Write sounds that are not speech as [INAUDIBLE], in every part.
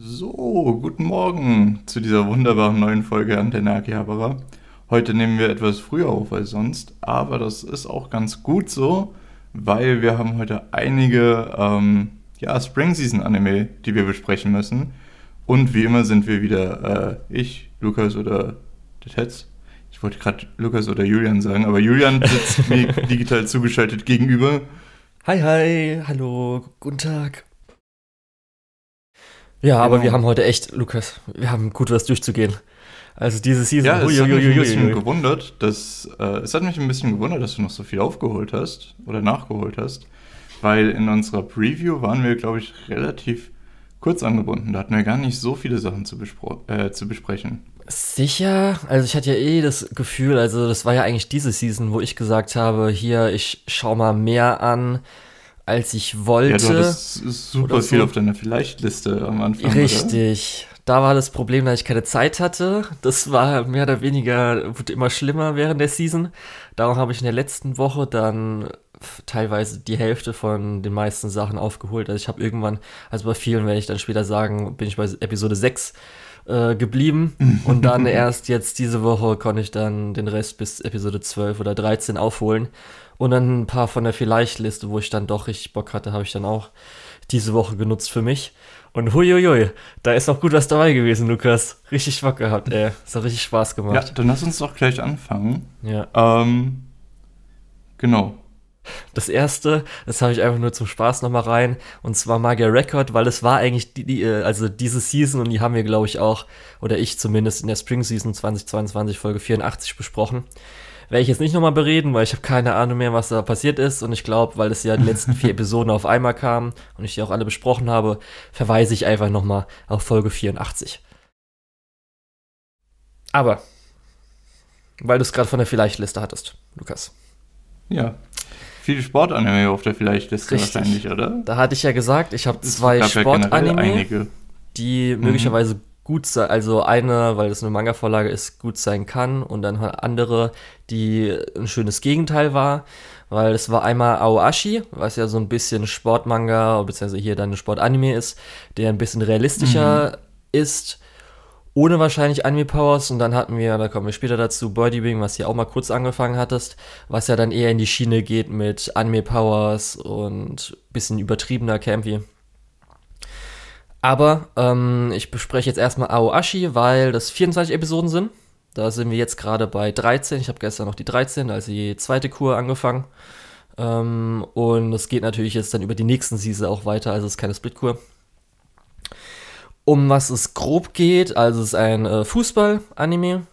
So, guten Morgen zu dieser wunderbaren neuen Folge Antenne Akihabara. Heute nehmen wir etwas früher auf als sonst, aber das ist auch ganz gut so, weil wir haben heute einige ähm, ja, Spring Season Anime, die wir besprechen müssen. Und wie immer sind wir wieder äh, ich, Lukas oder der Tetz. Ich wollte gerade Lukas oder Julian sagen, aber Julian sitzt [LAUGHS] mir digital zugeschaltet gegenüber. Hi, hi, hallo, guten Tag. Ja, aber genau. wir haben heute echt, Lukas, wir haben gut was durchzugehen. Also diese Season. Ja, es hat mich ein bisschen gewundert, dass äh, es hat mich ein bisschen gewundert, dass du noch so viel aufgeholt hast oder nachgeholt hast, weil in unserer Preview waren wir, glaube ich, relativ kurz angebunden. Da hatten wir gar nicht so viele Sachen zu, äh, zu besprechen. Sicher, also ich hatte ja eh das Gefühl, also das war ja eigentlich diese Season, wo ich gesagt habe, hier, ich schau mal mehr an, als ich wollte. Ja, du hattest super viel auf deiner Vielleicht-Liste am Anfang. Richtig. Oder? Da war das Problem, dass ich keine Zeit hatte. Das war mehr oder weniger, wurde immer schlimmer während der Season. Darum habe ich in der letzten Woche dann teilweise die Hälfte von den meisten Sachen aufgeholt. Also ich habe irgendwann, also bei vielen werde ich dann später sagen, bin ich bei Episode 6 äh, geblieben. [LAUGHS] und dann erst jetzt diese Woche konnte ich dann den Rest bis Episode 12 oder 13 aufholen. Und dann ein paar von der Vielleicht-Liste, wo ich dann doch richtig Bock hatte, habe ich dann auch diese Woche genutzt für mich. Und huiuiui, da ist auch gut was dabei gewesen, Lukas. Richtig Bock gehabt, ey. Es hat richtig Spaß gemacht. Ja, dann lass uns doch gleich anfangen. Ja. Ähm, genau. Das erste, das habe ich einfach nur zum Spaß nochmal rein, und zwar Magier Record, weil es war eigentlich die, die, äh, also diese Season und die haben wir, glaube ich, auch, oder ich zumindest in der Spring Season 2022 Folge 84 besprochen werde ich jetzt nicht nochmal bereden, weil ich habe keine Ahnung mehr, was da passiert ist. Und ich glaube, weil es ja die letzten vier [LAUGHS] Episoden auf einmal kamen und ich die auch alle besprochen habe, verweise ich einfach nochmal auf Folge 84. Aber, weil du es gerade von der Vielleicht-Liste hattest, Lukas. Ja, viele Sportanime auf der Vielleicht-Liste wahrscheinlich, oder? Da hatte ich ja gesagt, ich habe zwei Sportanime, ja die mhm. möglicherweise gut sein, also eine, weil das eine Manga-Vorlage ist, gut sein kann und dann andere, die ein schönes Gegenteil war, weil es war einmal Aoashi, was ja so ein bisschen Sportmanga, beziehungsweise hier dann ein Sportanime ist, der ein bisschen realistischer mhm. ist, ohne wahrscheinlich Anime-Powers und dann hatten wir, da kommen wir später dazu, Bodybuilding, was hier auch mal kurz angefangen hattest, was ja dann eher in die Schiene geht mit Anime-Powers und bisschen übertriebener Campy. Aber ähm, ich bespreche jetzt erstmal Aoashi, weil das 24 Episoden sind. Da sind wir jetzt gerade bei 13. Ich habe gestern noch die 13, also die zweite Kur angefangen. Ähm, und es geht natürlich jetzt dann über die nächsten Season auch weiter, also es ist keine Splitkur. Um was es grob geht, also es ist ein äh, Fußball-Anime.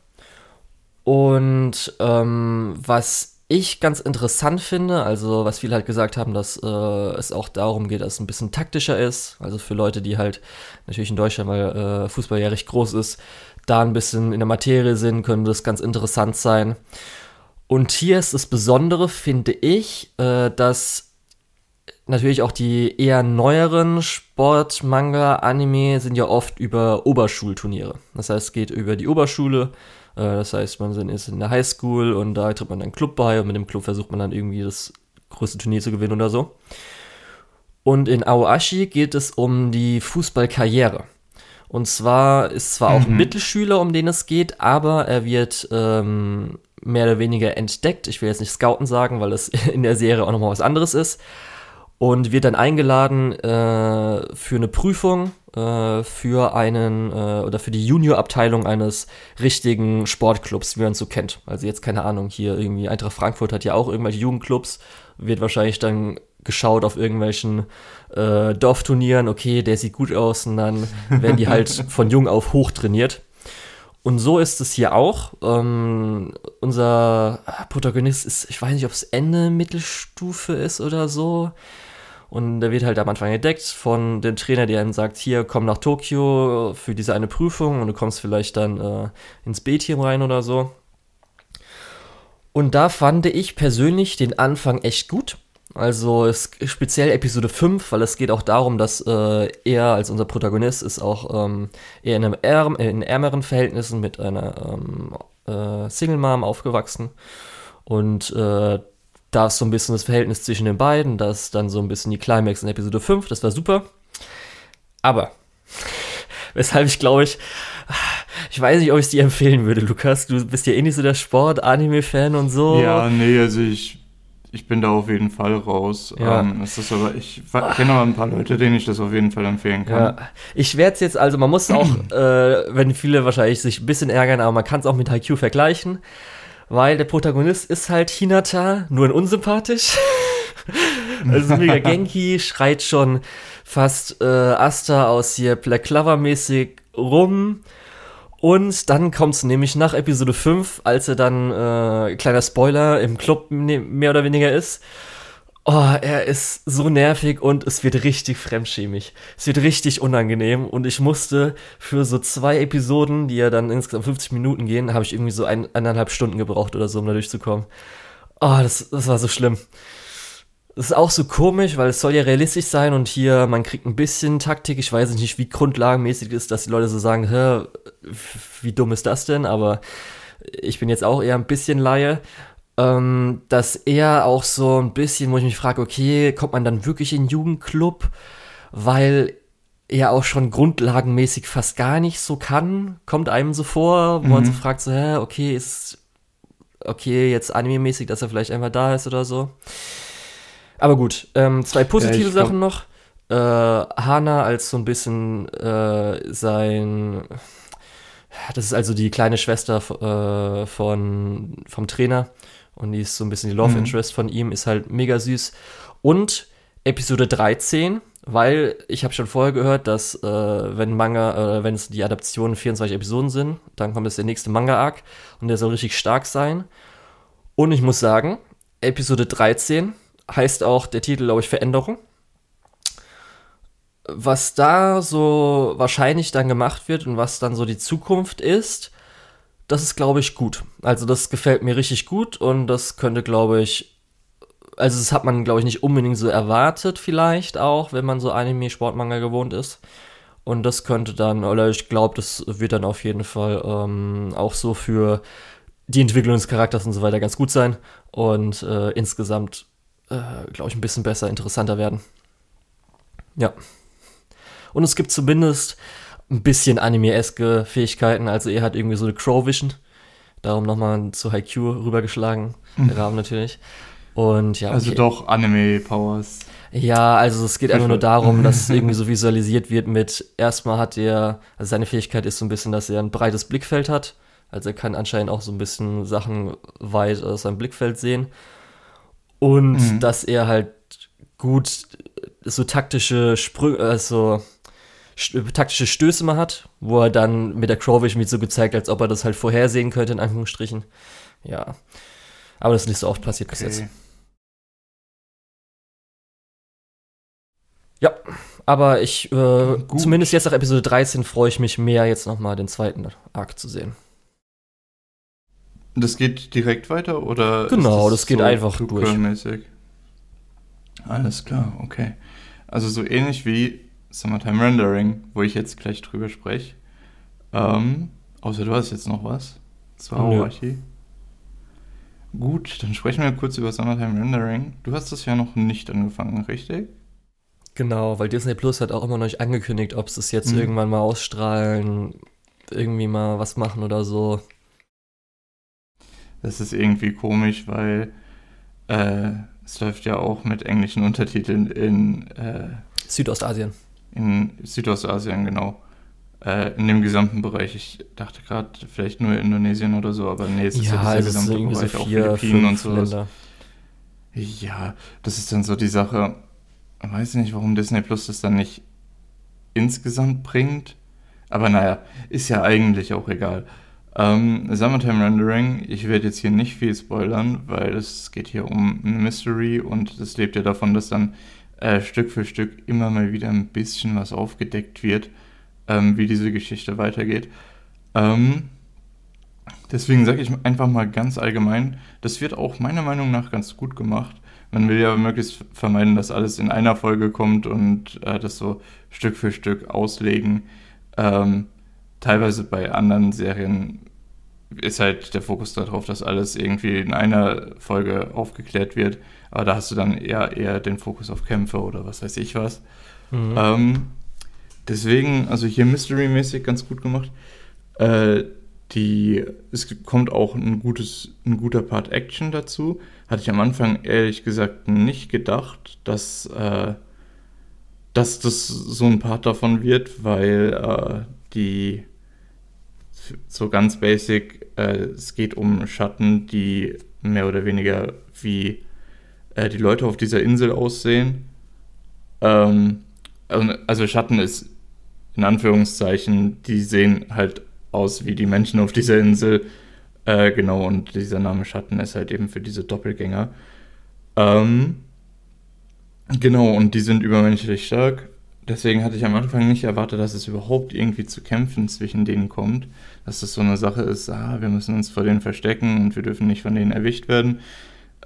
Und ähm, was ich ganz interessant finde, also was viele halt gesagt haben, dass äh, es auch darum geht, dass es ein bisschen taktischer ist. Also für Leute, die halt natürlich in Deutschland, weil äh, Fußball ja recht groß ist, da ein bisschen in der Materie sind, könnte das ganz interessant sein. Und hier ist das Besondere, finde ich, äh, dass natürlich auch die eher neueren Sport, Manga, Anime sind ja oft über Oberschulturniere. Das heißt, es geht über die Oberschule äh, das heißt, man ist in der Highschool und da tritt man einen Club bei und mit dem Club versucht man dann irgendwie das größte Turnier zu gewinnen oder so. Und in Aoashi geht es um die Fußballkarriere. Und zwar ist zwar mhm. auch ein Mittelschüler, um den es geht, aber er wird ähm, mehr oder weniger entdeckt. Ich will jetzt nicht Scouten sagen, weil das [LAUGHS] in der Serie auch nochmal was anderes ist und wird dann eingeladen äh, für eine Prüfung äh, für einen äh, oder für die Juniorabteilung eines richtigen Sportclubs, wie man es so kennt. Also jetzt keine Ahnung, hier irgendwie Eintracht Frankfurt hat ja auch irgendwelche Jugendclubs, wird wahrscheinlich dann geschaut auf irgendwelchen äh, Dorfturnieren, okay, der sieht gut aus und dann werden die halt [LAUGHS] von jung auf hoch trainiert. Und so ist es hier auch. Ähm, unser Protagonist ist, ich weiß nicht, ob es Ende Mittelstufe ist oder so. Und der wird halt am Anfang entdeckt von dem Trainer, der ihm sagt, hier, komm nach Tokio für diese eine Prüfung und du kommst vielleicht dann äh, ins B-Team rein oder so. Und da fand ich persönlich den Anfang echt gut. Also speziell Episode 5, weil es geht auch darum, dass äh, er als unser Protagonist ist auch ähm, eher in, einem ärm, in ärmeren Verhältnissen mit einer ähm, äh, Single Mom aufgewachsen. Und äh, da ist so ein bisschen das Verhältnis zwischen den beiden, das ist dann so ein bisschen die Climax in Episode 5, das war super. Aber [LAUGHS] Weshalb ich glaube ich, ich weiß nicht, ob ich es dir empfehlen würde, Lukas. Du bist ja eh nicht so der Sport-Anime-Fan und so. Ja, nee, also ich, ich bin da auf jeden Fall raus. Ja. Ähm, es ist aber, ich kenne aber ein paar Leute, denen ich das auf jeden Fall empfehlen kann. Ja. Ich werde es jetzt, also man muss auch, [CLEARS THROAT] äh, wenn viele wahrscheinlich sich ein bisschen ärgern, aber man kann es auch mit Haikyuu vergleichen, weil der Protagonist ist halt Hinata, nur in unsympathisch. [LAUGHS] also mega Genki, schreit schon fast äh, Asta aus hier Black Clover mäßig rum. Und dann kommt es nämlich nach Episode 5, als er dann, äh, kleiner Spoiler, im Club ne, mehr oder weniger ist. Oh, er ist so nervig und es wird richtig fremdschämig. Es wird richtig unangenehm und ich musste für so zwei Episoden, die ja dann insgesamt 50 Minuten gehen, habe ich irgendwie so ein, eineinhalb Stunden gebraucht oder so, um da durchzukommen. Oh, das, das war so schlimm. Das ist auch so komisch, weil es soll ja realistisch sein und hier, man kriegt ein bisschen Taktik. Ich weiß nicht, wie grundlagenmäßig ist, dass die Leute so sagen, Hä, wie dumm ist das denn? Aber ich bin jetzt auch eher ein bisschen Laie. Ähm, dass er auch so ein bisschen, wo ich mich frage, okay, kommt man dann wirklich in den Jugendclub? Weil er auch schon grundlagenmäßig fast gar nicht so kann, kommt einem so vor, wo mhm. man so fragt, so, hä, okay, ist okay, jetzt anime-mäßig, dass er vielleicht einfach da ist oder so. Aber gut, ähm, zwei positive ja, Sachen noch. Äh, Hana als so ein bisschen äh, sein. Das ist also die kleine Schwester äh, von, vom Trainer. Und die ist so ein bisschen die Love mhm. Interest von ihm, ist halt mega süß. Und Episode 13, weil ich habe schon vorher gehört, dass äh, wenn Manga, äh, wenn es die Adaptionen 24 Episoden sind, dann kommt jetzt der nächste Manga-Arc und der soll richtig stark sein. Und ich muss sagen, Episode 13 heißt auch der Titel, glaube ich, Veränderung. Was da so wahrscheinlich dann gemacht wird und was dann so die Zukunft ist, das ist, glaube ich, gut. Also das gefällt mir richtig gut und das könnte, glaube ich, also das hat man, glaube ich, nicht unbedingt so erwartet vielleicht auch, wenn man so Anime-Sportmanga gewohnt ist. Und das könnte dann, oder ich glaube, das wird dann auf jeden Fall ähm, auch so für die Entwicklung des Charakters und so weiter ganz gut sein. Und äh, insgesamt äh, glaube ich, ein bisschen besser, interessanter werden. Ja. Und es gibt zumindest ein bisschen anime-eske Fähigkeiten. Also er hat irgendwie so eine Crow-Vision. Darum nochmal zu Haikyuu rübergeschlagen. Mhm. Der Rahmen natürlich. Und ja. Also okay. Doch Anime-Powers. Ja, also es geht einfach nur darum, dass es [LAUGHS] irgendwie so visualisiert wird mit, erstmal hat er, also seine Fähigkeit ist so ein bisschen, dass er ein breites Blickfeld hat. Also er kann anscheinend auch so ein bisschen Sachen weit aus seinem Blickfeld sehen und mhm. dass er halt gut so taktische Sprünge, also taktische Stöße mal hat, wo er dann mit der Crowfish mit so gezeigt, als ob er das halt vorhersehen könnte, in Anführungsstrichen. Ja. Aber das ist nicht so oft passiert okay. bis jetzt. Ja, aber ich, äh, zumindest jetzt nach Episode 13 freue ich mich mehr, jetzt nochmal den zweiten Arc zu sehen. Das geht direkt weiter oder? Genau, das, das, geht so einfach durch. Alles klar, okay. Also so ähnlich wie Summertime Rendering, wo ich jetzt gleich drüber spreche. Ähm, außer du hast jetzt noch was. Das war auch Archie. Gut, dann sprechen wir kurz über Summertime Rendering. Du hast das ja noch nicht angefangen, richtig? Genau, weil Disney Plus hat auch immer noch nicht angekündigt, ob sie es jetzt mhm. irgendwann mal ausstrahlen, irgendwie mal was machen oder so. Das ist irgendwie komisch, weil äh, es läuft ja auch mit englischen Untertiteln in äh, Südostasien. In Südostasien, genau. Äh, in dem gesamten Bereich. Ich dachte gerade vielleicht nur Indonesien oder so, aber nee, es ist ja, ja dieser gesamte Bereich, so vier, auch Philippinen und sowas. Ja, das ist dann so die Sache. Ich weiß nicht, warum Disney Plus das dann nicht insgesamt bringt. Aber naja, ist ja eigentlich auch egal. Ähm, Summertime Rendering, ich werde jetzt hier nicht viel spoilern, weil es geht hier um ein Mystery und das lebt ja davon, dass dann äh, Stück für Stück immer mal wieder ein bisschen was aufgedeckt wird, ähm, wie diese Geschichte weitergeht. Ähm, deswegen sage ich einfach mal ganz allgemein, das wird auch meiner Meinung nach ganz gut gemacht. Man will ja möglichst vermeiden, dass alles in einer Folge kommt und äh, das so Stück für Stück auslegen. Ähm, teilweise bei anderen Serien ist halt der Fokus darauf, dass alles irgendwie in einer Folge aufgeklärt wird. Aber da hast du dann eher, eher den Fokus auf Kämpfe oder was weiß ich was. Mhm. Ähm, deswegen, also hier Mystery-mäßig ganz gut gemacht. Äh, die, es kommt auch ein, gutes, ein guter Part Action dazu. Hatte ich am Anfang ehrlich gesagt nicht gedacht, dass, äh, dass das so ein Part davon wird, weil äh, die so ganz basic, äh, es geht um Schatten, die mehr oder weniger wie äh, die Leute auf dieser Insel aussehen. Ähm, also, also Schatten ist in Anführungszeichen, die sehen halt aus wie die Menschen auf dieser Insel. Äh, genau, und dieser Name Schatten ist halt eben für diese Doppelgänger. Ähm, genau, und die sind übermenschlich stark. Deswegen hatte ich am Anfang nicht erwartet, dass es überhaupt irgendwie zu Kämpfen zwischen denen kommt. Dass das so eine Sache ist, ah, wir müssen uns vor denen verstecken und wir dürfen nicht von denen erwischt werden.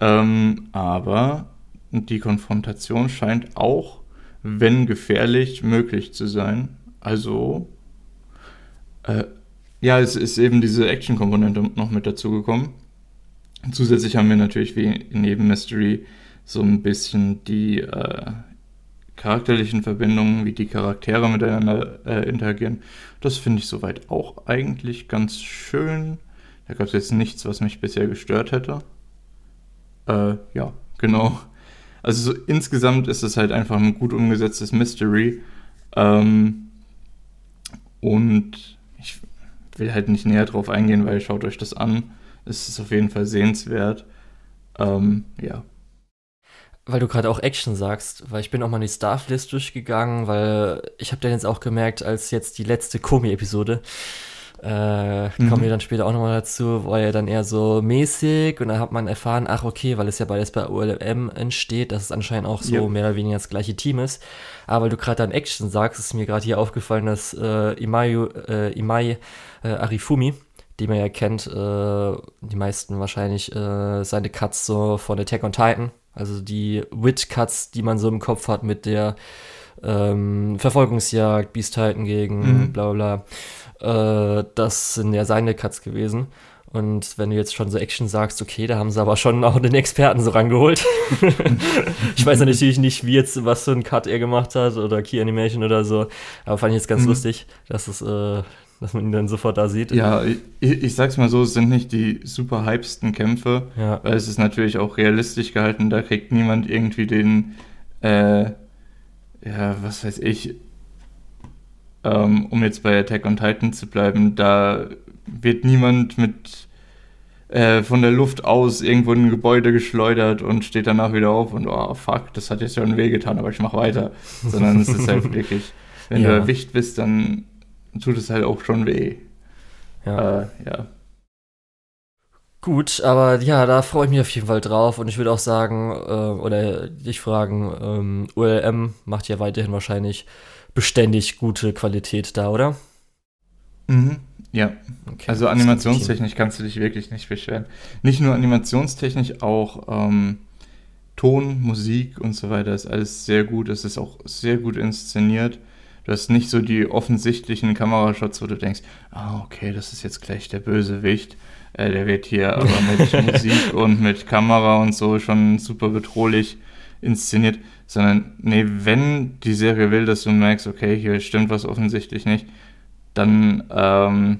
Ähm, aber die Konfrontation scheint auch, wenn gefährlich, möglich zu sein. Also, äh, ja, es ist eben diese Action-Komponente noch mit dazugekommen. Zusätzlich haben wir natürlich wie neben Mystery so ein bisschen die äh, charakterlichen Verbindungen, wie die Charaktere miteinander äh, interagieren. Das finde ich soweit auch eigentlich ganz schön. Da gab es jetzt nichts, was mich bisher gestört hätte. Äh, ja, genau. Also so, insgesamt ist es halt einfach ein gut umgesetztes Mystery. Ähm, und ich will halt nicht näher drauf eingehen, weil schaut euch das an. Es ist auf jeden Fall sehenswert. Ähm, ja. Weil du gerade auch Action sagst, weil ich bin auch mal die Staff-List durchgegangen, weil ich habe dann jetzt auch gemerkt, als jetzt die letzte Komi-Episode, äh, mhm. kommen wir dann später auch nochmal dazu, war ja dann eher so mäßig und dann hat man erfahren, ach okay, weil es ja beides bei ULM entsteht, dass es anscheinend auch so ja. mehr oder weniger das gleiche Team ist. Aber weil du gerade dann Action sagst, ist mir gerade hier aufgefallen, dass äh, Imayu, äh, Imai äh, Arifumi, die man ja kennt, äh, die meisten wahrscheinlich äh, seine Cuts so von Attack on Titan, also die Wit-Cuts, die man so im Kopf hat mit der ähm, Verfolgungsjagd, Beast Titan gegen mhm. bla bla bla. Äh, das sind ja seine Cuts gewesen. Und wenn du jetzt schon so Action sagst, okay, da haben sie aber schon auch den Experten so rangeholt. [LAUGHS] ich weiß ja natürlich nicht, wie jetzt, was für ein Cut er gemacht hat oder Key Animation oder so. Aber fand ich jetzt ganz mhm. lustig, dass es, äh, dass man ihn dann sofort da sieht. Ja, ich, ich sag's mal so, es sind nicht die super hypesten Kämpfe, ja. weil es ist natürlich auch realistisch gehalten, da kriegt niemand irgendwie den, äh, ja, was weiß ich, ähm, um jetzt bei Attack on Titan zu bleiben, da wird niemand mit äh, von der Luft aus irgendwo in ein Gebäude geschleudert und steht danach wieder auf und oh fuck, das hat jetzt schon wehgetan, aber ich mach weiter. [LAUGHS] Sondern es ist halt wirklich, wenn ja. du erwischt bist, dann tut es halt auch schon weh. Ja. Äh, ja. Gut, aber ja, da freue ich mich auf jeden Fall drauf und ich würde auch sagen, äh, oder dich fragen, ähm, ULM macht ja weiterhin wahrscheinlich beständig gute Qualität da, oder? Mhm. Ja, okay, also animationstechnisch kannst du dich wirklich nicht beschweren. Nicht nur animationstechnisch, auch ähm, Ton, Musik und so weiter ist alles sehr gut. Es ist auch sehr gut inszeniert. Du hast nicht so die offensichtlichen Kamerashots, wo du denkst, ah, okay, das ist jetzt gleich der Bösewicht. Äh, der wird hier aber mit [LAUGHS] Musik und mit Kamera und so schon super bedrohlich inszeniert. Sondern, nee, wenn die Serie will, dass du merkst, okay, hier stimmt was offensichtlich nicht, dann ähm,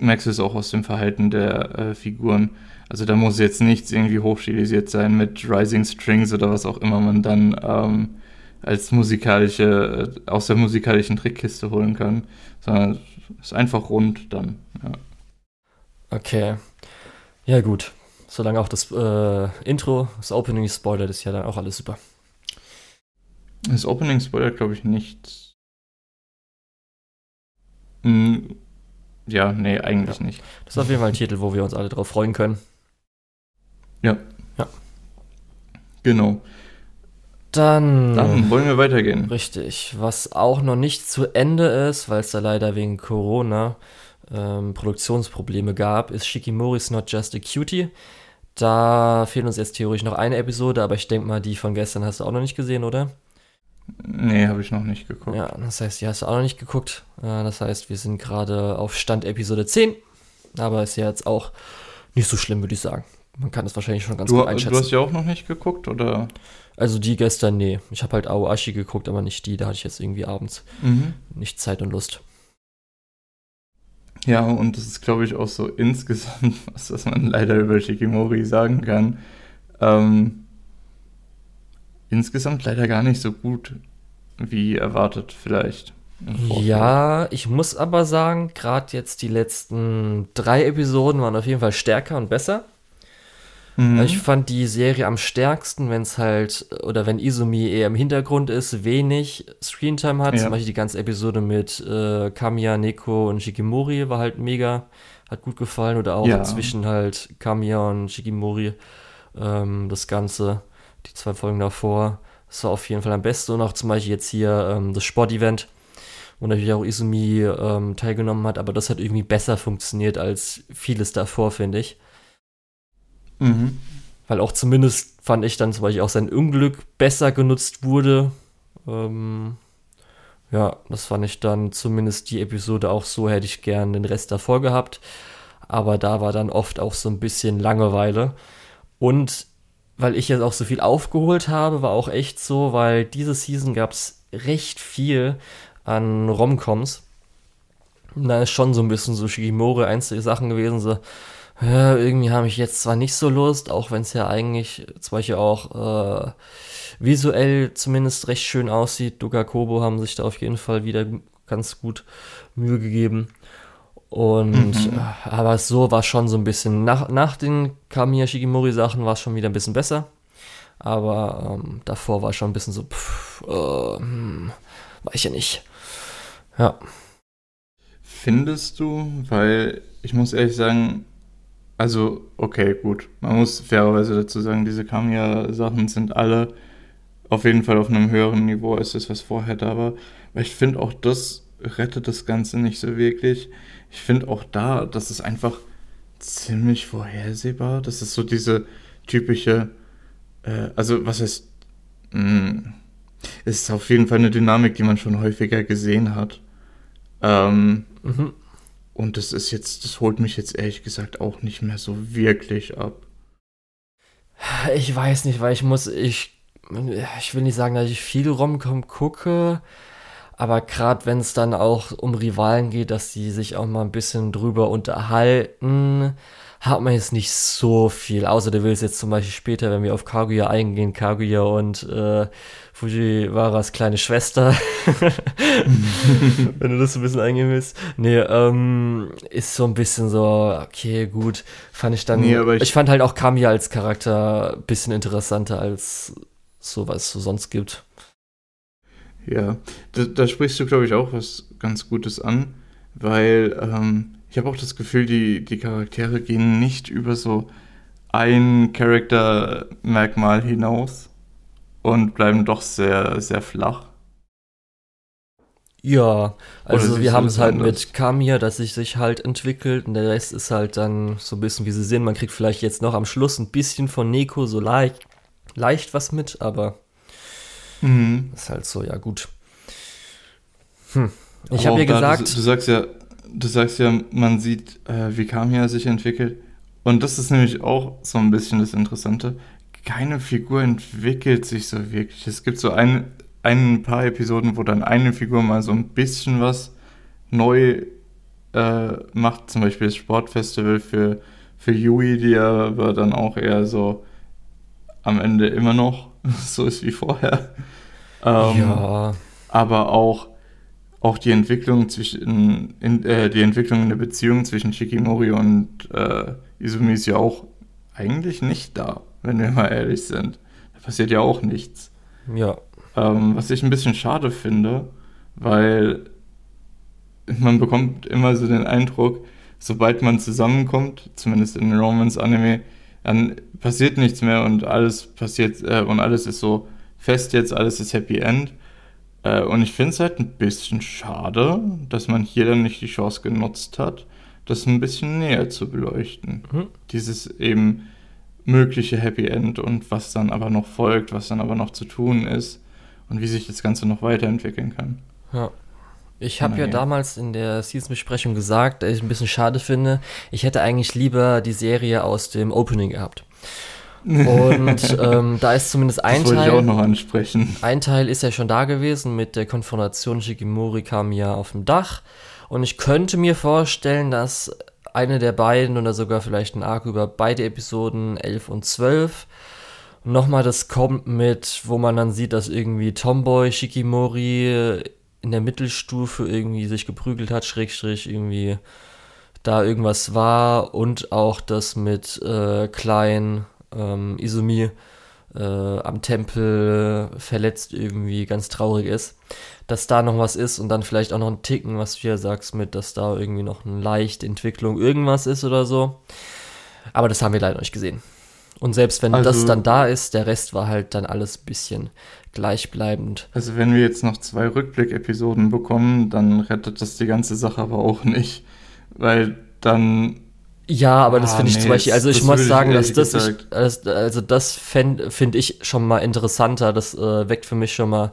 merkst du es auch aus dem Verhalten der äh, Figuren. Also da muss jetzt nichts irgendwie hochstilisiert sein mit Rising Strings oder was auch immer man dann ähm, als musikalische, äh, aus der musikalischen Trickkiste holen kann, sondern es ist einfach rund dann. Ja. Okay. Ja, gut. Solange auch das äh, Intro, das Opening spoilert, ist ja dann auch alles super. Das Opening spoilert, glaube ich, nicht hm, ja, nee, eigentlich ja. nicht. Das ist auf jeden Fall ein Titel, wo wir uns alle drauf freuen können. Ja. Ja. Genau. Dann, Dann wollen wir weitergehen. Richtig. Was auch noch nicht zu Ende ist, weil es da leider wegen Corona ähm, Produktionsprobleme gab, ist Shikimori's Not Just a Cutie. Da fehlt uns jetzt theoretisch noch eine Episode, aber ich denke mal, die von gestern hast du auch noch nicht gesehen, oder? Nee, habe ich noch nicht geguckt. Ja, das heißt, die hast du auch noch nicht geguckt. Das heißt, wir sind gerade auf Stand Episode 10. Aber ist ja jetzt auch nicht so schlimm, würde ich sagen. man kann das wahrscheinlich schon ganz du, gut einschätzen. Du hast ja auch noch nicht geguckt, oder? Also die gestern, nee. Ich habe halt Aoashi geguckt, aber nicht die. Da hatte ich jetzt irgendwie abends Mhm. nicht Zeit und Lust. Ja, und das ist, glaube ich, auch so insgesamt [LAUGHS] was, was man leider über Shikimori sagen kann. Ähm, insgesamt leider gar nicht so gut, wie erwartet vielleicht. Ja, ich muss aber sagen, gerade jetzt die letzten drei Episoden waren auf jeden Fall stärker und besser. Mhm. Ich fand die Serie am stärksten, wenn es halt, oder wenn Izumi eher im Hintergrund ist, wenig Screentime hat. Ja. Zum Beispiel die ganze Episode mit äh, Kamiya, Neko und Shikimori war halt mega, hat gut gefallen. Oder auch Ja. zwischen halt Kamiya und Shikimori ähm, das Ganze, die zwei Folgen davor. Das war auf jeden Fall am besten. Und auch zum Beispiel jetzt hier ähm, das Sportevent, wo natürlich auch Izumi ähm, teilgenommen hat. Aber das hat irgendwie besser funktioniert als vieles davor, finde ich. Mhm. Weil auch zumindest fand ich dann zum Beispiel auch sein Unglück besser genutzt wurde. Ähm, ja, das fand ich dann zumindest die Episode auch so, hätte ich gern den Rest davor gehabt. Aber da war dann oft auch so ein bisschen Langeweile. Und weil ich jetzt auch so viel aufgeholt habe, war auch echt so, weil diese Season gab es recht viel an Romcoms. Und da ist schon so ein bisschen so Shigimori einzige Sachen gewesen, so, ja, irgendwie habe ich jetzt zwar nicht so Lust, auch wenn es ja eigentlich zum Beispiel auch äh, visuell zumindest recht schön aussieht. Doga Kobo haben sich da auf jeden Fall wieder ganz gut Mühe gegeben. Und Mhm. äh, aber so war schon so ein bisschen, nach, nach den Kamiya Shigimori Sachen war es schon wieder ein bisschen besser. Aber ähm, davor war schon ein bisschen so, pff, äh, hm, weiß ich ja nicht. Ja. Findest du, weil ich muss ehrlich sagen, also, okay, gut. Man muss fairerweise dazu sagen, diese Kamiya-Sachen sind alle auf jeden Fall auf einem höheren Niveau als das, was vorher da war. Weil ich finde auch das rettet das Ganze nicht so wirklich. Ich finde auch da, das ist einfach ziemlich vorhersehbar. Das ist so diese typische, äh, also was heißt, mh, es ist auf jeden Fall eine Dynamik, die man schon häufiger gesehen hat. Ähm, Mhm. Und das ist jetzt, das holt mich jetzt ehrlich gesagt auch nicht mehr so wirklich ab. Ich weiß nicht, weil ich muss, ich, ich will nicht sagen, dass ich viel Romcom gucke, aber gerade wenn es dann auch um Rivalen geht, dass die sich auch mal ein bisschen drüber unterhalten, hat man jetzt nicht so viel. Außer du willst jetzt zum Beispiel später, wenn wir auf Kaguya eingehen, Kaguya und äh, Fujiwaras kleine Schwester, [LAUGHS] wenn du das so ein bisschen eingehen willst. Nee, ähm, ist so ein bisschen so, okay, gut, fand ich dann, Nee, ich, ich- fand halt auch Kamiya als Charakter ein bisschen interessanter als so, was es so sonst gibt. Ja, da, da sprichst du, glaube ich, auch was ganz Gutes an, weil ähm, ich habe auch das Gefühl, die, die Charaktere gehen nicht über so ein Charaktermerkmal hinaus und bleiben doch sehr, sehr flach. Ja, also wir haben es halt anders? mit Kamiya, dass sich sich halt entwickelt und der Rest ist halt dann so ein bisschen, wie sie sind. Man kriegt vielleicht jetzt noch am Schluss ein bisschen von Neko so leicht, leicht was mit, aber Mhm. ist halt so, ja gut. Hm. Ich habe ja gesagt, Du, du sagst ja, du sagst ja, man sieht, äh, wie Kamiya sich entwickelt. Und das ist nämlich auch so ein bisschen das Interessante. Keine Figur entwickelt sich so wirklich. Es gibt so ein, ein paar Episoden, wo dann eine Figur mal so ein bisschen was neu äh, macht. Zum Beispiel das Sportfestival für, für Yui, die aber dann auch eher so am Ende immer noch [LAUGHS] so ist wie vorher. Ähm, ja, aber auch, auch die Entwicklung zwischen in, äh, die Entwicklung in der Beziehung zwischen Shikimori und äh, Izumi ist ja auch eigentlich nicht da, wenn wir mal ehrlich sind. Da passiert ja auch nichts. ja, Ähm, was ich ein bisschen schade finde, weil man bekommt immer so den Eindruck, sobald man zusammenkommt, zumindest in Romance-Anime, dann passiert nichts mehr und alles passiert äh, und alles ist so fest jetzt, alles ist Happy End. Äh, und ich finde es halt ein bisschen schade, dass man hier dann nicht die Chance genutzt hat, das ein bisschen näher zu beleuchten. Mhm. Dieses eben mögliche Happy End und was dann aber noch folgt, was dann aber noch zu tun ist und wie sich das Ganze noch weiterentwickeln kann. ja. Ich habe ja damals in der Season-Besprechung gesagt, dass ich ein bisschen schade finde. Ich hätte eigentlich lieber die Serie aus dem Opening gehabt. Und [LAUGHS] ähm, da ist zumindest ein das Teil. ich auch noch ansprechen. Ein Teil ist ja schon da gewesen mit der Konfrontation. Shikimori kam ja auf dem Dach. Und ich könnte mir vorstellen, dass eine der beiden oder sogar vielleicht ein Arc über beide Episoden 11 und 12 nochmal das kommt mit, wo man dann sieht, dass irgendwie Tomboy Shikimori in der Mittelstufe irgendwie sich geprügelt hat, Schrägstrich irgendwie da irgendwas war und auch das mit äh, Klein ähm, Izumi äh, am Tempel verletzt irgendwie ganz traurig ist, dass da noch was ist und dann vielleicht auch noch ein Ticken, was du hier sagst, mit, dass da irgendwie noch eine leichte Entwicklung irgendwas ist oder so. Aber das haben wir leider nicht gesehen. Und selbst wenn also, das dann da ist, der Rest war halt dann alles ein bisschen gleichbleibend. Also wenn wir jetzt noch zwei Rückblick-Episoden bekommen, dann rettet das die ganze Sache aber auch nicht. Weil dann ja, aber das ah, finde ich nee, zum Beispiel, also ich muss sagen, dass das, ich, also das finde ich schon mal interessanter, das äh, weckt für mich schon mal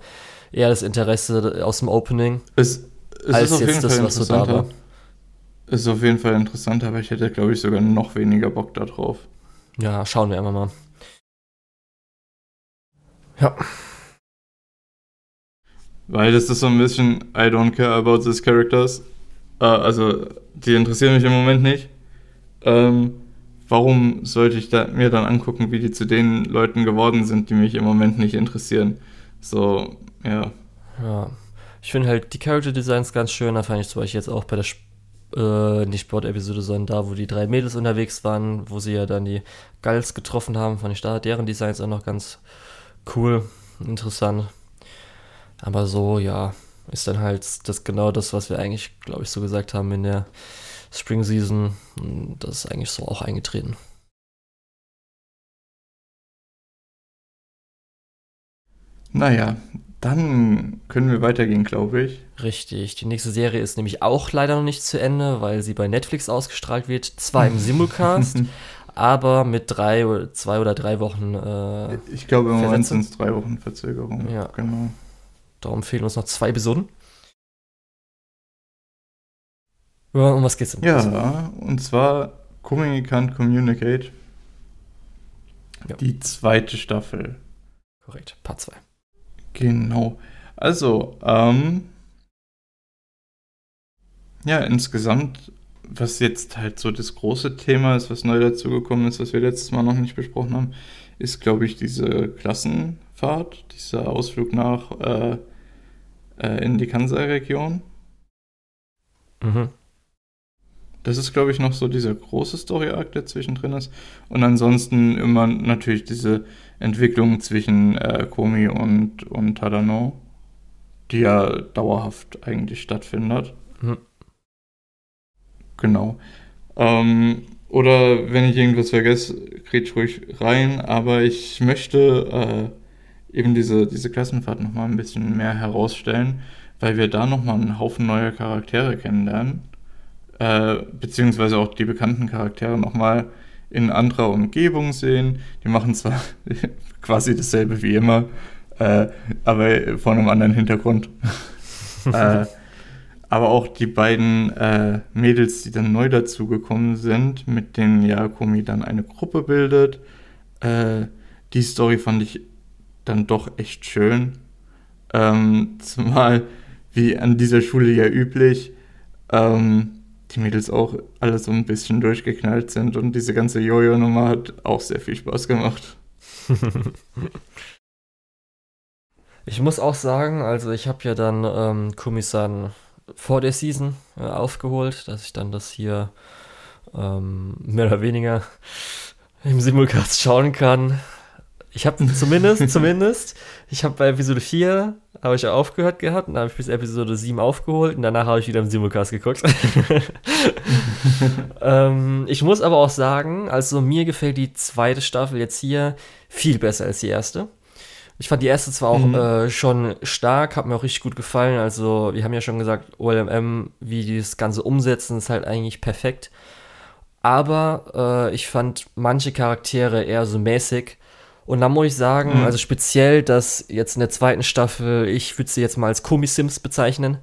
eher das Interesse aus dem Opening, es, es als jetzt das, was so da war. Ist auf jeden Fall interessanter, aber ich hätte, glaube ich, sogar noch weniger Bock darauf. Ja, schauen wir einfach mal. Ja. Weil das ist so ein bisschen, I don't care about these characters. Uh, also, die interessieren mich im Moment nicht ähm, warum sollte ich da, mir dann angucken, wie die zu den Leuten geworden sind, die mich im Moment nicht interessieren? So, ja. Ja. Ich finde halt die Character Designs ganz schön. Da fand ich zum Beispiel jetzt auch bei der Sp äh, nicht Sport-Episode, sondern da, wo die drei Mädels unterwegs waren, wo sie ja dann die Gals getroffen haben, fand ich da deren Designs auch noch ganz cool, interessant. Aber so, ja, ist dann halt das genau das, was wir eigentlich, glaube ich, so gesagt haben in der Spring Season. Das ist eigentlich so auch eingetreten. Naja, dann können wir weitergehen, glaube ich. Richtig. Die nächste Serie ist nämlich auch leider noch nicht zu Ende, weil sie bei Netflix ausgestrahlt wird. Zwar im [LAUGHS] Simulcast, aber mit drei oder zwei oder drei Wochen. Äh, ich glaube, im Moment sind es drei Wochen Verzögerung. Ja, genau. Darum fehlen uns noch zwei Episoden. Ja, um was geht's denn? Ja, und zwar Communicant Communicate. Ja. Die zweite Staffel. Korrekt, Part 2. Genau. Also, ähm, ja, insgesamt, was jetzt halt so das große Thema ist, was neu dazugekommen ist, was wir letztes Mal noch nicht besprochen haben, ist, glaube ich, diese Klassenfahrt, dieser Ausflug nach äh, äh, in die Kansai-Region. Mhm. Das ist, glaube ich, noch so dieser große Story-Arc, der zwischendrin ist. Und ansonsten immer natürlich diese Entwicklung zwischen äh, Komi und, und Tadano, die ja dauerhaft eigentlich stattfindet. Mhm. Genau. Ähm, oder wenn ich irgendwas vergesse, krieg ruhig rein, aber ich möchte äh, eben diese, diese Klassenfahrt nochmal ein bisschen mehr herausstellen, weil wir da nochmal einen Haufen neuer Charaktere kennenlernen äh, beziehungsweise auch die bekannten Charaktere nochmal in anderer Umgebung sehen. Die machen zwar [LAUGHS] quasi dasselbe wie immer, äh, aber vor einem anderen Hintergrund. [LAUGHS] äh, aber auch die beiden äh, Mädels, die dann neu dazugekommen sind, mit denen Yakomi dann eine Gruppe bildet. Äh, die Story fand ich dann doch echt schön. Ähm, [LAUGHS] zumal, wie an dieser Schule ja üblich, ähm, die Mädels auch alle so ein bisschen durchgeknallt sind und diese ganze Jojo-Nummer hat auch sehr viel Spaß gemacht. [LAUGHS] ich muss auch sagen, also ich habe ja dann ähm, Kumisan vor der Season äh, aufgeholt, dass ich dann das hier ähm, mehr oder weniger im Simulcast schauen kann. Ich habe zumindest, [LAUGHS] zumindest, ich habe bei Episode 4 habe ich aufgehört gehabt und dann habe ich bis Episode 7 aufgeholt und danach habe ich wieder im Simulcast geguckt. [LAUGHS] ähm, ich muss aber auch sagen, also mir gefällt die zweite Staffel jetzt hier viel besser als die erste. Ich fand die erste zwar auch mhm. äh, schon stark, hat mir auch richtig gut gefallen. Also, wir haben ja schon gesagt, OLMM, wie die das Ganze umsetzen, ist halt eigentlich perfekt. Aber äh, ich fand manche Charaktere eher so mäßig. Und dann muss ich sagen, mhm. also speziell, dass jetzt in der zweiten Staffel, ich würde sie jetzt mal als Komi-Sims bezeichnen,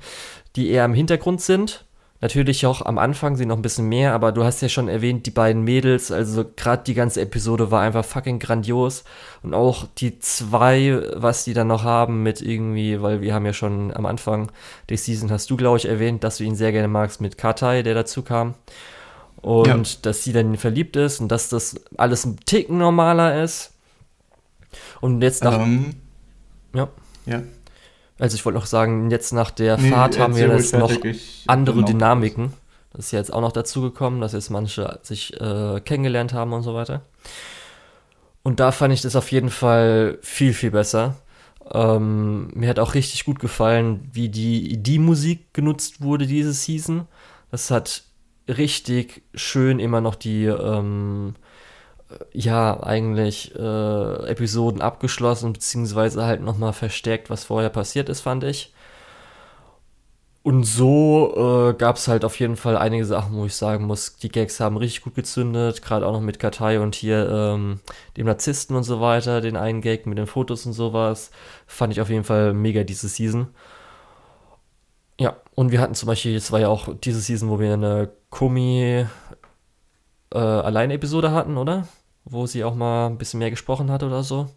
die eher im Hintergrund sind. Natürlich auch am Anfang sind noch ein bisschen mehr, aber du hast ja schon erwähnt, die beiden Mädels, also gerade die ganze Episode war einfach fucking grandios. Und auch die zwei, was die dann noch haben mit irgendwie, weil wir haben ja schon am Anfang der Season, hast du, glaube ich, erwähnt, dass du ihn sehr gerne magst mit Katai, der dazu kam. Und ja. dass sie dann verliebt ist und dass das alles ein Ticken normaler ist. Und jetzt nach. Um, ähm, ja. Ja. Also ich wollte noch sagen, jetzt nach der nee, Fahrt haben wir jetzt noch andere Dynamiken. Das ist ja jetzt auch noch dazugekommen, dass jetzt manche sich äh, kennengelernt haben und so weiter. Und da fand ich das auf jeden Fall viel, viel besser. Ähm, mir hat auch richtig gut gefallen, wie die, die Musik genutzt wurde diese Season. Das hat richtig schön immer noch die ähm, ja, eigentlich äh, Episoden abgeschlossen, beziehungsweise halt nochmal verstärkt, was vorher passiert ist, fand ich. Und so äh, gab es halt auf jeden Fall einige Sachen, wo ich sagen muss, die Gags haben richtig gut gezündet, gerade auch noch mit Katai und hier ähm, dem Narzissten und so weiter, den einen Gag mit den Fotos und sowas, fand ich auf jeden Fall mega diese Season. Ja, und wir hatten zum Beispiel, es war ja auch diese Season, wo wir eine Komi äh, Allein-Episode hatten, oder? wo sie auch mal ein bisschen mehr gesprochen hat oder so.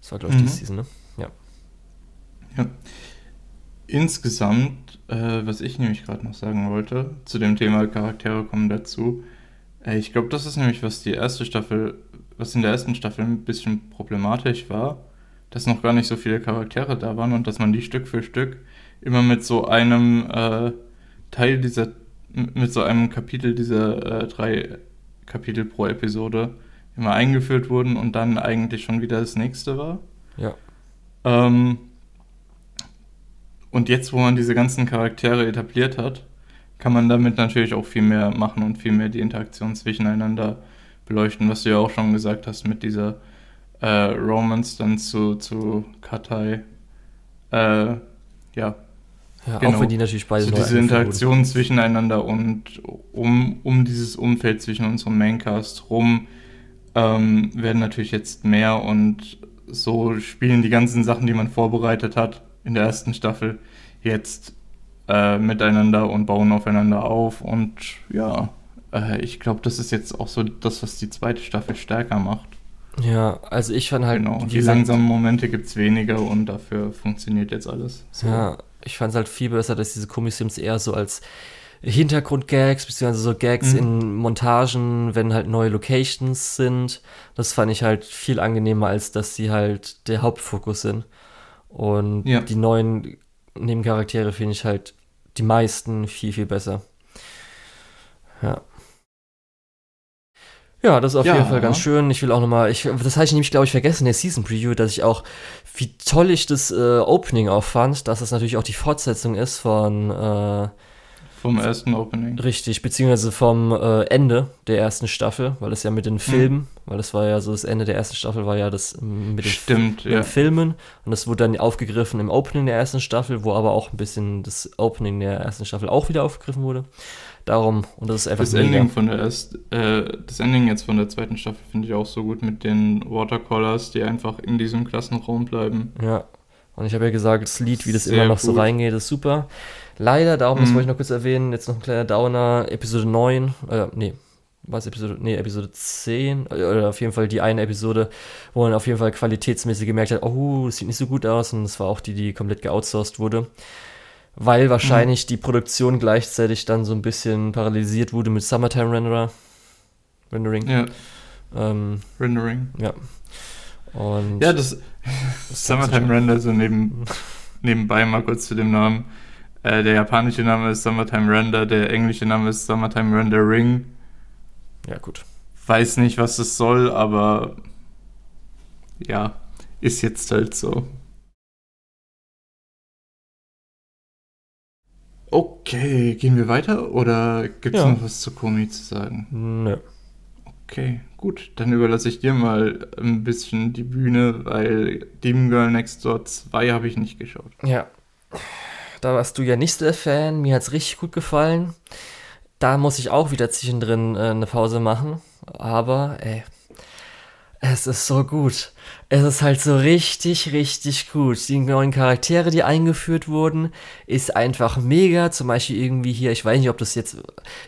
Das war, glaube ich, mhm. die Season, ne? Ja. Ja. Insgesamt, äh, was ich nämlich gerade noch sagen wollte, zu dem Thema Charaktere kommen dazu. Äh, ich glaube, das ist nämlich, was die erste Staffel, was in der ersten Staffel ein bisschen problematisch war, dass noch gar nicht so viele Charaktere da waren und dass man die Stück für Stück immer mit so einem äh, Teil dieser, mit so einem Kapitel dieser äh, drei Kapitel pro Episode immer eingeführt wurden und dann eigentlich schon wieder das nächste war. Ja. Ähm, und jetzt, wo man diese ganzen Charaktere etabliert hat, kann man damit natürlich auch viel mehr machen und viel mehr die Interaktion zwischeneinander beleuchten, was du ja auch schon gesagt hast mit dieser äh, Romance dann zu, zu Katai. Äh, ja. Ja, genau. auch wenn die natürlich beide so diese Interaktion zwischeneinander und um, um dieses Umfeld zwischen unserem Maincast rum ähm, werden natürlich jetzt mehr und so spielen die ganzen Sachen, die man vorbereitet hat in der ersten Staffel, jetzt äh, miteinander und bauen aufeinander auf. Und ja, äh, ich glaube, das ist jetzt auch so das, was die zweite Staffel stärker macht. Ja, also ich fand halt. Genau, die langsamen Momente gibt es weniger und dafür funktioniert jetzt alles. So. Ja, ich fand es halt viel besser, dass diese Kommissions eher so als Hintergrundgags, beziehungsweise so Gags mhm. in Montagen, wenn halt neue Locations sind. Das fand ich halt viel angenehmer, als dass sie halt der Hauptfokus sind. Und ja. die neuen Nebencharaktere finde ich halt die meisten viel, viel besser. Ja. Ja, das ist auf ja. jeden Fall ganz schön. Ich will auch nochmal, ich, das habe ich nämlich, glaube ich, vergessen in der Season Preview, dass ich auch, wie toll ich das äh, Opening auch fand, dass es natürlich auch die Fortsetzung ist von äh, vom ersten Opening. Richtig, beziehungsweise vom äh, Ende der ersten Staffel, weil es ja mit den Filmen, mhm. weil das war ja so, das Ende der ersten Staffel war ja das mit den, Stimmt, mit ja. den Filmen und das wurde dann aufgegriffen im Opening der ersten Staffel, wo aber auch ein bisschen das Opening der ersten Staffel auch wieder aufgegriffen wurde. Darum, und das ist einfach das Ending von der erst, äh, das Ending jetzt von der zweiten Staffel finde ich auch so gut mit den Watercolors, die einfach in diesem Klassenraum bleiben. Ja. Und ich habe ja gesagt, das Lied, wie das Sehr immer noch gut. so reingeht, ist super. Leider, darum, mhm. das wollte ich noch kurz erwähnen, jetzt noch ein kleiner Downer, Episode 9, äh, nee, was Episode, nee, Episode 10, oder auf jeden Fall die eine Episode, wo man auf jeden Fall qualitätsmäßig gemerkt hat, oh, das sieht nicht so gut aus und das war auch die, die komplett geoutsourced wurde. Weil wahrscheinlich mhm. die Produktion gleichzeitig dann so ein bisschen paralysiert wurde mit Summertime Renderer. Rendering. Ja. Ähm, Rendering. Ja. Und ja, das, [LAUGHS] das Summertime Render, so neben, [LAUGHS] nebenbei mal kurz zu dem Namen. Äh, der japanische Name ist Summertime Render, der englische Name ist Summertime Rendering. Ja, gut. Weiß nicht, was das soll, aber ja, ist jetzt halt so. Okay, gehen wir weiter oder gibt es ja. noch was zu Komi zu sagen? Nö. Okay, gut. Dann überlasse ich dir mal ein bisschen die Bühne, weil Demon Girl Next Door 2 habe ich nicht geschaut. Ja. Da warst du ja nicht so der Fan. Mir hat es richtig gut gefallen. Da muss ich auch wieder zwischendrin äh, eine Pause machen. Aber, ey. Es ist so gut. Es ist halt so richtig, richtig gut. Die neuen Charaktere, die eingeführt wurden, ist einfach mega. Zum Beispiel irgendwie hier, ich weiß nicht, ob das jetzt,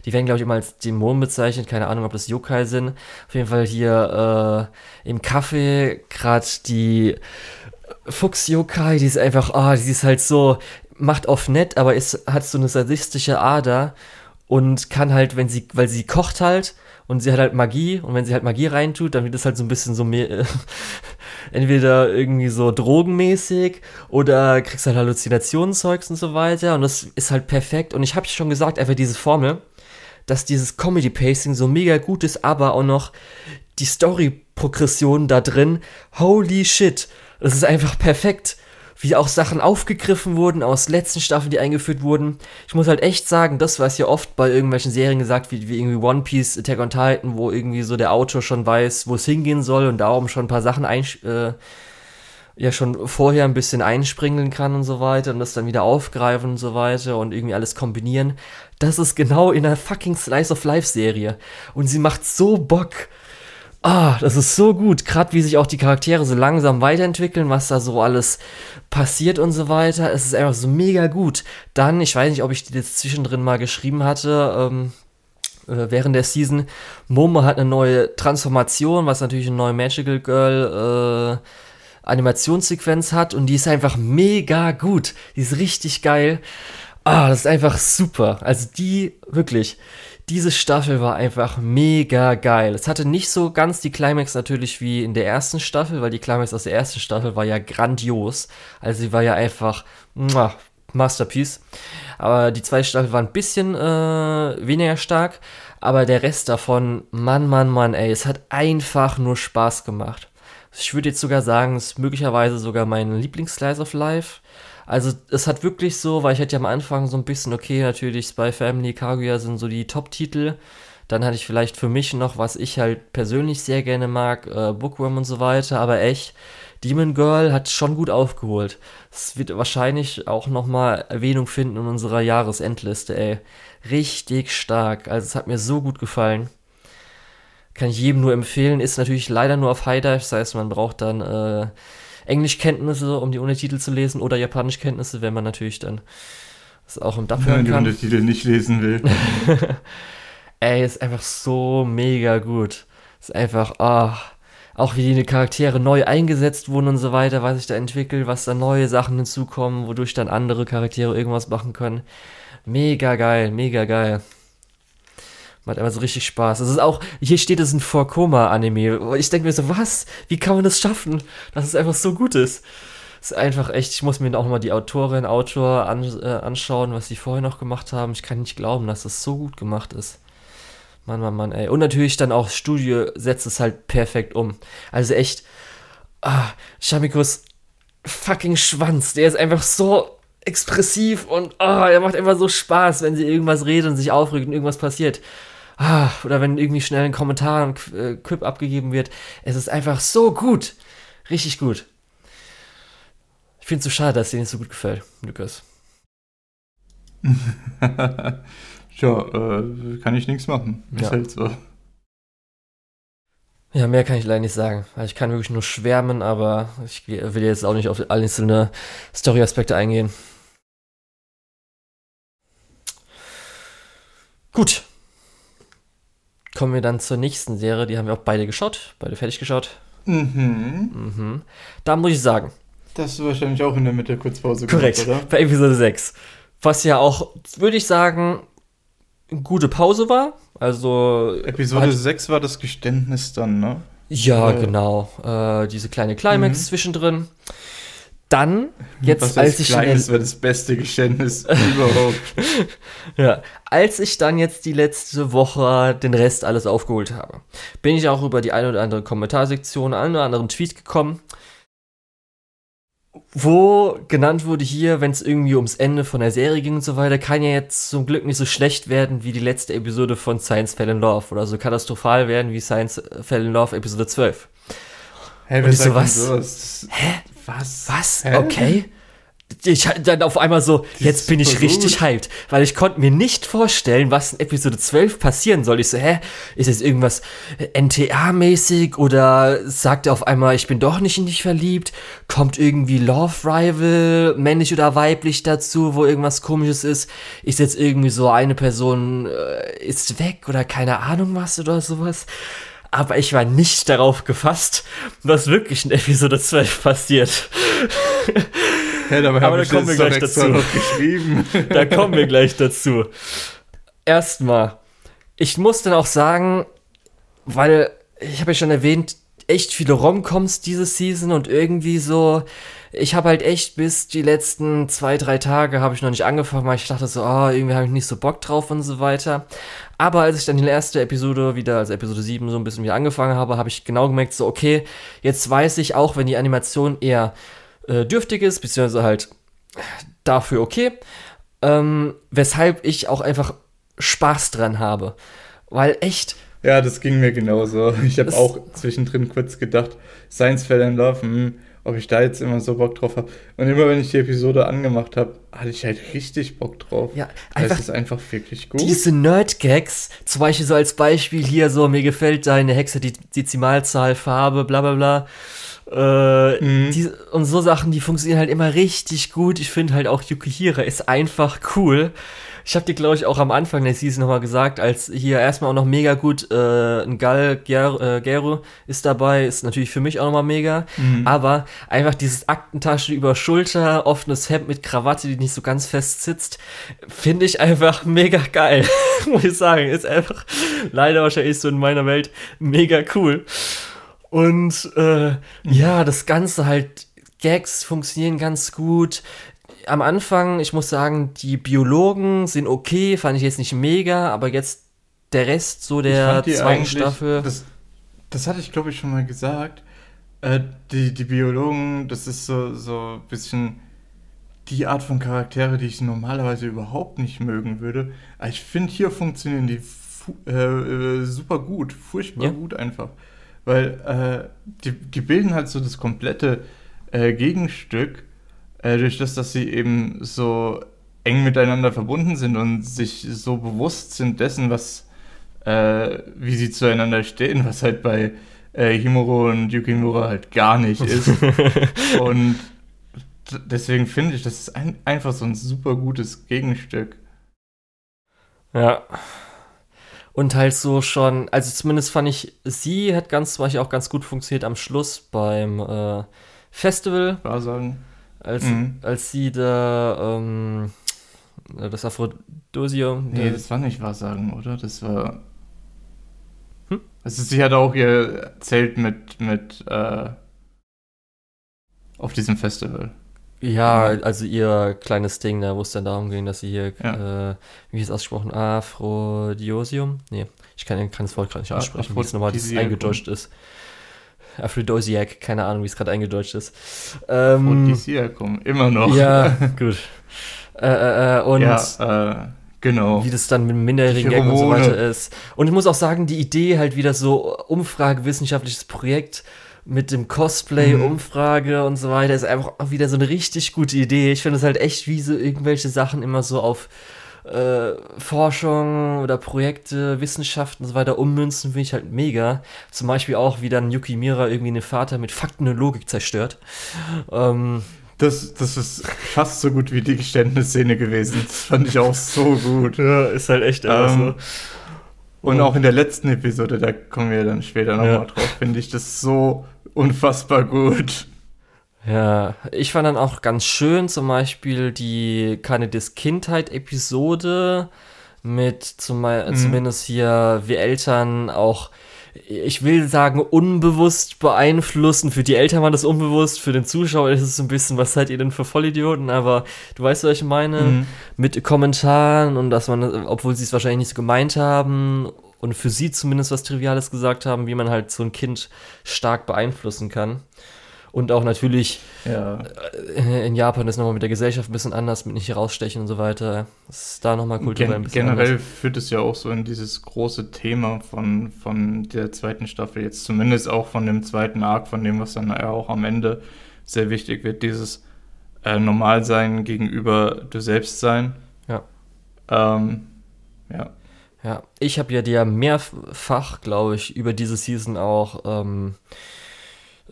die werden glaube ich immer als Dämonen bezeichnet, keine Ahnung, ob das Yokai sind. Auf jeden Fall hier äh, im Kaffee gerade die Fuchs-Yokai, die ist einfach, ah, oh, die ist halt so, macht oft nett, aber ist, hat so eine sadistische Ader und kann halt, wenn sie, weil sie kocht halt, und sie hat halt Magie. Und wenn sie halt Magie reintut, dann wird es halt so ein bisschen so mehr, [LAUGHS] entweder irgendwie so drogenmäßig oder kriegst halt Halluzinationenzeugs und so weiter. Und das ist halt perfekt. Und ich habe schon gesagt, einfach diese Formel, dass dieses Comedy Pacing so mega gut ist, aber auch noch die Story Progression da drin, holy shit, das ist einfach perfekt wie auch Sachen aufgegriffen wurden aus letzten Staffeln, die eingeführt wurden. Ich muss halt echt sagen, das, was ja oft bei irgendwelchen Serien gesagt wird, wie irgendwie One Piece, Attack on Titan, wo irgendwie so der Autor schon weiß, wo es hingehen soll und darum schon ein paar Sachen ein, äh, ja schon vorher ein bisschen einspringen kann und so weiter und das dann wieder aufgreifen und so weiter und irgendwie alles kombinieren. Das ist genau in einer fucking Slice of Life Serie und sie macht so Bock. Ah, das ist so gut, gerade wie sich auch die Charaktere so langsam weiterentwickeln, was da so alles passiert und so weiter. Es ist einfach so mega gut. Dann, ich weiß nicht, ob ich die jetzt zwischendrin mal geschrieben hatte, ähm, äh, während der Season, Momo hat eine neue Transformation, was natürlich eine neue Magical Girl äh, Animationssequenz hat und die ist einfach mega gut. Die ist richtig geil. Ah, das ist einfach super. Also die, wirklich diese Staffel war einfach mega geil. Es hatte nicht so ganz die Climax natürlich wie in der ersten Staffel, weil die Climax aus der ersten Staffel war ja grandios. Also sie war ja einfach muah, Masterpiece. Aber die zweite Staffel war ein bisschen äh, weniger stark. Aber der Rest davon, Mann, Mann, Mann, ey, es hat einfach nur Spaß gemacht. Ich würde jetzt sogar sagen, es ist möglicherweise sogar mein Lieblings-Slice of Life. Also es hat wirklich so, weil ich hatte ja am Anfang so ein bisschen, okay, natürlich Spy Family, Kaguya sind so die Top-Titel. Dann hatte ich vielleicht für mich noch, was ich halt persönlich sehr gerne mag, äh, Bookworm und so weiter, aber echt, Demon Girl hat schon gut aufgeholt. Es wird wahrscheinlich auch nochmal Erwähnung finden in unserer Jahresendliste, ey. Richtig stark. Also es hat mir so gut gefallen. Kann ich jedem nur empfehlen. Ist natürlich leider nur auf High Dive, das heißt, man braucht dann äh, Englischkenntnisse, um die Untertitel zu lesen, oder Japanischkenntnisse, wenn man natürlich dann das auch im Dub hören kann. Wenn die Untertitel nicht lesen will. [LAUGHS] Ey, ist einfach so mega gut. Ist einfach, ah, auch wie die Charaktere neu eingesetzt wurden und so weiter, was sich da entwickelt, was da neue Sachen hinzukommen, wodurch dann andere Charaktere irgendwas machen können. Mega geil, mega geil. Macht einfach so richtig Spaß. Das ist auch, hier steht es ein Vorkoma-Anime. Ich denke mir so, was? Wie kann man das schaffen, dass es einfach so gut ist? ist einfach echt, ich muss mir auch mal die Autorin, Autor an, äh, anschauen, was sie vorher noch gemacht haben. Ich kann nicht glauben, dass das so gut gemacht ist. Mann, Mann, Mann, ey. Und natürlich dann auch Studio setzt es halt perfekt um. Also echt, ah, Shamikos fucking Schwanz, der ist einfach so expressiv und oh, er macht einfach so Spaß, wenn sie irgendwas redet und sich aufregt und irgendwas passiert ah, oder wenn irgendwie schnell ein Kommentar, ein äh, Quip abgegeben wird. Es ist einfach so gut. Richtig gut. Ich finde es so schade, dass dir nicht so gut gefällt, Lukas. [LAUGHS] ja, äh, kann ich nichts machen. Ist ja. halt so. Ja, mehr kann ich leider nicht sagen. Also ich kann wirklich nur schwärmen, aber ich will jetzt auch nicht auf einzelne Story-Aspekte eingehen. Gut, kommen wir dann zur nächsten Serie. Die haben wir auch beide geschaut, beide fertig geschaut. Mhm. mhm. Da muss ich sagen. Das ist wahrscheinlich auch in der Mitte Kurzpause Korrekt, gemacht, oder? bei Episode 6. Was ja auch, würde ich sagen, eine gute Pause war. Also. Episode halt, 6 war das Geständnis dann, ne? Ja, äh, genau. Äh, diese kleine Climax mhm. zwischendrin dann, jetzt Was als ich klein, das war das beste Geständnis [LAUGHS] überhaupt. ja, als ich dann jetzt die letzte Woche den Rest alles aufgeholt habe, bin ich auch über die eine oder andere Kommentarsektion, einen oder anderen Tweet gekommen, wo genannt wurde hier, wenn es irgendwie ums Ende von der Serie ging und so weiter, kann ja jetzt zum Glück nicht so schlecht werden wie die letzte Episode von Science Fell in Love oder so katastrophal werden wie Science Fell in Love Episode 12. Hey, und ich so, was? Hä? Was? Was? Hä? Okay. ich dann auf einmal so, ist jetzt bin ich richtig gut. hyped, weil ich konnte mir nicht vorstellen, was in Episode 12 passieren soll. Ich so, hä, ist jetzt irgendwas NTA-mäßig oder sagt er auf einmal, ich bin doch nicht in dich verliebt? Kommt irgendwie Love Rival, männlich oder weiblich dazu, wo irgendwas komisches ist? Ist jetzt irgendwie so eine Person äh, ist weg oder keine Ahnung was oder sowas? Aber ich war nicht darauf gefasst, was wirklich in Episode 12 passiert. Ja, dabei Aber da kommen wir gleich dazu. [LAUGHS] Da kommen wir gleich dazu. Erstmal, ich muss dann auch sagen, weil ich habe ja schon erwähnt, echt viele Romcoms diese Season und irgendwie so, ich habe halt echt bis die letzten zwei, drei Tage habe ich noch nicht angefangen, weil ich dachte so, ah, irgendwie habe ich nicht so Bock drauf und so weiter. Aber als ich dann die erste Episode wieder, also Episode 7 so ein bisschen wieder angefangen habe, habe ich genau gemerkt, so, okay, jetzt weiß ich auch, wenn die Animation eher äh, dürftig ist, beziehungsweise halt dafür okay, ähm, weshalb ich auch einfach Spaß dran habe. Weil echt, Ja, das ging mir genauso. Ich habe auch zwischendrin kurz gedacht, Science Fell in Love, hm, ob ich da jetzt immer so Bock drauf habe. Und immer wenn ich die Episode angemacht habe, hatte ich halt richtig Bock drauf. ja, einfach es ist einfach wirklich gut. diese Nerd-Gags, zum Beispiel so als Beispiel hier so, mir gefällt deine Hexe, die Dezimalzahl, Farbe, bla bla bla. Äh, Mhm. die, und so Sachen, die funktionieren halt immer richtig gut. Ich finde halt auch Yukihira ist einfach cool. Ich habe dir, glaube ich, auch am Anfang der Season nochmal gesagt, als hier erstmal auch noch mega gut äh, ein Gal Ger äh, Gero ist dabei, ist natürlich für mich auch nochmal mega. Mhm. Aber einfach dieses Aktentasche über Schulter, offenes Hemd mit Krawatte, die nicht so ganz fest sitzt, finde ich einfach mega geil. [LAUGHS] Muss ich sagen, ist einfach leider wahrscheinlich so in meiner Welt mega cool. Und äh, ja, das Ganze halt, Gags funktionieren ganz gut. Am Anfang, ich muss sagen, die Biologen sind okay, fand ich jetzt nicht mega, aber jetzt der Rest so der zweiten Staffel. Das, das hatte ich, glaube ich, schon mal gesagt. Äh, die, die Biologen, das ist so, so ein bisschen die Art von Charaktere, die ich normalerweise überhaupt nicht mögen würde. Aber ich finde, hier funktionieren die äh, äh, super gut, furchtbar Ja. gut einfach. Weil äh, die, die bilden halt so das komplette äh, Gegenstück, äh, durch das, dass sie eben so eng miteinander verbunden sind und sich so bewusst sind dessen, was äh, wie sie zueinander stehen, was halt bei äh, Himuro und Yukimura halt gar nicht ist. [LAUGHS] und deswegen finde ich, das ist ein, einfach so ein super gutes Gegenstück. Ja. Und halt so schon, also zumindest fand ich, sie hat ganz, zum Beispiel auch ganz gut funktioniert am Schluss beim äh, Festival, Wahrsagen. Als, Mhm. als sie da ähm, das Aphrodosium, Nee, das war nicht Wahrsagen, oder? Das war. Hm? Also sie hat auch ihr Zelt mit, mit äh, auf diesem Festival. ja, also ihr kleines Ding, da wo es dann darum ging, dass sie hier, Ja. äh, wie ist es ausgesprochen, Aphrodisium? Nee, ich kann, kann das Wort gerade nicht aussprechen, wie es Aphrodisiakum. eingedeutscht ist. Aphrodisiac, keine Ahnung, wie es gerade eingedeutscht ist. Ähm, Aphrodisiakum, immer noch. Ja, [LAUGHS] gut. Äh, äh, äh, und ja, äh, genau. wie das dann mit dem minderjährigen Gag und so weiter ist. Und ich muss auch sagen, die Idee halt wieder so umfragewissenschaftliches Projekt mit dem Cosplay, Mhm. Umfrage und so weiter ist einfach auch wieder so eine richtig gute Idee. Ich finde es halt echt, wie so irgendwelche Sachen immer so auf äh, Forschung oder Projekte, Wissenschaften und so weiter ummünzen, finde ich halt mega. Zum Beispiel auch, wie dann Yuki Mira irgendwie einen Vater mit Fakten und Logik zerstört. Ähm, Das, das ist fast so gut wie die Geständnisszene gewesen. Das fand ich auch so gut. ja, ist halt echt Ähm, Und Oh. auch in der letzten Episode, da kommen wir dann später nochmal Ja. drauf, finde ich das so unfassbar gut. Ja, ich fand dann auch ganz schön zum Beispiel die Keine des Kindheit-Episode mit zum, Mhm. zumindest hier wir Eltern auch, ich will sagen, unbewusst beeinflussen. Für die Eltern war das unbewusst, für den Zuschauer ist es ein bisschen, was seid ihr denn für Vollidioten? Aber du weißt, was ich meine? Mhm. Mit Kommentaren und dass man, obwohl sie es wahrscheinlich nicht so gemeint haben und für sie zumindest was Triviales gesagt haben, wie man halt so ein Kind stark beeinflussen kann. Und auch natürlich Ja. äh, in Japan ist nochmal mit der Gesellschaft ein bisschen anders, mit nicht herausstechen und so weiter. Das ist da nochmal kulturell ein Gen bisschen generell anders. führt es ja auch so in dieses große Thema von, von der zweiten Staffel, jetzt zumindest auch von dem zweiten Arc, von dem, was dann ja auch am Ende sehr wichtig wird, dieses äh, normal sein gegenüber du selbst sein. Ja. Ähm, ja. Ja, ich habe ja dir mehrfach, glaube ich, über diese Season auch ähm,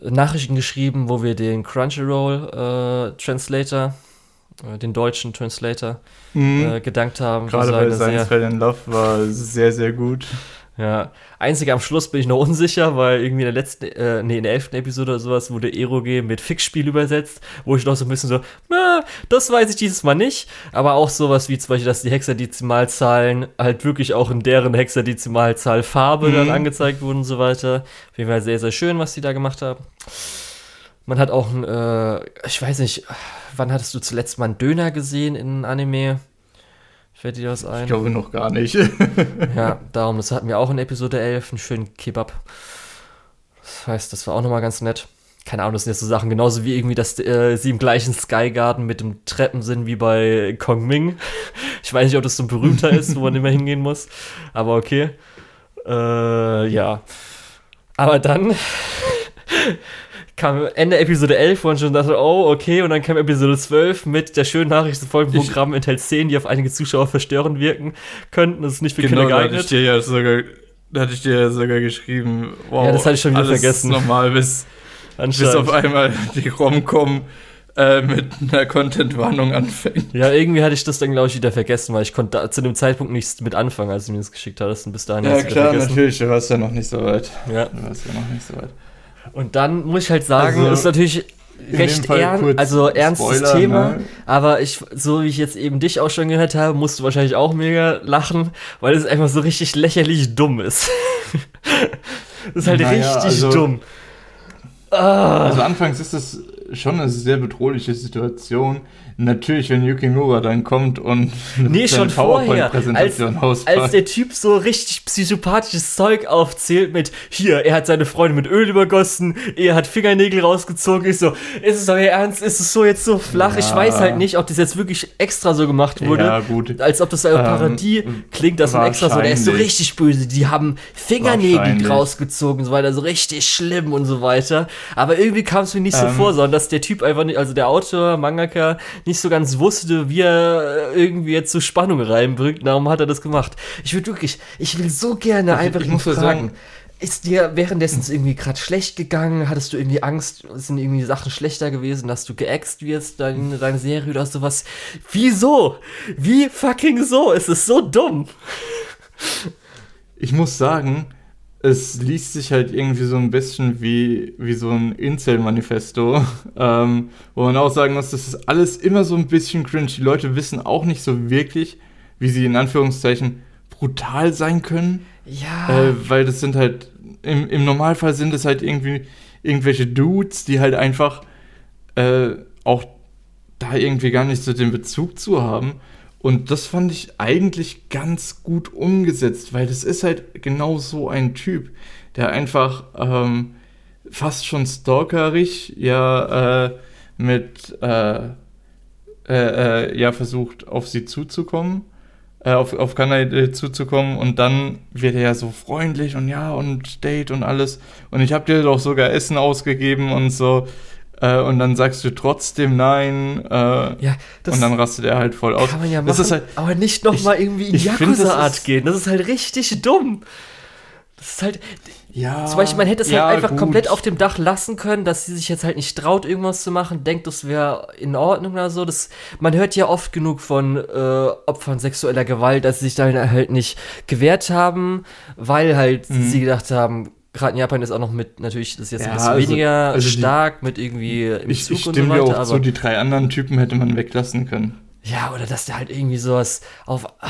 Nachrichten geschrieben, wo wir den Crunchyroll äh, Translator, äh, den deutschen Translator, Mhm. äh, gedankt haben. Gerade bei Science Fell in Love war sehr, sehr gut. Ja, einzig am Schluss bin ich noch unsicher, weil irgendwie in der letzten, äh, nee, in der elften Episode oder sowas wurde Eroge mit Fixspiel übersetzt, wo ich noch so ein bisschen so, na, das weiß ich dieses Mal nicht, aber auch sowas wie zum Beispiel, dass die Hexadezimalzahlen halt wirklich auch in deren Hexadezimalzahl Farbe Mhm. dann angezeigt wurden und so weiter. Auf jeden Fall sehr, sehr schön, was die da gemacht haben. Man hat auch ein, äh, ich weiß nicht, wann hattest du zuletzt mal einen Döner gesehen in einem Anime? Fällt dir das ein? Ich glaube noch gar nicht. [LAUGHS] Ja, [LAUGHS] darum, das hatten wir auch in Episode 11, einen schönen Kebab. Das heißt, das war auch nochmal ganz nett. Keine Ahnung, das sind jetzt so Sachen, genauso wie irgendwie, dass äh, sie im gleichen Sky Garden mit dem Treppen sind wie bei Kong Ming. [LAUGHS] Ich weiß nicht, ob das so ein berühmter ist, wo man immer hingehen muss, aber okay. Äh, ja. Aber dann kam Ende Episode 11, wo man schon dachte, oh, okay, und dann kam Episode 12 mit der schönen Nachricht, das Folgenprogramm enthält Szenen, die auf einige Zuschauer verstörend wirken könnten. Das ist nicht für genau, Kinder da hatte ich geeignet. dir ja sogar, da hatte ich dir ja sogar geschrieben, wow, Ja, das hatte ich schon wieder alles vergessen. normal, bis, bis auf einmal die Romcom äh, mit einer Content-Warnung anfängt. Ja, irgendwie hatte ich das dann, glaube ich, wieder vergessen, weil ich konnte zu dem Zeitpunkt nichts mit anfangen, als du mir das geschickt hattest. Und bis dahin Ja, klar, natürlich, du warst ja noch nicht so weit. Ja. Du warst ja noch nicht so weit. Und dann muss ich halt sagen, Also, ist natürlich recht kurz also ernstes Spoiler, Thema. ne? Aber ich, so wie ich jetzt eben dich auch schon gehört habe, musst du wahrscheinlich auch mega lachen, weil es einfach so richtig lächerlich dumm ist. das [LAUGHS] ist halt Naja, richtig also- dumm. Ah. Also anfangs ist das schon eine sehr bedrohliche Situation. Natürlich, wenn Yukimura dann kommt und Nee, schon vorher, als, als der Typ so richtig psychopathisches Zeug aufzählt mit, hier, er hat seine Freunde mit Öl übergossen, er hat Fingernägel rausgezogen, ich so, ist es euer Ernst, ist es so jetzt so flach? Ich Ja. weiß halt nicht, ob das jetzt wirklich extra so gemacht wurde. Ja, gut. Als ob das eine Ähm, Parodie klingt, das dann extra so, der ist so richtig böse, die haben Fingernägel rausgezogen und so weiter, so richtig schlimm und so weiter. Aber irgendwie kam es mir nicht so Ähm. vor, sondern dass der Typ einfach nicht, also der Autor, Mangaka, nicht so ganz wusste, wie er äh, irgendwie jetzt so Spannung reinbringt. Darum hat er das gemacht. Ich würde wirklich, ich will so gerne einfach ich ihn muss fragen. sagen- ist dir währenddessen irgendwie gerade schlecht gegangen? Hattest du irgendwie Angst? Sind irgendwie Sachen schlechter gewesen, dass du geäxt wirst, deine, deine Serie oder sowas? Wieso? Wie fucking so? Es ist so dumm. Ich muss sagen, es liest sich halt irgendwie so ein bisschen wie, wie so ein Incel-Manifesto, [LAUGHS] ähm, wo man auch sagen muss, das ist alles immer so ein bisschen cringe. Die Leute wissen auch nicht so wirklich, wie sie in Anführungszeichen brutal sein können, Ja. äh, weil das sind halt, im, im Normalfall sind es halt irgendwie irgendwelche Dudes, die halt einfach äh, auch da irgendwie gar nicht so den Bezug zu haben. Und das fand ich eigentlich ganz gut umgesetzt, weil das ist halt genau so ein Typ, der einfach ähm, fast schon stalkerig ja äh, mit äh, äh, äh, ja versucht auf sie zuzukommen, äh, auf, auf Kanai zuzukommen. Und dann wird er ja so freundlich und ja und Date und alles. Und ich habe dir doch sogar Essen ausgegeben und so äh, und dann sagst du trotzdem nein äh, ja, das und dann rastet er halt voll aus. kann man ja machen, das ist halt, aber nicht noch ich- mal irgendwie in Yakuza-Art gehen. Das ist halt richtig dumm. Das ist halt, ja, Zum Beispiel, man hätte es ja, halt einfach gut. komplett auf dem Dach lassen können, dass sie sich jetzt halt nicht traut, irgendwas zu machen, denkt, das wäre in Ordnung oder so. Das, man hört ja oft genug von äh, Opfern sexueller Gewalt, dass sie sich dann halt nicht gewehrt haben, weil halt Mhm. sie gedacht haben, gerade in Japan ist auch noch mit, natürlich, das ist jetzt Ja, ein bisschen also- weniger also die- stark mit irgendwie im Ich, Zug ich und stimme so dir weiter, auch aber zu, die drei anderen Typen hätte man weglassen können. ja, oder dass der halt irgendwie sowas auf. Ah,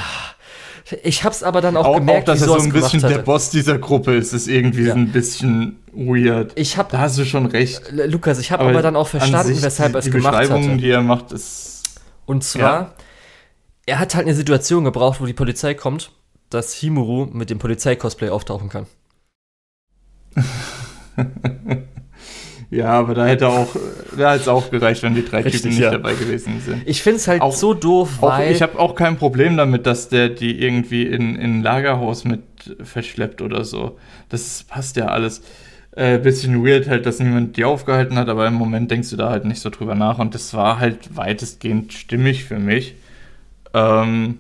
ich hab's aber dann auch, Auch, gemerkt, auch dass er so ein bisschen der. Boss dieser Gruppe ist, ist irgendwie Ja. ein bisschen weird. Ich hab, Da hast du schon recht. Lukas, ich habe aber, dann auch an verstanden, sich, weshalb er es die gemacht Beschreibungen, hatte. die er macht, ist. Und zwar, Ja. er hat halt eine Situation gebraucht, wo die Polizei kommt, dass Himuru mit dem Polizei-Cosplay auftauchen kann. [LAUGHS] Ja, aber da hätte auch, da hätte es auch gereicht, wenn die drei Richtig, Typen nicht ja. dabei gewesen sind. Ich find's halt Auch- so doof, Auch, weil. ich habe auch kein Problem damit, dass der die irgendwie in in ein Lagerhaus mit verschleppt oder so. Das passt ja alles. Äh, bisschen weird halt, dass niemand die aufgehalten hat, aber im Moment denkst du da halt nicht so drüber nach und das war halt weitestgehend stimmig für mich. Ähm,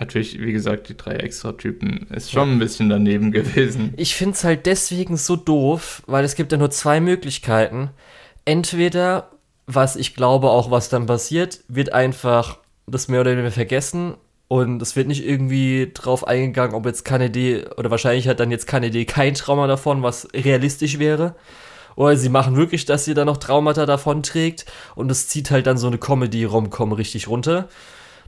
natürlich, wie gesagt, die drei Extra-Typen ist schon ein bisschen daneben [LAUGHS] gewesen. Ich finde es halt deswegen so doof, weil es gibt ja nur zwei Möglichkeiten. Entweder, was ich glaube auch, was dann passiert, wird einfach das mehr oder weniger vergessen und es wird nicht irgendwie drauf eingegangen, ob jetzt Kennedy, oder wahrscheinlich hat dann jetzt Kennedy kein Trauma davon, was realistisch wäre. Oder sie machen wirklich, dass sie da noch Traumata davon trägt und es zieht halt dann so eine Comedy-Romcom richtig runter.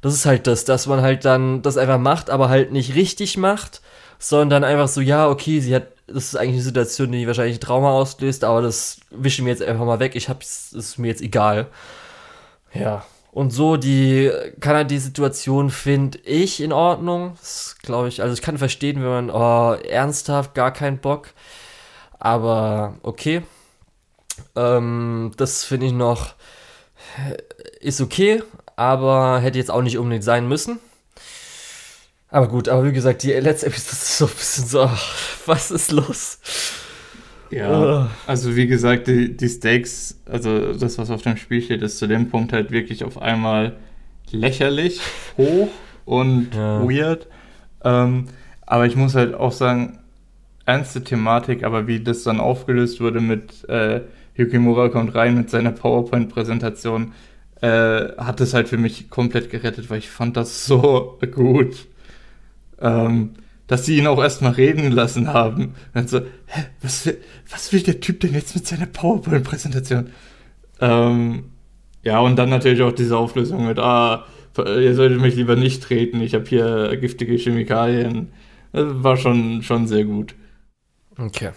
Das ist halt das, dass man halt dann das einfach macht, aber halt nicht richtig macht, sondern einfach so, ja, okay, sie hat, das ist eigentlich eine Situation, die wahrscheinlich Trauma auslöst, aber das wischen wir jetzt einfach mal weg, ich hab's, ist mir jetzt egal. Ja, und so die Kanadi-Situation finde ich in Ordnung. Das glaube ich, also ich kann verstehen, wenn man, oh, ernsthaft, gar keinen Bock. Aber okay. Ähm, das finde ich noch, ist okay, aber hätte jetzt auch nicht unbedingt sein müssen. Aber gut, aber wie gesagt, die letzte Episode ist so ein bisschen so, was ist los? Ja, also wie gesagt, die, die Stakes, also das, was auf dem Spiel steht, ist zu dem Punkt halt wirklich auf einmal lächerlich, [LAUGHS] hoch und ja. weird. Ähm, aber ich muss halt auch sagen, ernste Thematik, aber wie das dann aufgelöst wurde mit äh, Yukimura kommt rein mit seiner PowerPoint-Präsentation, äh, hat das halt für mich komplett gerettet, weil ich fand das so [LAUGHS] gut. Ähm, dass sie ihn auch erstmal reden lassen haben. Und so, hä, was will, was will der Typ denn jetzt mit seiner PowerPoint-Präsentation? Ähm, ja, und dann natürlich auch diese Auflösung mit, ah, ihr solltet mich lieber nicht treten, ich habe hier giftige Chemikalien. Das war schon, schon sehr gut. Okay.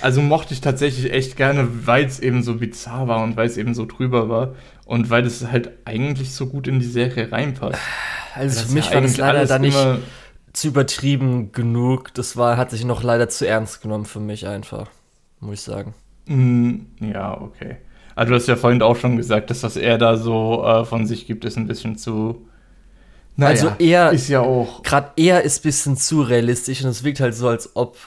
Also mochte ich tatsächlich echt gerne, weil es eben so bizarr war und weil es eben so drüber war und weil es halt eigentlich so gut in die Serie reinpasst. Also für mich ja war das leider da nicht zu übertrieben genug. Das war, hat sich noch leider zu ernst genommen für mich einfach, muss ich sagen. Mm, ja, okay. Also du hast ja vorhin auch schon gesagt, dass das er da so äh, von sich gibt, ist ein bisschen zu. Naja, also er ist ja auch. Gerade er ist ein bisschen zu realistisch und es wirkt halt so, als ob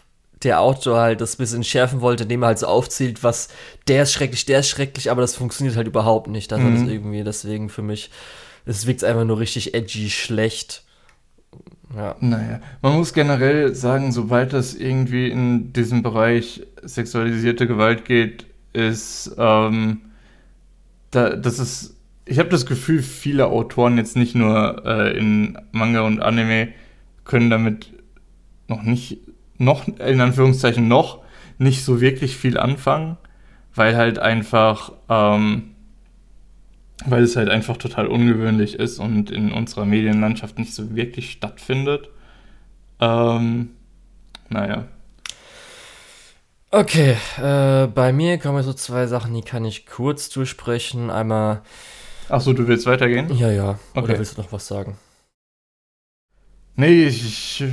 der Autor halt das bisschen schärfen wollte, indem er halt so aufzählt, was der ist schrecklich, der ist schrecklich, aber das funktioniert halt überhaupt nicht. Also mhm. das irgendwie, deswegen für mich, es wirkt einfach nur richtig edgy schlecht. Ja. Naja, man muss generell sagen, sobald es irgendwie in diesem Bereich sexualisierte Gewalt geht, ist, ähm, da, das ist, ich habe das Gefühl, viele Autoren jetzt nicht nur äh, in Manga und Anime können damit noch nicht, noch, in Anführungszeichen noch, nicht so wirklich viel anfangen, weil halt einfach, ähm, weil es halt einfach total ungewöhnlich ist und in unserer Medienlandschaft nicht so wirklich stattfindet. Ähm, naja. Okay, äh, bei mir kommen so zwei Sachen, die kann ich kurz durchsprechen. Einmal. Achso, du willst weitergehen? Ja, ja. Okay. Oder willst du noch was sagen? Nee, ich, ich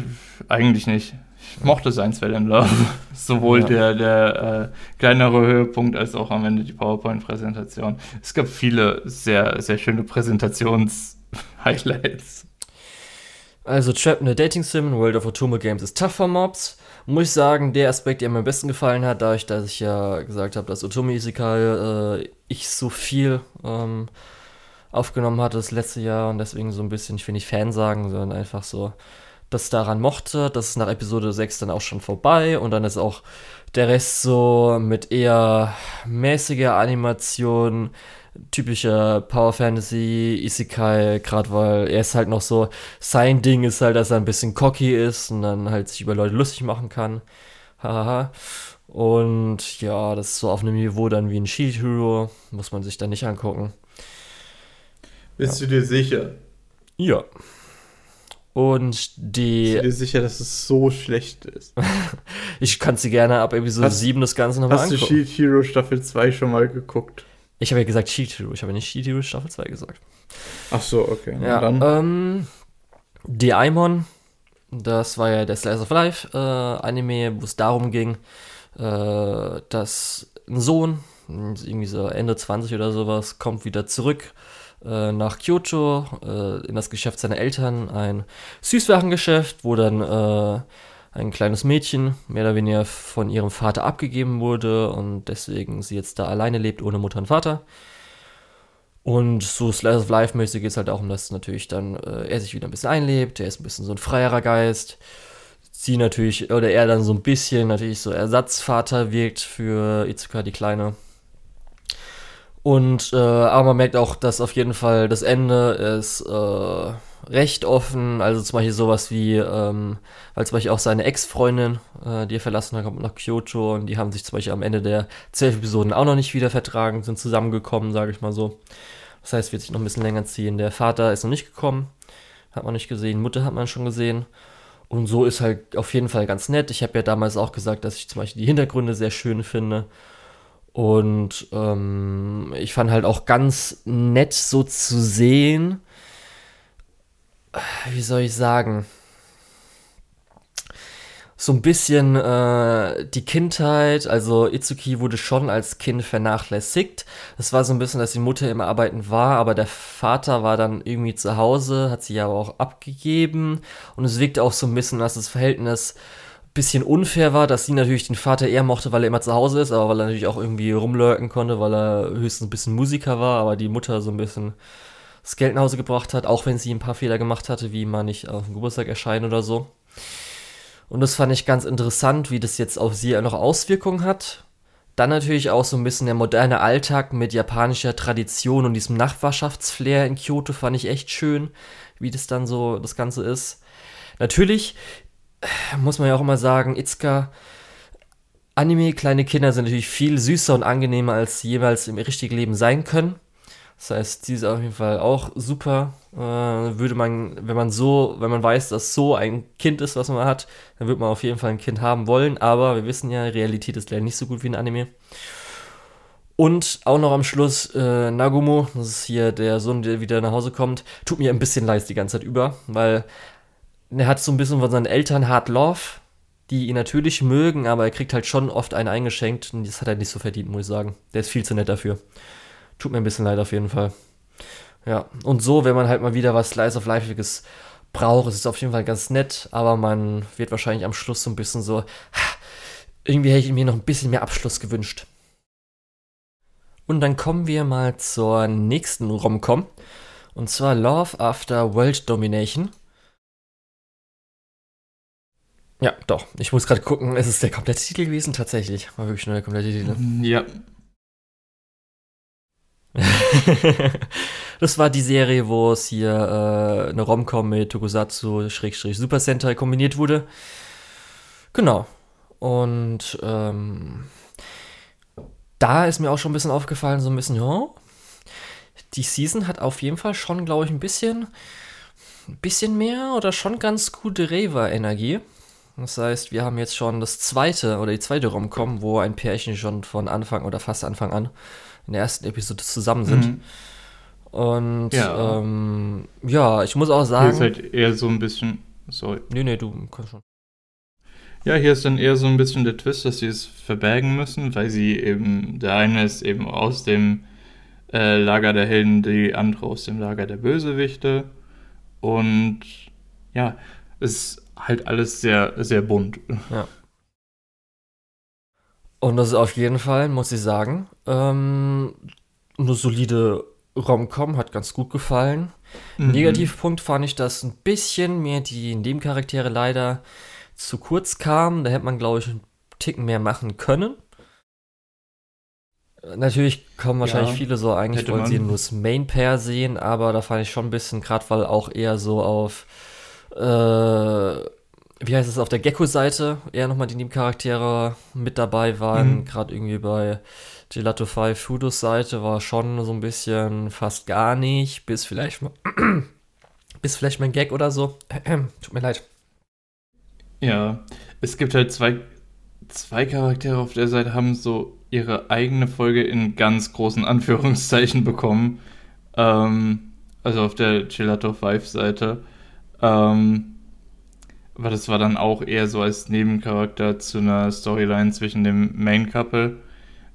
eigentlich nicht. Ich mochte Science in Love. Sowohl ja. der, der äh, kleinere Höhepunkt als auch am Ende die PowerPoint-Präsentation. Es gab viele sehr, sehr schöne Präsentations-Highlights. Also Trap in the Dating Sim World of Otome Games ist tough for Mobs. Muss ich sagen, der Aspekt, der mir am besten gefallen hat, dadurch, dass ich ja gesagt habe, dass Otome Isekai äh, ich so viel ähm, aufgenommen hatte das letzte Jahr und deswegen so ein bisschen, ich will nicht Fan sagen, sondern einfach so das daran mochte. Das ist nach Episode 6 dann auch schon vorbei und dann ist auch der Rest so mit eher mäßiger Animation, typischer Power Fantasy, Isekai, gerade weil er ist halt noch so, sein Ding ist halt, dass er ein bisschen cocky ist und dann halt sich über Leute lustig machen kann. Haha. Und ja, das ist so auf einem Niveau dann wie ein Shield Hero, muss man sich dann nicht angucken. Bist ja. du dir sicher? Ja. Und die. Bist du dir sicher, dass es so schlecht ist? [LAUGHS] ich kann sie gerne ab Episode hast, 7 das Ganze nochmal angucken. Hast du Shield Hero Staffel 2 schon mal geguckt? Ich habe ja gesagt Shield Hero, ich habe nicht Shield Hero Staffel 2 gesagt. Ach so, okay. Ja, dann. Ähm, Daimon, das war ja der Slice of Life äh, Anime, wo es darum ging, äh, dass ein Sohn, irgendwie so Ende 20 oder sowas, kommt wieder zurück äh, nach Kyoto äh, in das Geschäft seiner Eltern, ein Süßwarengeschäft, wo dann äh, ein kleines Mädchen, mehr oder weniger von ihrem Vater abgegeben wurde und deswegen sie jetzt da alleine lebt, ohne Mutter und Vater. Und so Slice of Life-mäßig geht es halt darum, dass natürlich dann äh, er sich wieder ein bisschen einlebt, er ist ein bisschen so ein freierer Geist. Sie natürlich, oder er dann so ein bisschen natürlich so Ersatzvater wirkt für Itsuka, die Kleine. Und, äh, aber man merkt auch, dass auf jeden Fall das Ende ist äh, recht offen. Also zum Beispiel sowas wie, ähm, weil zum Beispiel auch seine Ex-Freundin, äh, die er verlassen hat, kommt nach Kyoto und die haben sich zum Beispiel am Ende der zwölf Episoden auch noch nicht wieder vertragen, sind zusammengekommen, sage ich mal so. Das heißt, wird sich noch ein bisschen länger ziehen. Der Vater ist noch nicht gekommen, hat man nicht gesehen. Mutter hat man schon gesehen. Und so ist halt auf jeden Fall ganz nett. Ich habe ja damals auch gesagt, dass ich zum Beispiel die Hintergründe sehr schön finde. Und ähm, ich fand halt auch ganz nett so zu sehen. Wie soll ich sagen? so ein bisschen äh, die Kindheit, also Itsuki wurde schon als Kind vernachlässigt. Es war so ein bisschen, dass die Mutter immer arbeiten war, aber der Vater war dann irgendwie zu Hause, hat sie aber auch abgegeben und es wirkte auch so ein bisschen, dass das Verhältnis bisschen unfair war, dass sie natürlich den Vater eher mochte, weil er immer zu Hause ist, aber weil er natürlich auch irgendwie rumlurken konnte, weil er höchstens ein bisschen Musiker war, aber die Mutter so ein bisschen das Geld nach Hause gebracht hat, auch wenn sie ein paar Fehler gemacht hatte, wie man nicht auf dem Geburtstag erscheinen oder so. Und das fand ich ganz interessant, wie das jetzt auf sie noch Auswirkungen hat. Dann natürlich auch so ein bisschen der moderne Alltag mit japanischer Tradition und diesem Nachbarschaftsflair in Kyoto fand ich echt schön, wie das dann so das Ganze ist. Natürlich muss man ja auch immer sagen, Itsuka, Anime, kleine Kinder sind natürlich viel süßer und angenehmer, als jeweils im richtigen Leben sein können. Das heißt, die ist auf jeden Fall auch super. Äh, würde man, wenn man so, wenn man weiß, dass so ein Kind ist, was man hat, dann würde man auf jeden Fall ein Kind haben wollen. Aber wir wissen ja, Realität ist leider nicht so gut wie ein Anime. Und auch noch am Schluss äh, Nagumo, das ist hier der Sohn, der wieder nach Hause kommt, tut mir ein bisschen leid die ganze Zeit über, weil er hat so ein bisschen von seinen Eltern Hard Love, die ihn natürlich mögen, aber er kriegt halt schon oft einen eingeschenkt und das hat er nicht so verdient, muss ich sagen. Der ist viel zu nett dafür. Tut mir ein bisschen leid auf jeden Fall. Ja, und so, wenn man halt mal wieder was Slice of Lifeiges braucht, ist es auf jeden Fall ganz nett, aber man wird wahrscheinlich am Schluss so ein bisschen so, [SIGHS] irgendwie hätte ich mir noch ein bisschen mehr Abschluss gewünscht. Und dann kommen wir mal zur nächsten Romcom. Und zwar Love After World Domination. Ja, doch. Ich muss gerade gucken, es ist der komplette Titel gewesen, tatsächlich. War wirklich nur der komplette Titel. Ja, [LAUGHS] das war die Serie, wo es hier äh, eine Romcom mit Tokusatsu Super Sentai kombiniert wurde. Genau. Und ähm, da ist mir auch schon ein bisschen aufgefallen, so ein bisschen, ja, die Season hat auf jeden Fall schon, glaube ich, ein bisschen, ein bisschen mehr oder schon ganz gute Reva-Energie. Das heißt, wir haben jetzt schon das zweite oder die zweite Romcom, wo ein Pärchen schon von Anfang oder fast Anfang an in der ersten Episode zusammen sind. Mhm. Und ja. Ähm, ja, ich muss auch sagen. Hier ist halt eher so ein bisschen. Sorry. Nee, nee, du kannst schon. Ja, hier ist dann eher so ein bisschen der Twist, dass sie es verbergen müssen, weil sie eben, der eine ist eben aus dem äh, Lager der Helden, die andere aus dem Lager der Bösewichte. Und ja, es ist halt alles sehr, sehr bunt. Ja. Und das ist auf jeden Fall, muss ich sagen, ähm, eine solide Rom-Com, hat ganz gut gefallen. Mhm. Negativpunkt fand ich, dass ein bisschen mehr die Nebencharaktere leider zu kurz kamen. Da hätte man, glaube ich, einen Ticken mehr machen können. Natürlich kommen wahrscheinlich ja, viele so, eigentlich wollen sie nur das Main-Pair sehen, aber da fand ich schon ein bisschen, gerade weil auch eher so auf äh, wie heißt es, auf der Gecko-Seite eher nochmal die Nebencharaktere mit dabei waren. Mhm. Gerade irgendwie bei Gelato 5 Fudos Seite war schon so ein bisschen fast gar nicht, bis vielleicht mal, [CLEARS THROAT] bis vielleicht mal ein Gag oder so. [CLEARS THROAT] Tut mir leid. Ja, es gibt halt zwei, zwei Charaktere auf der Seite, haben so ihre eigene Folge in ganz großen Anführungszeichen bekommen. Ähm, also auf der Gelato 5 Seite. Ähm, aber das war dann auch eher so als Nebencharakter zu einer Storyline zwischen dem Main Couple,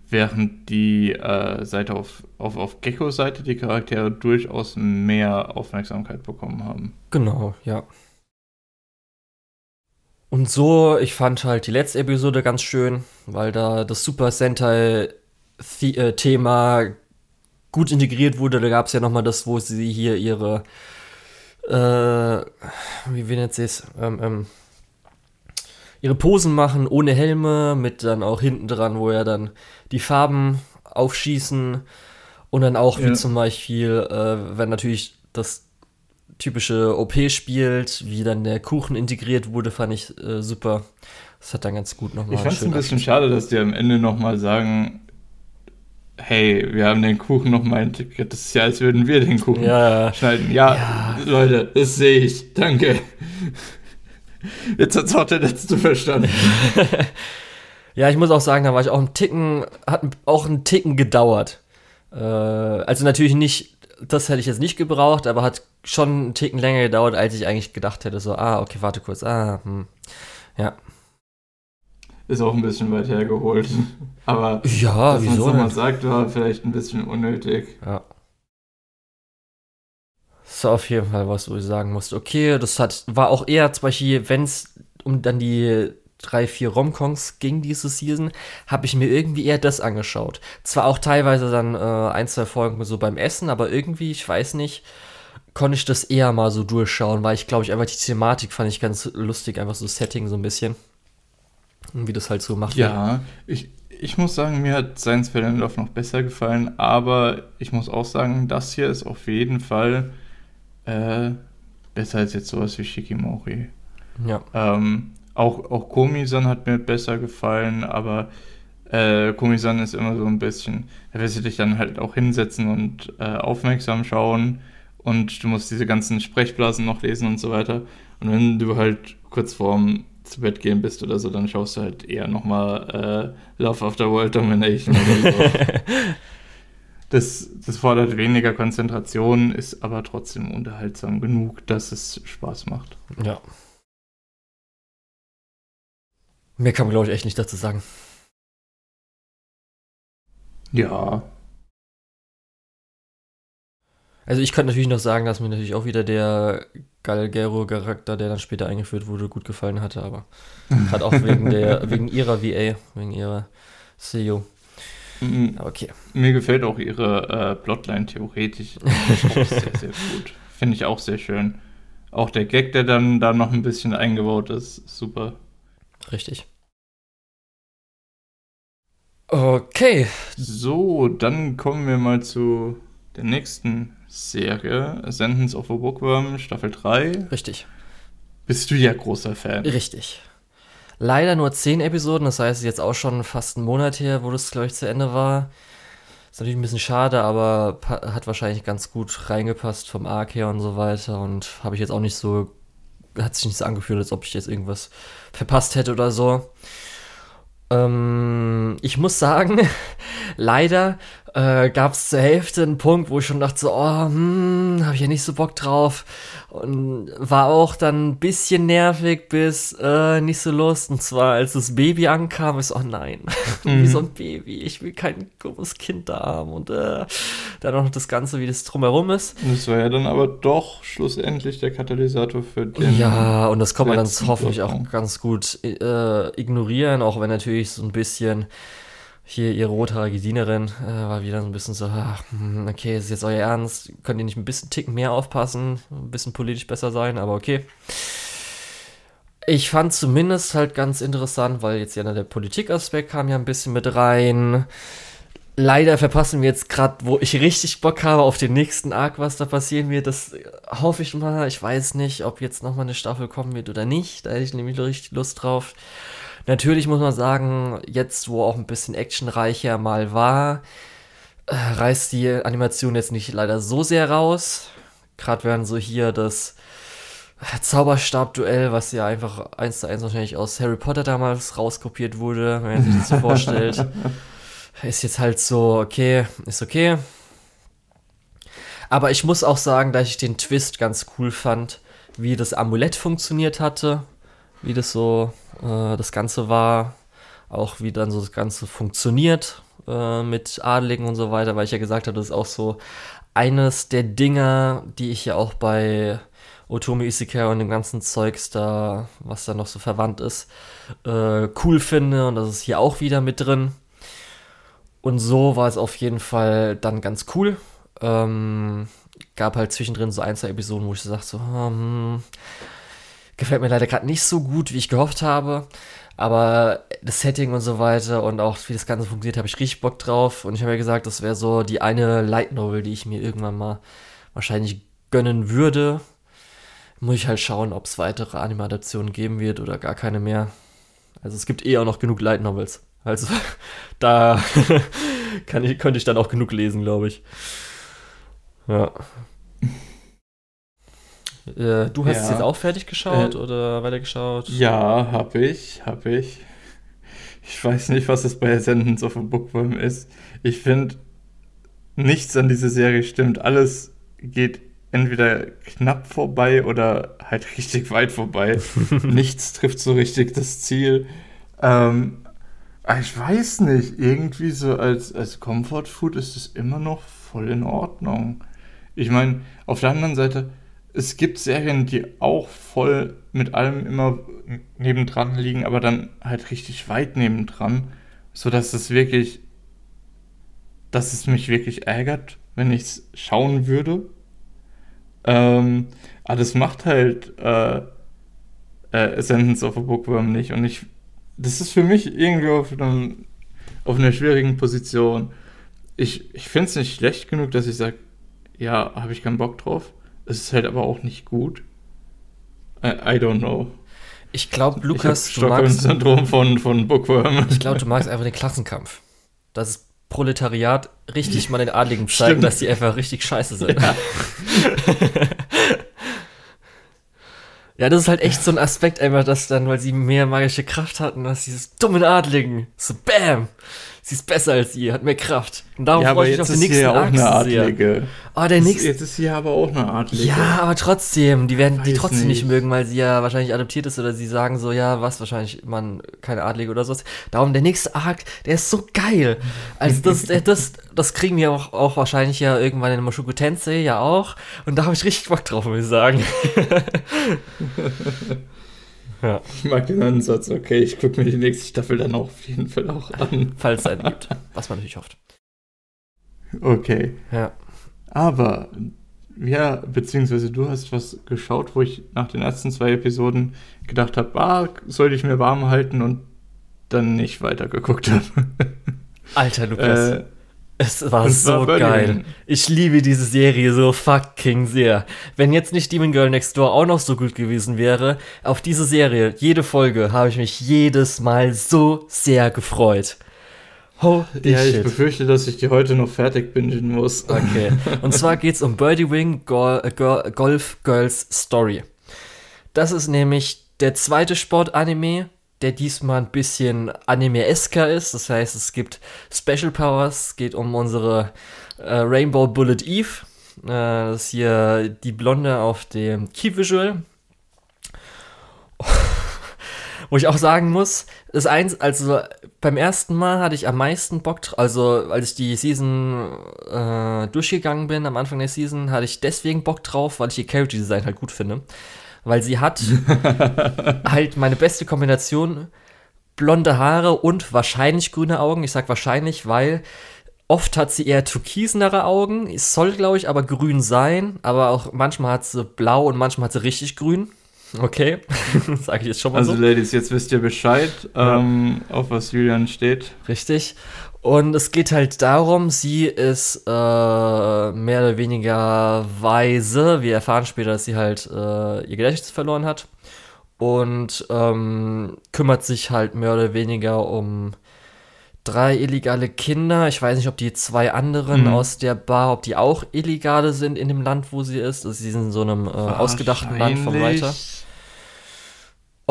während die äh, Seite auf, auf, auf Geckos Seite die Charaktere durchaus mehr Aufmerksamkeit bekommen haben. Genau, ja. Und so, ich fand halt die letzte Episode ganz schön, weil da das Super Sentai-Thema gut integriert wurde. Da gab es ja nochmal das, wo sie hier ihre, äh, wie, wie nennt sie es, ähm, ähm, ihre Posen machen ohne Helme, mit dann auch hinten dran, wo ja dann die Farben aufschießen und dann auch, ja. wie zum Beispiel, äh, wenn natürlich das typische OP spielt, wie dann der Kuchen integriert wurde, fand ich äh, super. Das hat dann ganz gut nochmal. Ich fand es ein bisschen schade, dass die am Ende nochmal sagen, hey, wir haben den Kuchen nochmal integriert. Das ist ja, als würden wir den Kuchen ja. schneiden. Ja, ja, Leute, das sehe ich. Danke. Jetzt hat es auch der Letzte verstanden. [LAUGHS] ja, ich muss auch sagen, da war ich auch ein Ticken, hat auch einen Ticken gedauert. Äh, also natürlich nicht, das hätte ich jetzt nicht gebraucht, aber hat schon einen Ticken länger gedauert, als ich eigentlich gedacht hätte. So, ah, okay, warte kurz. Ah, hm. Ja. Ist auch ein bisschen weit hergeholt. [LAUGHS] Aber ja, dass man es nochmal sagt, war vielleicht ein bisschen unnötig. Ja. So, auf jeden Fall, was du sagen musst. Okay, das hat, war auch eher zum Beispiel, wenn es um dann die drei, vier Romcoms ging diese Season, habe ich mir irgendwie eher das angeschaut. Zwar auch teilweise dann äh, ein, zwei Folgen so beim Essen, aber irgendwie, ich weiß nicht, konnte ich das eher mal so durchschauen, weil ich glaube ich einfach die Thematik fand ich ganz lustig, einfach so Setting so ein bisschen. Und wie das halt so macht. Ja, ich, ich muss sagen, mir hat Science Love noch besser gefallen, aber ich muss auch sagen, das hier ist auf jeden Fall äh, besser als jetzt sowas wie Shikimori. Ja. Ähm, auch, auch Komi-san hat mir besser gefallen, aber äh, Komi-san ist immer so ein bisschen, da wirst du dich dann halt auch hinsetzen und äh, aufmerksam schauen und du musst diese ganzen Sprechblasen noch lesen und so weiter. Und wenn du halt kurz vorm zu Bett gehen bist oder so, dann schaust du halt eher nochmal äh, Love After World Domination oder so. [LAUGHS] das, das fordert weniger Konzentration, ist aber trotzdem unterhaltsam genug, dass es Spaß macht. Ja. Mehr kann man, glaube ich, echt nicht dazu sagen. Ja, also ich könnte natürlich noch sagen, dass mir natürlich auch wieder der Galgero-Charakter, der dann später eingeführt wurde, gut gefallen hatte, aber [LAUGHS] hat auch wegen der, wegen ihrer VA, wegen ihrer CEO. Mhm. Okay. Mir gefällt auch ihre äh, Plotline theoretisch sehr, sehr gut. Finde ich auch sehr schön. Auch der Gag, der dann da noch ein bisschen eingebaut ist, super. Richtig. Okay. So, dann kommen wir mal zu der nächsten Serie, Sentence of a Bookworm, Staffel 3. Richtig. Bist du ja großer Fan. Richtig. Leider nur 10 Episoden, das heißt jetzt auch schon fast einen Monat her, wo das, glaube ich, zu Ende war. Ist natürlich ein bisschen schade, aber hat wahrscheinlich ganz gut reingepasst vom Arc her und so weiter. Und habe ich jetzt auch nicht so, hat sich nicht so angefühlt, als ob ich jetzt irgendwas verpasst hätte oder so. Ähm, ich muss sagen, [LAUGHS] leider äh, gab es zur Hälfte einen Punkt, wo ich schon dachte, so, oh, hm, habe ich ja nicht so Bock drauf. Und war auch dann ein bisschen nervig bis äh, nicht so Lust. Und zwar, als das Baby ankam, ist, oh nein, mhm. [LAUGHS] wie so ein Baby. Ich will kein dummes Kind da haben. Und äh, dann noch das Ganze, wie das drumherum ist. Das war ja dann aber doch schlussendlich der Katalysator für den. Ja, und das kann man dann hoffentlich auch ganz gut äh, ignorieren, auch wenn natürlich so ein bisschen hier ihre rothaarige Dienerin äh, war wieder so ein bisschen so, ach, hm, okay, ist jetzt euer Ernst, könnt ihr nicht ein bisschen Ticken mehr aufpassen, ein bisschen politisch besser sein, aber okay. Ich fand zumindest halt ganz interessant, weil jetzt ja der Politikaspekt kam ja ein bisschen mit rein. Leider verpassen wir jetzt gerade, wo ich richtig Bock habe auf den nächsten Arc, was da passieren wird. Das hoffe ich mal. Ich weiß nicht, ob jetzt nochmal eine Staffel kommen wird oder nicht. Da hätte ich nämlich richtig Lust drauf. Natürlich muss man sagen, jetzt wo auch ein bisschen actionreicher mal war, äh, reißt die Animation jetzt nicht leider so sehr raus. Gerade werden so hier das Zauberstab-Duell, was ja einfach eins zu eins wahrscheinlich aus Harry Potter damals rauskopiert wurde, wenn man sich das so [LAUGHS] vorstellt. Ist jetzt halt so, okay, ist okay. Aber ich muss auch sagen, dass ich den Twist ganz cool fand, wie das Amulett funktioniert hatte wie das so äh, das Ganze war, auch wie dann so das Ganze funktioniert äh, mit Adligen und so weiter, weil ich ja gesagt habe, das ist auch so eines der Dinge, die ich ja auch bei Otome Isekai und dem ganzen Zeugs da, was da noch so verwandt ist, äh, cool finde. Und das ist hier auch wieder mit drin. Und so war es auf jeden Fall dann ganz cool. Ähm, gab halt zwischendrin so ein, zwei Episoden, wo ich so sagte, so, hm, gefällt mir leider gerade nicht so gut, wie ich gehofft habe. Aber das Setting und so weiter und auch wie das Ganze funktioniert, habe ich richtig Bock drauf. Und ich habe ja gesagt, das wäre so die eine Light Novel, die ich mir irgendwann mal wahrscheinlich gönnen würde. Muss ich halt schauen, ob es weitere Anime-Adaptionen geben wird oder gar keine mehr. Also es gibt eh auch noch genug Light Novels. Also [LAUGHS] da [LAUGHS] ich, könnte ich dann auch genug lesen, glaube ich. Ja. Äh, du hast ja. es jetzt auch fertig geschaut äh, oder weitergeschaut? Ja, hab ich, hab ich. Ich weiß nicht, was es bei Ascendance of a Bookworm ist. Ich finde, nichts an dieser Serie stimmt. Alles geht entweder knapp vorbei oder halt [LAUGHS] richtig weit vorbei. [LAUGHS] nichts trifft so richtig das Ziel. Ähm, ich weiß nicht, irgendwie so als, als Comfort Food ist es immer noch voll in Ordnung. Ich meine, auf der anderen Seite, es gibt Serien, die auch voll mit allem immer nebendran liegen, aber dann halt richtig weit nebendran, sodass es wirklich, dass es mich wirklich ärgert, wenn ich es schauen würde. Ähm, aber das macht halt äh, äh, Sentence of a Bookworm nicht und ich, das ist für mich irgendwie auf, einem, auf einer schwierigen Position. Ich, ich finde es nicht schlecht genug, dass ich sage, ja, habe ich keinen Bock drauf. Es ist halt aber auch nicht gut. I, I don't know. Ich glaube, Lukas, ich du magst. Syndrom von, von Bookworm. Ich glaube, du magst einfach den Klassenkampf. Das ist Proletariat richtig mal den Adligen [LAUGHS] zeigen, Stimmt. dass die einfach richtig scheiße sind. Ja. [LAUGHS] ja. das ist halt echt so ein Aspekt einfach, dass dann, weil sie mehr magische Kraft hatten, dass dieses dummen Adligen, so BAM! Sie ist besser als ihr, hat mehr Kraft. Und darum ja, freue ich mich auf den nächsten ja auch eine Adlige. Oh, der nächste. Jetzt ist sie ja aber auch eine Adlige. Ja, aber trotzdem, die werden Weiß die trotzdem nicht. nicht. mögen, weil sie ja wahrscheinlich adoptiert ist oder sie sagen so, ja, was, wahrscheinlich man keine Adlige oder sowas. Darum, der nächste Arc, der ist so geil. Also das, das, das kriegen wir auch, auch wahrscheinlich ja irgendwann in Moshoku Tensei ja auch. Und da habe ich richtig Bock drauf, muss ich sagen. [LAUGHS] Ja. Ich mag den Ansatz, okay, ich gucke mir die nächste Staffel dann auch auf jeden Fall auch an. [LAUGHS] Falls es eine gibt, was man natürlich hofft. Okay. Ja. Aber, ja, beziehungsweise du hast was geschaut, wo ich nach den ersten zwei Episoden gedacht habe, ah, sollte ich mir warm halten und dann nicht weitergeguckt habe. Alter Lukas. Äh, es war das so war geil. Ich liebe diese Serie so fucking sehr. Wenn jetzt nicht Demon Girl Next Door auch noch so gut gewesen wäre, auf diese Serie, jede Folge, habe ich mich jedes Mal so sehr gefreut. Holy ja, ich befürchte, dass ich die heute noch fertig bingen muss. Okay. [LAUGHS] Und zwar geht es um Birdie Wing Go Go Golf Girls Story. Das ist nämlich der zweite Sportanime der diesmal ein bisschen anime-esker ist. Das heißt, es gibt Special Powers, es geht um unsere äh, Rainbow Bullet Eve. Äh, das ist hier die Blonde auf dem Key Visual. [LAUGHS] Wo ich auch sagen muss, das eins, also beim ersten Mal hatte ich am meisten Bock, also als ich die Season äh, durchgegangen bin, am Anfang der Season, hatte ich deswegen Bock drauf, weil ich ihr Character Design halt gut finde weil sie hat [LAUGHS] halt meine beste Kombination blonde Haare und wahrscheinlich grüne Augen. Ich sag wahrscheinlich, weil oft hat sie eher türkisenere Augen. Es soll, glaube ich, aber grün sein. Aber auch manchmal hat sie blau und manchmal hat sie richtig grün. Okay, [LAUGHS] sage ich jetzt schon mal also, so. Also Ladies, jetzt wisst ihr Bescheid, ja. ähm, auf was Julian steht. Richtig. Und es geht halt darum, sie ist äh, mehr oder weniger weise. Wir erfahren später, dass sie halt äh, ihr Gedächtnis verloren hat. Und ähm, kümmert sich halt mehr oder weniger um drei illegale Kinder. Ich weiß nicht, ob die zwei anderen mhm. aus der Bar, ob die auch illegale sind in dem Land, wo sie ist. Also sie sind in so einem äh, ausgedachten Land vom Writer.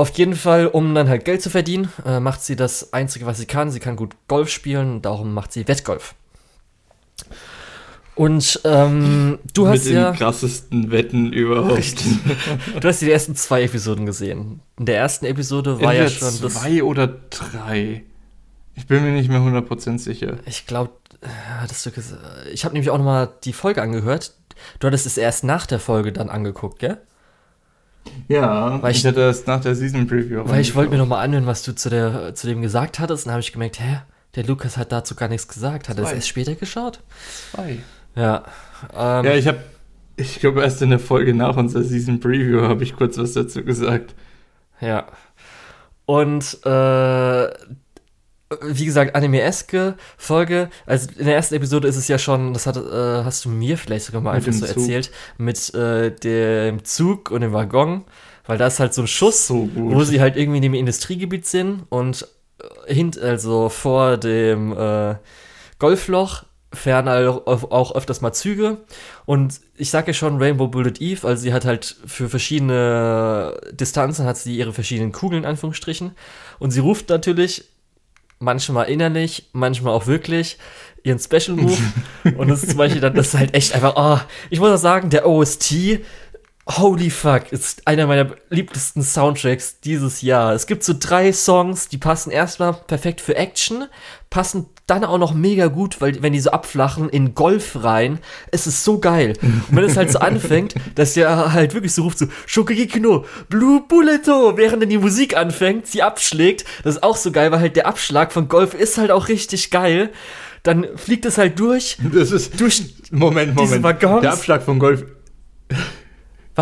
Auf jeden Fall, um dann halt Geld zu verdienen, äh, macht sie das Einzige, was sie kann. Sie kann gut Golf spielen, darum macht sie Wettgolf. Und ähm, du Mit hast den ja. krassesten Wetten überhaupt. Richtig. Du hast die ersten zwei Episoden gesehen. In der ersten Episode war Entweder ja schon das. Zwei oder drei. Ich bin mir nicht mehr 100% sicher. Ich glaube, äh, ich habe nämlich auch nochmal die Folge angehört. Du hattest es erst nach der Folge dann angeguckt, gell? Ja, Weil ich, ich- hatte das nach der Season Preview. Weil ich wollte mir nochmal anhören, was du zu, der, zu dem gesagt hattest. Und dann habe ich gemerkt, hä, der Lukas hat dazu gar nichts gesagt. Hat er es erst später geschaut? zwei. Ja. Ähm, Ja, ich habe, ich glaube, erst in der Folge nach unserer Season Preview habe ich kurz was dazu gesagt. Ja. Und äh, wie gesagt, anime-eske Folge. Also in der ersten Episode ist es ja schon, das hat, äh, hast du mir vielleicht sogar mal einfach so erzählt, mit äh, dem Zug und dem Waggon. Weil da ist halt so ein Schuss, So wo sie halt irgendwie in dem Industriegebiet sind und äh, hint, also vor dem äh, Golfloch fahren halt auch, auch öfters mal Züge. Und ich sag ja schon Rainbow Bullet Eve, also sie hat halt für verschiedene Distanzen hat sie ihre verschiedenen Kugeln, in Anführungsstrichen. Und sie ruft natürlich manchmal innerlich, manchmal auch wirklich ihren Special Move. und das ist zum Beispiel dann, das ist halt echt einfach, oh, ich muss auch sagen, der OST, holy fuck, ist einer meiner beliebtesten Soundtracks dieses Jahr. Es gibt so drei Songs, die passen erstmal perfekt für Action, passen dann auch noch mega gut, weil wenn die so abflachen in Golf rein, es ist so geil. Und wenn es halt so [LAUGHS] anfängt, dass der halt wirklich so ruft so Shokugekino, Blue Bulleto, während dann die Musik anfängt, sie abschlägt, das ist auch so geil, weil halt der Abschlag von Golf ist halt auch richtig geil. Dann fliegt es halt durch, Das ist durch, Moment, Moment. Der Abschlag von Golf,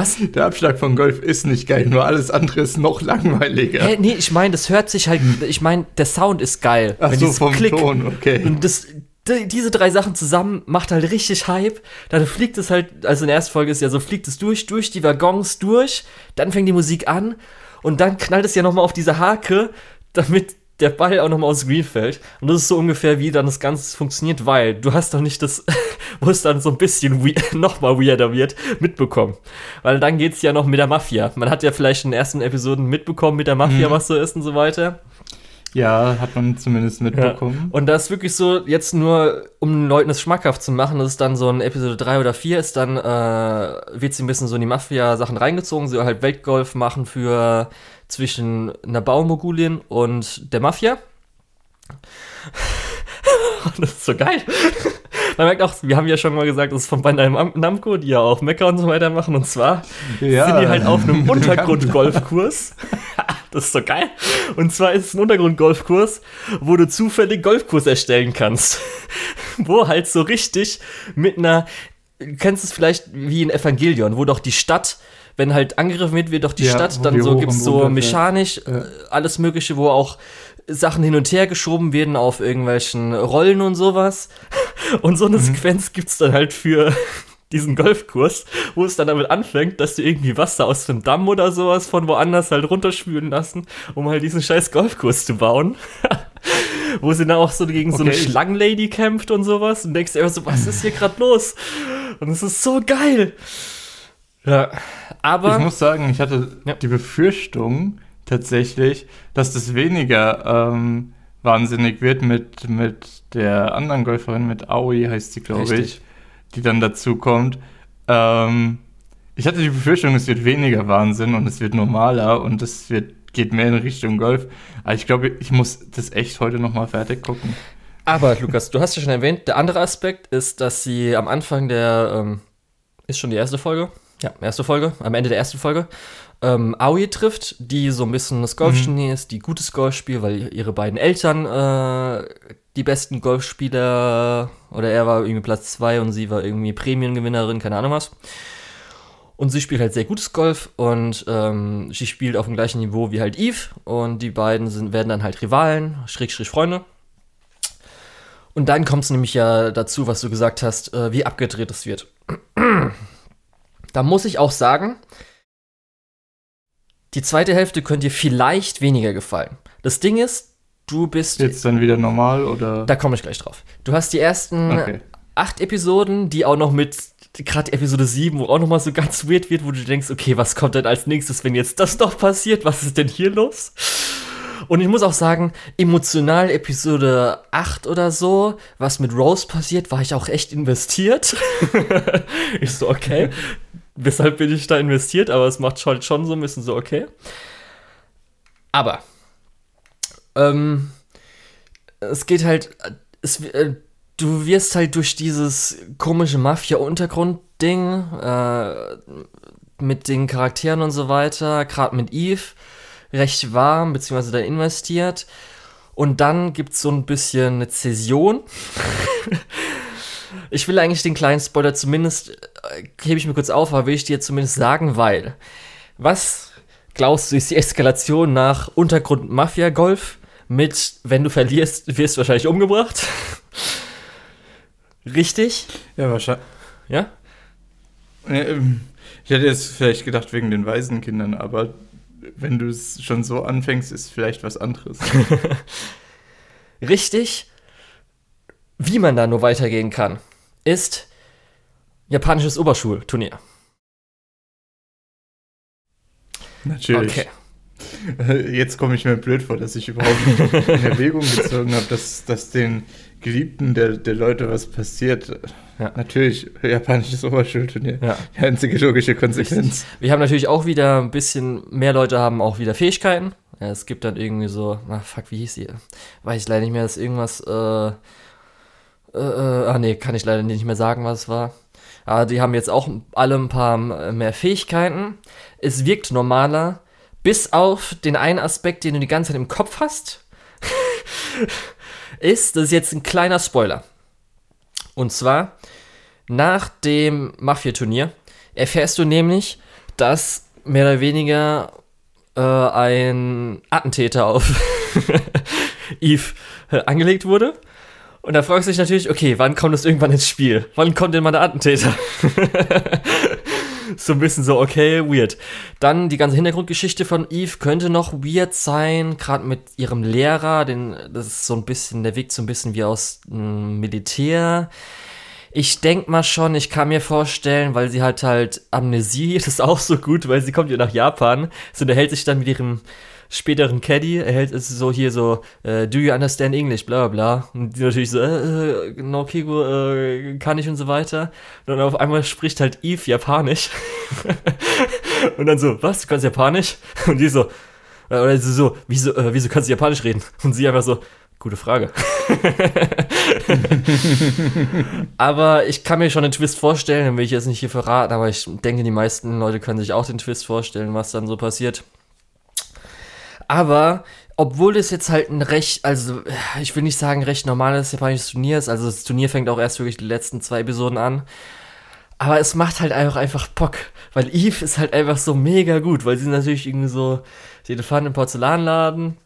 was? der Abschlag von Golf ist nicht geil, nur alles andere ist noch langweiliger. Hä, nee, ich meine, das hört sich halt, ich meine, der Sound ist geil. Ach Wenn so, vom Klick- Ton, okay. Und das, die, diese drei Sachen zusammen macht halt richtig Hype. Dann fliegt es halt, also in der ersten Folge ist ja so, fliegt es durch, durch die Waggons durch, dann fängt die Musik an und dann knallt es ja nochmal auf diese Hake, damit der Ball auch nochmal aufs Green fällt. Und das ist so ungefähr, wie dann das Ganze funktioniert, weil du hast doch nicht das, [LAUGHS] wo es dann so ein bisschen we [LAUGHS] nochmal weirder wird, mitbekommen. Weil dann geht's ja noch mit der Mafia. Man hat ja vielleicht in den ersten Episoden mitbekommen mit der Mafia, Mhm. was so ist und so weiter. Ja, hat man zumindest mitbekommen. Und das ist wirklich so, jetzt nur, um den Leuten das schmackhaft zu machen, das ist dann so in Episode 3 oder 4 ist dann, äh, wird sie ein bisschen so in die Mafia-Sachen reingezogen, sie soll halt Weltgolf machen für zwischen einer Baumogulin und der Mafia. [LAUGHS] Das ist so geil. Man merkt auch, wir haben ja schon mal gesagt, das ist von Bandai Nam- Namco, die ja auch Mecha und so weiter machen. Und zwar Ja. sind die halt auf einem [LAUGHS] Untergrundgolfkurs. [LAUGHS] das ist so geil. Und zwar ist es ein Untergrundgolfkurs, wo du zufällig Golfkurs erstellen kannst. wo halt so richtig mit einer, du kennst es vielleicht wie in Evangelion, wo doch die Stadt, wenn halt angegriffen wird, wird doch die Ja, Stadt, dann so gibt's so mechanisch Ja. äh, alles mögliche, wo auch Sachen hin und her geschoben werden auf irgendwelchen Rollen und sowas. [LAUGHS] Und so eine Mhm. Sequenz gibt's dann halt für [LAUGHS] diesen Golfkurs, wo es dann damit anfängt, dass du irgendwie Wasser aus dem Damm oder sowas von woanders halt runterspülen lassen, um halt diesen scheiß Golfkurs zu bauen. [LAUGHS] wo sie dann auch so gegen so eine Okay. Schlangenlady kämpft und sowas und denkst dir immer so, was ist hier gerade los? Und es ist so geil. Ja, aber Ich muss sagen, ich hatte Ja. die Befürchtung tatsächlich, dass das weniger ähm, wahnsinnig wird mit, mit der anderen Golferin, mit Aoi heißt sie, glaube ich, die dann dazu kommt. Ähm, ich hatte die Befürchtung, es wird weniger Wahnsinn und es wird normaler und es wird, geht mehr in Richtung Golf. Aber ich glaube, ich muss das echt heute nochmal fertig gucken. Aber, Lukas, du hast ja schon erwähnt, der andere Aspekt ist, dass sie am Anfang der, ähm, ist schon die erste Folge? Ja, erste Folge, am Ende der ersten Folge, ähm, Aoi trifft, die so ein bisschen das Golfgenie ist, die gutes Golf spielt, weil ihre beiden Eltern äh, die besten Golfspieler, oder er war irgendwie Platz zwei und sie war irgendwie Prämiengewinnerin, keine Ahnung was. Und sie spielt halt sehr gutes Golf und ähm, sie spielt auf dem gleichen Niveau wie halt Eve und die beiden sind, werden dann halt Rivalen, Schräg, Schräg Freunde. Und dann kommt es nämlich ja dazu, was du gesagt hast, äh, wie abgedreht es wird. Da muss ich auch sagen, die zweite Hälfte könnte dir vielleicht weniger gefallen. Das Ding ist, du bist. Jetzt dann wieder normal oder? Da komme ich gleich drauf. Du hast die ersten Okay. acht Episoden, die auch noch mit, gerade Episode 7, wo auch noch mal so ganz weird wird, wo du denkst, okay, was kommt denn als nächstes, wenn jetzt das doch passiert? Was ist denn hier los? Und ich muss auch sagen, emotional Episode 8 oder so, was mit Rose passiert, war ich auch echt investiert. [LAUGHS] ich so, okay. Weshalb bin ich da investiert? Aber es macht halt schon so ein bisschen so, okay. Aber, ähm, es geht halt, es, äh, du wirst halt durch dieses komische Mafia-Untergrund Ding äh, mit den Charakteren und so weiter, gerade mit Eve, recht warm, beziehungsweise da investiert. Und dann gibt es so ein bisschen eine Zäsion. [LAUGHS] ich will eigentlich den kleinen Spoiler zumindest, äh, hebe ich mir kurz auf, aber will ich dir zumindest sagen, weil, was glaubst du, ist die Eskalation nach Untergrund-Mafia-Golf mit, wenn du verlierst, wirst du wahrscheinlich umgebracht? [LAUGHS] Richtig? Ja, wahrscheinlich. Ja? Ähm, ich hätte jetzt vielleicht gedacht wegen den Waisenkindern, aber wenn du es schon so anfängst, ist vielleicht was anderes. [LAUGHS] Richtig? Wie man da nur weitergehen kann, ist japanisches Oberschulturnier. Natürlich. Okay. Jetzt komme ich mir blöd vor, dass ich überhaupt nicht in Erwägung gezogen habe, dass, dass den Geliebten der, der Leute was passiert. Ja. Natürlich, japanisches Oberschulturnier. Ja. Die einzige logische Konsequenz. Wir haben natürlich auch wieder ein bisschen, mehr Leute haben auch wieder Fähigkeiten. Ja, es gibt dann irgendwie so, ach fuck, wie hieß die? Weiß ich leider nicht mehr, dass irgendwas, äh, äh, äh, ah nee, kann ich leider nicht mehr sagen, was es war. Aber die haben jetzt auch alle ein paar mehr Fähigkeiten. Es wirkt normaler, bis auf den einen Aspekt, den du die ganze Zeit im Kopf hast, [LAUGHS] ist, das ist jetzt ein kleiner Spoiler. Und zwar, nach dem Mafia-Turnier erfährst du nämlich, dass mehr oder weniger äh, ein Attentäter auf [LAUGHS] Eve äh, angelegt wurde. Und da fragst du dich natürlich, okay, wann kommt das irgendwann ins Spiel? Wann kommt denn mal der Attentäter? [LAUGHS] so ein bisschen so, okay, weird. Dann die ganze Hintergrundgeschichte von Eve könnte noch weird sein, gerade mit ihrem Lehrer, den, das ist so ein bisschen, der Weg so ein bisschen wie aus dem Militär. Ich denk mal schon, ich kann mir vorstellen, weil sie halt halt Amnesie, [LAUGHS] das ist auch so gut, weil sie kommt ja nach Japan, so der hält sich dann mit ihrem späteren Caddy, er hält es so hier so, äh, do you understand English, bla bla. Und die natürlich so, äh, äh no Kigo, äh, kann ich und so weiter. Und dann auf einmal spricht halt Eve Japanisch. [LAUGHS] und dann so, was, du kannst Japanisch? Und die so, äh, oder so, so wieso, äh, wieso kannst du Japanisch reden? Und sie einfach so, Gute Frage. [LAUGHS] aber ich kann mir schon den Twist vorstellen, den will ich jetzt nicht hier verraten, aber ich denke, die meisten Leute können sich auch den Twist vorstellen, was dann so passiert. Aber obwohl es jetzt halt ein recht, also ich will nicht sagen recht normales japanisches Turnier ist, also das Turnier fängt auch erst wirklich die letzten zwei Episoden an. Aber es macht halt einfach, einfach Bock, weil Eve ist halt einfach so mega gut, weil sie natürlich irgendwie so die Elefanten im Porzellanladen,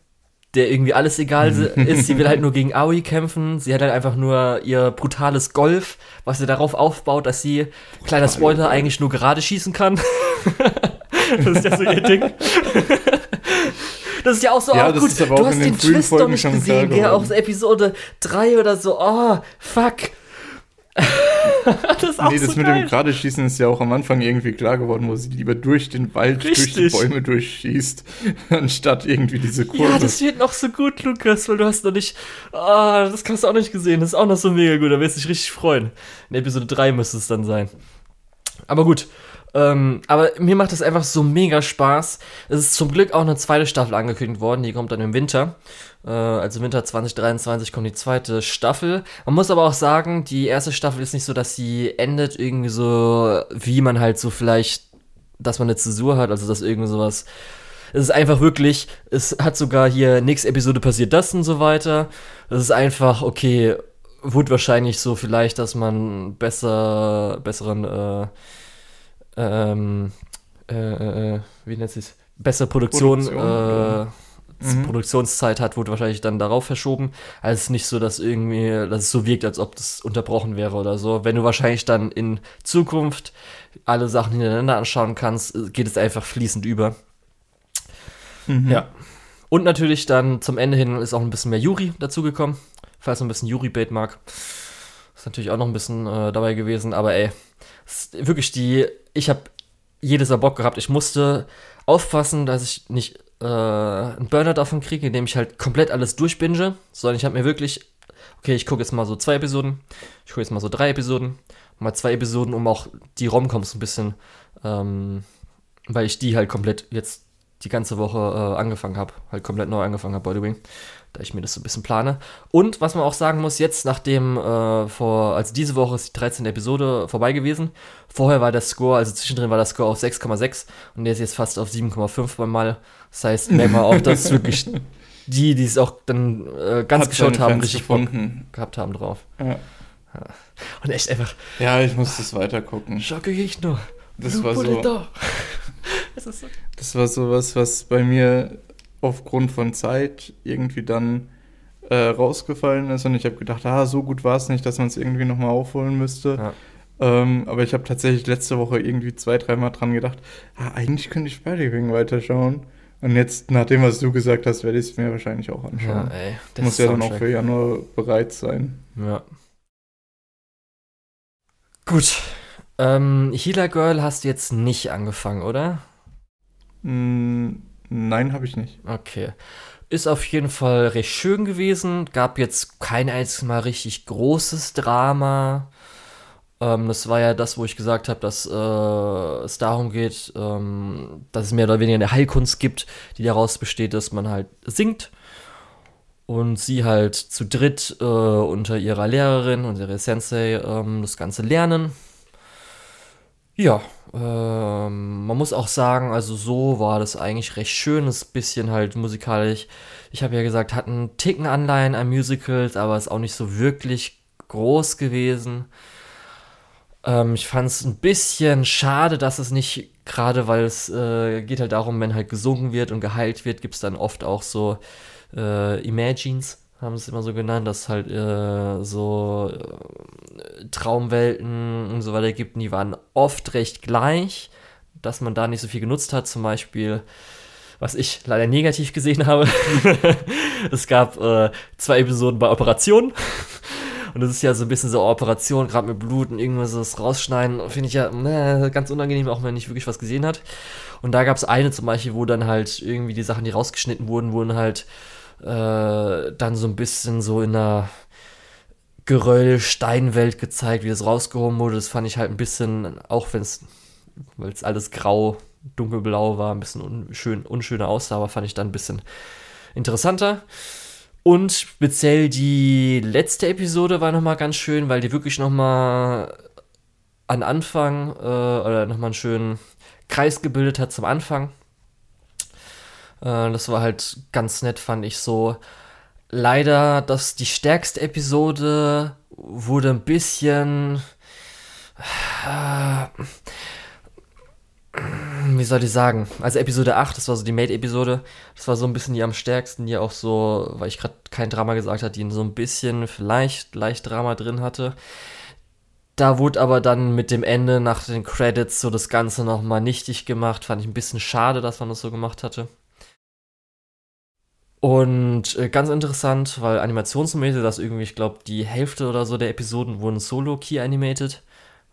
der irgendwie alles egal [LAUGHS] ist. Sie will halt nur gegen Aoi kämpfen. Sie hat halt einfach nur ihr brutales Golf, was sie darauf aufbaut, dass sie, kleiner Spoiler, eigentlich nur gerade schießen kann. [LAUGHS] das ist ja so ihr [LAUGHS] Ding. Das ist ja auch so, ja, oh, gut, du hast den Twist Folgen doch nicht gesehen, der aus Episode 3 oder so, oh, fuck. [LAUGHS] das ist auch nee, das so mit geil. dem gerade schießen ist ja auch am Anfang irgendwie klar geworden, wo sie lieber durch den Wald, Richtig. durch die Bäume durchschießt, [LAUGHS] anstatt irgendwie diese Kurve. Ja, das wird noch so gut, Lukas, weil du hast noch nicht, ah, oh, das hast du auch nicht gesehen, das ist auch noch so mega gut, da wirst du dich richtig freuen. In Episode 3 müsste es dann sein. Aber gut, ähm, aber mir macht das einfach so mega Spaß. Es ist zum Glück auch eine zweite Staffel angekündigt worden, die kommt dann im Winter. Äh, also Winter 2023 kommt die zweite Staffel. Man muss aber auch sagen, die erste Staffel ist nicht so, dass sie endet irgendwie so, wie man halt so vielleicht, dass man eine Zäsur hat, also dass irgendwie sowas. Es ist einfach wirklich, es hat sogar hier nächste Episode passiert das und so weiter. Es ist einfach, okay, wird wahrscheinlich so vielleicht, dass man besser, besseren, äh, ähm, äh, äh, wie nennt es, bessere Produktion, Produktion äh, mhm. Produktionszeit hat, wurde wahrscheinlich dann darauf verschoben. Also es ist nicht so, dass irgendwie, dass es so wirkt, als ob das unterbrochen wäre oder so. Wenn du wahrscheinlich dann in Zukunft alle Sachen hintereinander anschauen kannst, geht es einfach fließend über. Mhm. Ja. Und natürlich dann zum Ende hin ist auch ein bisschen mehr Yuri dazugekommen, falls man ein bisschen Yuri-Bait mag. Ist natürlich auch noch ein bisschen äh, dabei gewesen, aber ey, wirklich die, ich habe jedes Mal Bock gehabt. Ich musste aufpassen, dass ich nicht äh, einen Burnout davon kriege, indem ich halt komplett alles durchbinge, sondern ich habe mir wirklich, okay, ich gucke jetzt mal so zwei Episoden, ich gucke jetzt mal so drei Episoden, mal zwei Episoden, um auch die Romcoms ein bisschen, ähm, weil ich die halt komplett jetzt die ganze Woche äh, angefangen habe, halt komplett neu angefangen habe, by the way, da ich mir das so ein bisschen plane. Und was man auch sagen muss, jetzt nachdem äh, vor, also diese Woche ist die 13. Episode vorbei gewesen. Vorher war der Score, also zwischendrin war der Score auf 6,6 und der ist jetzt fast auf 7,5 beim Mal. Das heißt, merkt man auch, dass wirklich die, die es auch dann äh, ganz Hat geschaut haben, Fans richtig gefunden. gehabt haben drauf. Ja. ja. Und echt einfach. Ja, ich muss das weitergucken. Schocke ich nur. Das war so. [LAUGHS] das, so. das war sowas, was bei mir aufgrund von Zeit irgendwie dann äh, rausgefallen ist und ich habe gedacht, ah, so gut war es nicht, dass man es irgendwie nochmal aufholen müsste. Ja. Ähm, aber ich habe tatsächlich letzte Woche irgendwie zwei, dreimal dran gedacht, ah, eigentlich könnte ich Spider Ring weiterschauen. Und jetzt, nach dem, was du gesagt hast, werde ich es mir wahrscheinlich auch anschauen. Ja, ey, Muss ja dann auch für Januar bereit sein. Ja. Gut. Ähm, Healer Girl hast du jetzt nicht angefangen, oder? Mm, nein, habe ich nicht. Okay. Ist auf jeden Fall recht schön gewesen. Gab jetzt kein einziges Mal richtig großes Drama. Ähm, das war ja das, wo ich gesagt habe, dass äh, es darum geht, ähm, dass es mehr oder weniger eine Heilkunst gibt, die daraus besteht, dass man halt singt und sie halt zu dritt äh, unter ihrer Lehrerin und ihrer Sensei ähm, das Ganze lernen. Ja, ähm, man muss auch sagen, also so war das eigentlich recht schön, das bisschen halt musikalisch. Ich habe ja gesagt, hat einen Ticken Anleihen an Musicals, aber ist auch nicht so wirklich groß gewesen. Ähm, ich fand es ein bisschen schade, dass es nicht, gerade weil es äh, geht halt darum, wenn halt gesungen wird und geheilt wird, gibt es dann oft auch so äh, Imagines, haben es immer so genannt, dass halt äh, so äh, Traumwelten und so weiter gibt, die waren oft recht gleich, dass man da nicht so viel genutzt hat, zum Beispiel was ich leider negativ gesehen habe. [LAUGHS] es gab äh, zwei Episoden bei Operationen. Und das ist ja so ein bisschen so Operation, gerade mit Blut und irgendwas das rausschneiden, finde ich ja ne, ganz unangenehm, auch wenn man nicht wirklich was gesehen hat. Und da gab es eine zum Beispiel, wo dann halt irgendwie die Sachen, die rausgeschnitten wurden, wurden halt äh, dann so ein bisschen so in einer Geröll-Steinwelt gezeigt, wie das rausgehoben wurde. Das fand ich halt ein bisschen, auch wenn es, weil es alles grau, dunkelblau war, ein bisschen unschön, unschöner aussah, aber fand ich dann ein bisschen interessanter. Und speziell die letzte Episode war nochmal ganz schön, weil die wirklich nochmal an Anfang äh, oder nochmal einen schönen Kreis gebildet hat zum Anfang. Äh, das war halt ganz nett, fand ich so. Leider, dass die stärkste Episode wurde ein bisschen. Äh, wie soll ich sagen? Also Episode 8, das war so die Made-Episode, das war so ein bisschen die am stärksten, die auch so, weil ich gerade kein Drama gesagt habe, die so ein bisschen vielleicht leicht Drama drin hatte. Da wurde aber dann mit dem Ende nach den Credits so das Ganze nochmal nichtig gemacht. Fand ich ein bisschen schade, dass man das so gemacht hatte. Und äh, ganz interessant, weil animationsmäßig, dass irgendwie, ich glaube, die Hälfte oder so der Episoden wurden solo-key animated.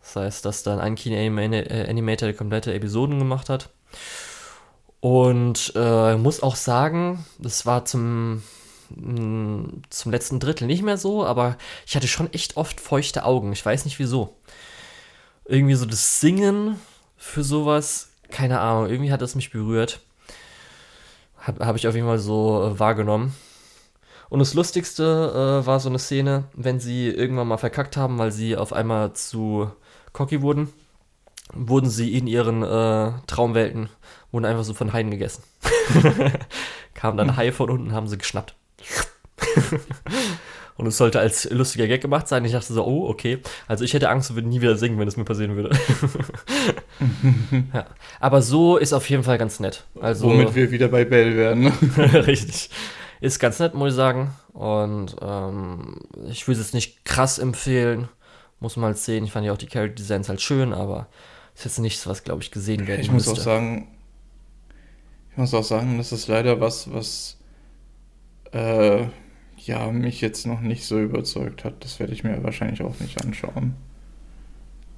Das heißt, dass dann ein Key-Animator die komplette Episoden gemacht hat. Und äh, muss auch sagen, das war zum, mm, zum letzten Drittel nicht mehr so, aber ich hatte schon echt oft feuchte Augen. Ich weiß nicht wieso. Irgendwie so das Singen für sowas, keine Ahnung, irgendwie hat es mich berührt. Habe hab ich auf jeden Fall so äh, wahrgenommen. Und das Lustigste äh, war so eine Szene, wenn sie irgendwann mal verkackt haben, weil sie auf einmal zu cocky wurden, wurden sie in ihren äh, Traumwelten, wurden einfach so von Haien gegessen. [LAUGHS] Kam dann Haie von unten, haben sie geschnappt. [LAUGHS] Und es sollte als lustiger Gag gemacht sein. Ich dachte so, oh, okay. Also ich hätte Angst und würde nie wieder singen, wenn es mir passieren würde. [LAUGHS] ja. Aber so ist auf jeden Fall ganz nett. Also, Womit wir wieder bei Bell werden. [LAUGHS] Richtig. Ist ganz nett, muss ich sagen. Und ähm, ich würde es nicht krass empfehlen. Muss man halt sehen. Ich fand ja auch die Character Designs halt schön, aber ist jetzt nichts, was, glaube ich, gesehen werden Ich müsste. muss auch sagen, ich muss auch sagen, das ist leider was, was äh, ja, mich jetzt noch nicht so überzeugt hat. Das werde ich mir wahrscheinlich auch nicht anschauen.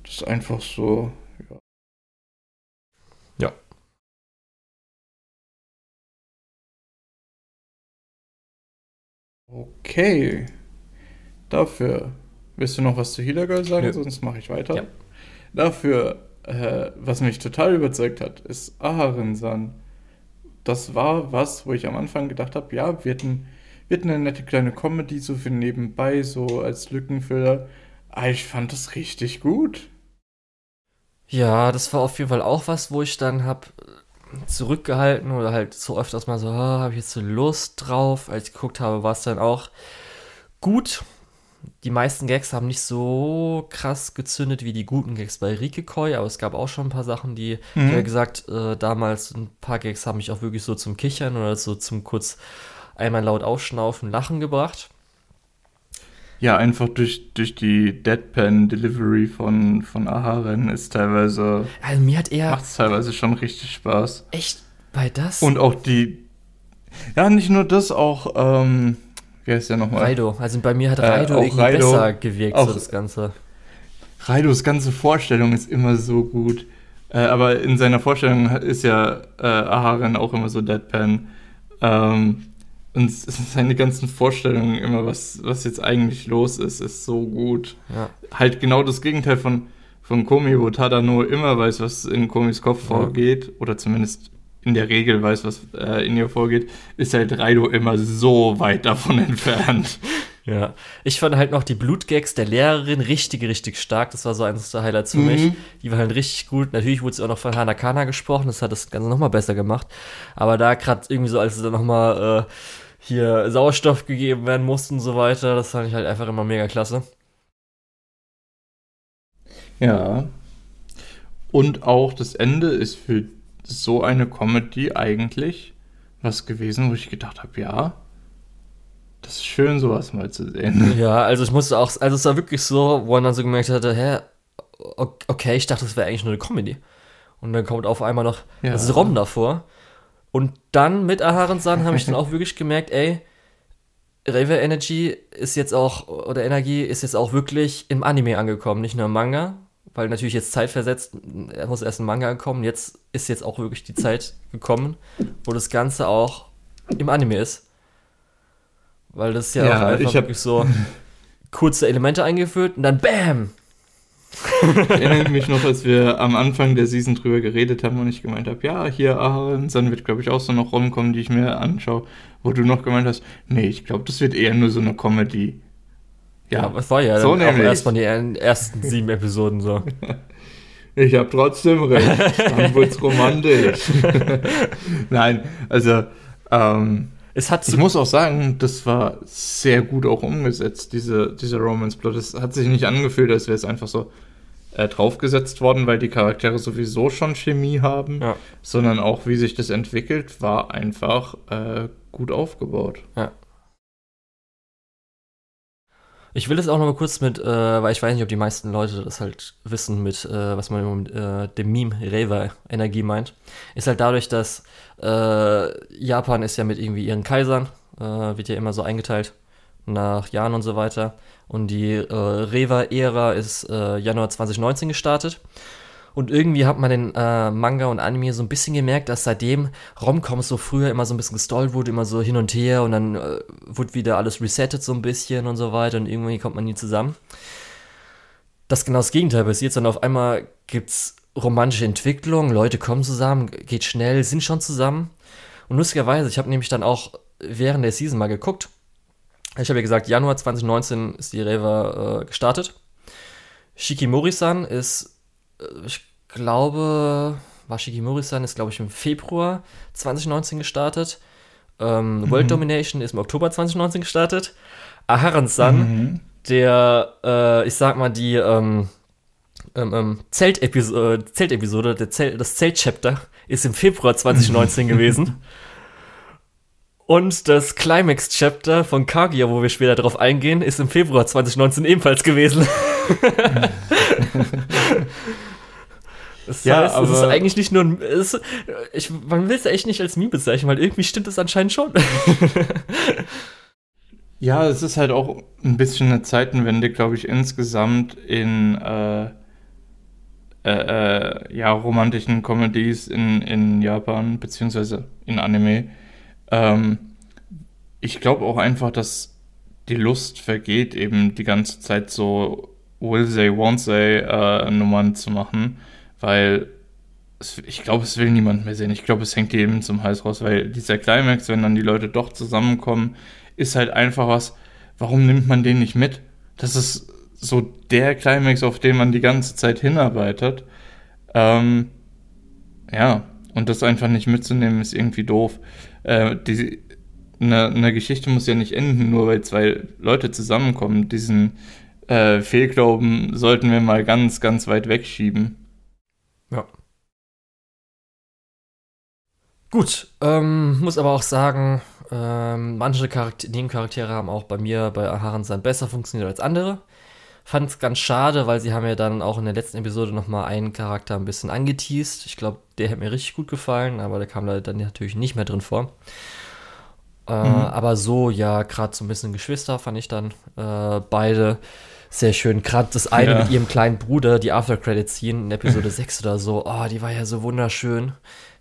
Das ist einfach so, ja. Ja. Okay. Dafür Willst du noch was zu Healer Girl sagen? Nö. Sonst mache ich weiter. Ja. Dafür, äh, was mich total überzeugt hat, ist Aharin-san. das war was, wo ich am Anfang gedacht habe, ja, wir hatten, wir hatten eine nette kleine Comedy so für nebenbei, so als Lückenfüller. Aber ich fand das richtig gut. Ja, das war auf jeden Fall auch was, wo ich dann hab zurückgehalten oder halt so öfters mal so, oh, habe ich jetzt so Lust drauf. Als ich geguckt habe, war es dann auch gut. Die meisten Gags haben nicht so krass gezündet wie die guten Gags bei Rike Koi, aber es gab auch schon ein paar Sachen, die, mhm. habe gesagt, äh, damals ein paar Gags haben mich auch wirklich so zum Kichern oder so zum kurz einmal laut aufschnaufen, lachen gebracht. Ja, einfach durch, durch die Deadpan-Delivery von, von Aharen ist teilweise. Also mir hat eher. Macht teilweise schon richtig Spaß. Echt? Bei das? Und auch die. Ja, nicht nur das, auch. Ähm, wie heißt der nochmal? Raido. Also bei mir hat Raido äh, irgendwie Raido, besser gewirkt, auch, so das Ganze. Raidos ganze Vorstellung ist immer so gut. Äh, aber in seiner Vorstellung ist ja äh, Aharen auch immer so Deadpan. Ähm, und seine ganzen Vorstellungen immer, was, was jetzt eigentlich los ist, ist so gut. Ja. Halt genau das Gegenteil von, von Komi, wo Tadano immer weiß, was in Komis Kopf ja. vorgeht, oder zumindest in der Regel weiß, was äh, in ihr vorgeht, ist halt Raido immer so weit davon [LAUGHS] entfernt. Ja, ich fand halt noch die Blutgags der Lehrerin richtig, richtig stark. Das war so eines der Highlights für mhm. mich. Die war halt richtig gut. Natürlich wurde es auch noch von Hanakana gesprochen. Das hat das Ganze nochmal besser gemacht. Aber da gerade irgendwie so, als es dann nochmal äh, hier Sauerstoff gegeben werden musste und so weiter. Das fand ich halt einfach immer mega klasse. Ja. Und auch das Ende ist für so eine Comedy eigentlich was gewesen, wo ich gedacht habe, ja, das ist schön, sowas mal zu sehen. Ja, also ich musste auch, also es war wirklich so, wo man dann so gemerkt hatte, hä, okay, ich dachte, das wäre eigentlich nur eine Comedy. Und dann kommt auf einmal noch ja. das Rom davor. Und dann mit Aharon-san habe ich dann auch wirklich gemerkt, ey, Raver Energy ist jetzt auch, oder Energie ist jetzt auch wirklich im Anime angekommen, nicht nur im Manga, weil natürlich jetzt zeitversetzt, er muss erst ein Manga ankommen, jetzt ist jetzt auch wirklich die Zeit gekommen, wo das Ganze auch im Anime ist. Weil das ja, ja auch einfach wirklich so kurze Elemente eingeführt und dann BAM! [LAUGHS] Ich erinnere mich noch, als wir am Anfang der Season drüber geredet haben und ich gemeint habe, ja, hier Aaron, dann wird, glaube ich, auch so noch rumkommen, die ich mir anschaue, wo du noch gemeint hast, nee, ich glaube, das wird eher nur so eine Comedy. Ja, ja war ja so dann auch erstmal die ersten sieben Episoden so. [LAUGHS] Ich habe trotzdem recht, dann wird's [LAUGHS] romantisch. Nein, also ähm, es hat ich muss auch sagen, das war sehr gut auch umgesetzt, diese, diese Romance-Plot. Es hat sich nicht angefühlt, als wäre es einfach so äh, draufgesetzt worden, weil die Charaktere sowieso schon Chemie haben, ja. sondern auch, wie sich das entwickelt, war einfach äh, gut aufgebaut. Ja. Ich will das auch noch mal kurz mit, äh, weil ich weiß nicht, ob die meisten Leute das halt wissen, mit äh, was man mit äh, dem Meme Reva Energie meint. Ist halt dadurch, dass äh, Japan ist ja mit irgendwie ihren Kaisern, äh, wird ja immer so eingeteilt nach Jahren und so weiter. Und die äh, Reva-Ära ist Januar 2019 gestartet. Und irgendwie hat man den äh, Manga und Anime so ein bisschen gemerkt, dass seitdem Romcoms so früher immer so ein bisschen gestallt wurde, immer so hin und her und dann äh, wurde wieder alles resettet so ein bisschen und so weiter und irgendwie kommt man nie zusammen. Das genau das Gegenteil passiert, sondern auf einmal gibt's romantische Entwicklung, Leute kommen zusammen, geht schnell, sind schon zusammen. Und lustigerweise, ich habe nämlich dann auch während der Season mal geguckt. Ich habe ja gesagt, Januar 2019 ist die Reva äh, gestartet. Shikimori-san ist äh, ich glaube, Washiki-Mori-san ist, glaube ich, im Februar 2019 gestartet. Ähm, mhm. World Domination ist im Oktober 2019 gestartet. Aharan-san, mhm. der, äh, ich sag mal, die ähm, ähm, ähm Zeltepisode, Zeltepisode der Zelt, das Zelt-Chapter ist im Februar 2019 [LAUGHS] gewesen. Und das Climax-Chapter von Kaguya, wo wir später darauf eingehen, ist im Februar 2019 ebenfalls gewesen. [LAUGHS] Das ja, heißt, es ist eigentlich nicht nur ein. Es, ich, man will es echt nicht als Meme bezeichnen, weil irgendwie stimmt es anscheinend schon. [LAUGHS] ja, es ist halt auch ein bisschen eine Zeitenwende, glaube ich, insgesamt in äh, äh, äh, ja, romantischen Comedies in, in Japan, beziehungsweise in Anime. Ähm, ich glaube auch einfach, dass die Lust vergeht, eben die ganze Zeit so Will they, won't they äh, Nummern zu machen weil ich glaube, es will niemand mehr sehen. Ich glaube, es hängt jedem zum Hals raus, weil dieser Climax, wenn dann die Leute doch zusammenkommen, ist halt einfach was, warum nimmt man den nicht mit? Das ist so der Climax, auf den man die ganze Zeit hinarbeitet. Ähm, ja, und das einfach nicht mitzunehmen, ist irgendwie doof. Äh, die, eine, eine Geschichte muss ja nicht enden, nur weil zwei Leute zusammenkommen. Diesen äh, Fehlglauben sollten wir mal ganz, ganz weit wegschieben. Ja. Gut, ähm, muss aber auch sagen, ähm, manche Charakter Nebencharaktere haben auch bei mir bei Aharensan besser funktioniert als andere. Fand es ganz schade, weil sie haben ja dann auch in der letzten Episode nochmal einen Charakter ein bisschen angeteased. Ich glaube, der hätte mir richtig gut gefallen, aber der kam da dann natürlich nicht mehr drin vor. Äh, mhm. Aber so, ja, gerade so ein bisschen Geschwister fand ich dann äh, beide sehr schön. Gerade das eine ja. mit ihrem kleinen Bruder, die After Credit Scene in Episode [LAUGHS] 6 oder so. Oh, die war ja so wunderschön.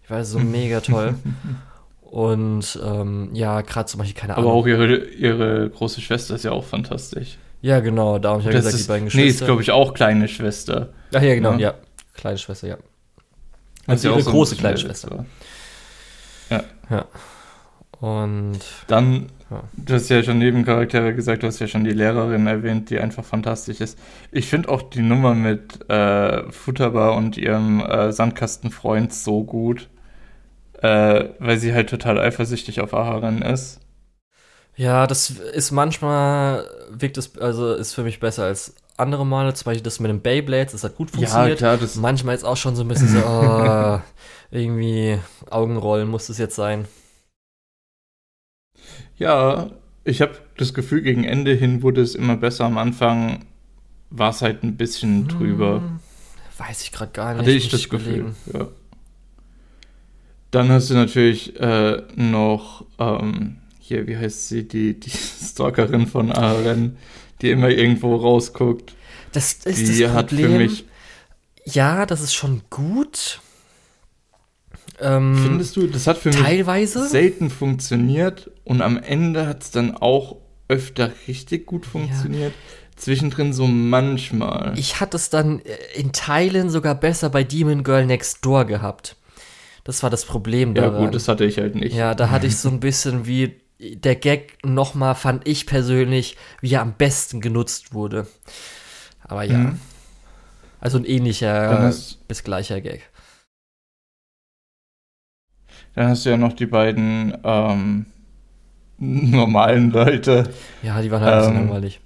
Die war so mega toll. [LAUGHS] Und ähm, ja, gerade zum Beispiel keine Ahnung. Aber auch ihre, ihre große Schwester ist ja auch fantastisch. Ja, genau, darum habe ich ja gesagt, ist, die beiden Geschwister. Nee, ist, glaube ich, auch kleine Schwester. Ach ja, genau, ja. ja. Kleine Schwester, ja. Also ihre so große kleine Schwester. Ja. Ja. Und. Dann, ja. du hast ja schon Nebencharaktere gesagt, du hast ja schon die Lehrerin erwähnt, die einfach fantastisch ist. Ich finde auch die Nummer mit äh, Futterbar und ihrem äh, Sandkastenfreund so gut, äh, weil sie halt total eifersüchtig auf Aharon ist. Ja, das ist manchmal, wirkt es, also ist für mich besser als andere Male, zum Beispiel das mit den Beyblades, das hat gut funktioniert. Ja, klar, das Manchmal ist auch schon so ein bisschen so, oh, irgendwie Augenrollen muss es jetzt sein. Ja, ich habe das Gefühl, gegen Ende hin wurde es immer besser. Am Anfang war es halt ein bisschen drüber. Hm, weiß ich gerade gar nicht. Hatte ich das Gefühl, ja. Dann hast du natürlich äh, noch ähm, hier, wie heißt sie, die, die [LAUGHS] Stalkerin von Aren, die immer irgendwo rausguckt. Das ist die das Problem. Hat für mich ja, das ist schon gut. Ähm, Findest du, das hat für teilweise? mich selten funktioniert und am Ende hat es dann auch öfter richtig gut funktioniert. Ja. Zwischendrin so manchmal. Ich hatte es dann äh, in Teilen sogar besser bei Demon Girl Next Door gehabt. Das war das Problem daran. Ja gut, das hatte ich halt nicht. Ja, da hatte ich [LAUGHS] so ein bisschen wie der Gag nochmal, fand ich persönlich, wie er am besten genutzt wurde. Aber ja. Mhm. Also ein ähnlicher hast, bis gleicher Gag. Dann hast du ja noch die beiden ähm, [LAUGHS] normalen Leute. Ja, die waren halt ähm, langweilig.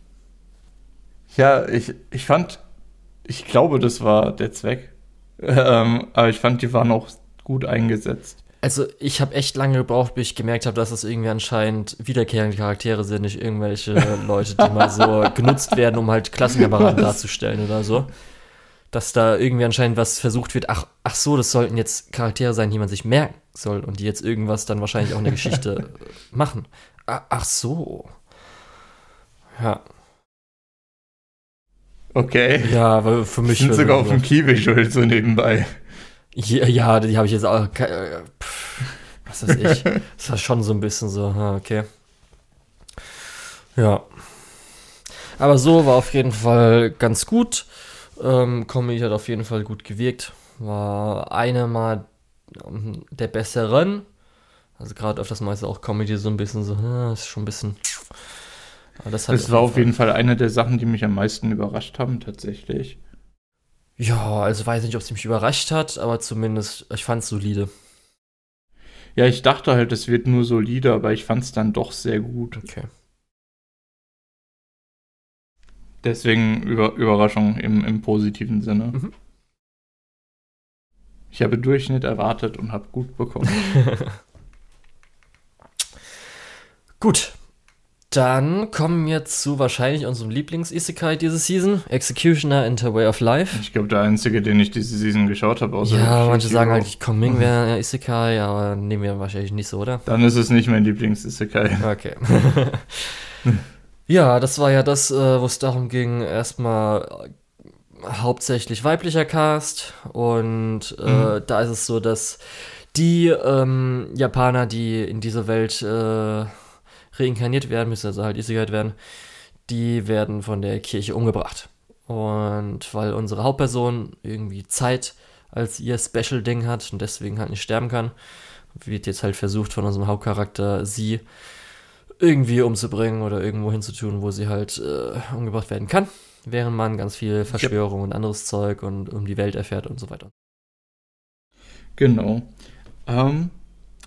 Ja, ich, ich fand, ich glaube, das war der Zweck. [LAUGHS] Ähm, aber ich fand, die waren auch gut eingesetzt. Also ich habe echt lange gebraucht, bis ich gemerkt habe, dass das irgendwie anscheinend wiederkehrende Charaktere sind, nicht irgendwelche [LAUGHS] Leute, die mal so genutzt werden, um halt Klassenkameraden darzustellen oder so. Dass da irgendwie anscheinend was versucht wird, ach, ach so, das sollten jetzt Charaktere sein, die man sich merken soll und die jetzt irgendwas dann wahrscheinlich auch in der [LAUGHS] Geschichte machen. Ach so. Ja. Okay. Ja, weil für mich. Sind sogar auf dem Kiwi schuld, so nebenbei. Ja, ja die habe ich jetzt auch. Äh, was weiß ich. [LAUGHS] das war schon so ein bisschen so, okay. Ja. Aber so war auf jeden Fall ganz gut. Ähm, Comedy hat auf jeden Fall gut gewirkt. War eine mal ähm, der besseren. Also gerade auf das meiste auch Comedy so ein bisschen so, ist schon ein bisschen. Das, das war auf jeden Fall eine der Sachen, die mich am meisten überrascht haben, tatsächlich. Ja, also weiß nicht, ob es mich überrascht hat, aber zumindest, ich fand es solide. Ja, ich dachte halt, es wird nur solide, aber ich fand es dann doch sehr gut. Okay. Deswegen Über Überraschung im, im positiven Sinne. Mhm. Ich habe Durchschnitt erwartet und habe gut bekommen. [LAUGHS] gut, dann kommen wir zu wahrscheinlich unserem Lieblings-Isekai diese Season, Executioner into Way of Life. Ich glaube, der einzige, den ich diese Season geschaut habe. Außer ja, manche sagen halt, ich Coming wäre ja Isekai, aber nehmen wir wahrscheinlich nicht so, oder? Dann ist es nicht mein Lieblings-Isekai. Okay. [LAUGHS] ja, das war ja das, äh, wo es darum ging, erstmal hauptsächlich weiblicher Cast und äh, mhm. da ist es so, dass die ähm, Japaner, die in dieser Welt äh, reinkarniert werden, müssen also halt Isekai werden, die werden von der Kirche umgebracht. Und weil unsere Hauptperson irgendwie Zeit als ihr Special-Ding hat und deswegen halt nicht sterben kann. Wird jetzt halt versucht von unserem Hauptcharakter, sie irgendwie umzubringen oder irgendwo hinzutun, wo sie halt äh, umgebracht werden kann, während man ganz viel Verschwörung yep. und anderes Zeug und um die Welt erfährt und so weiter. Genau. Ähm,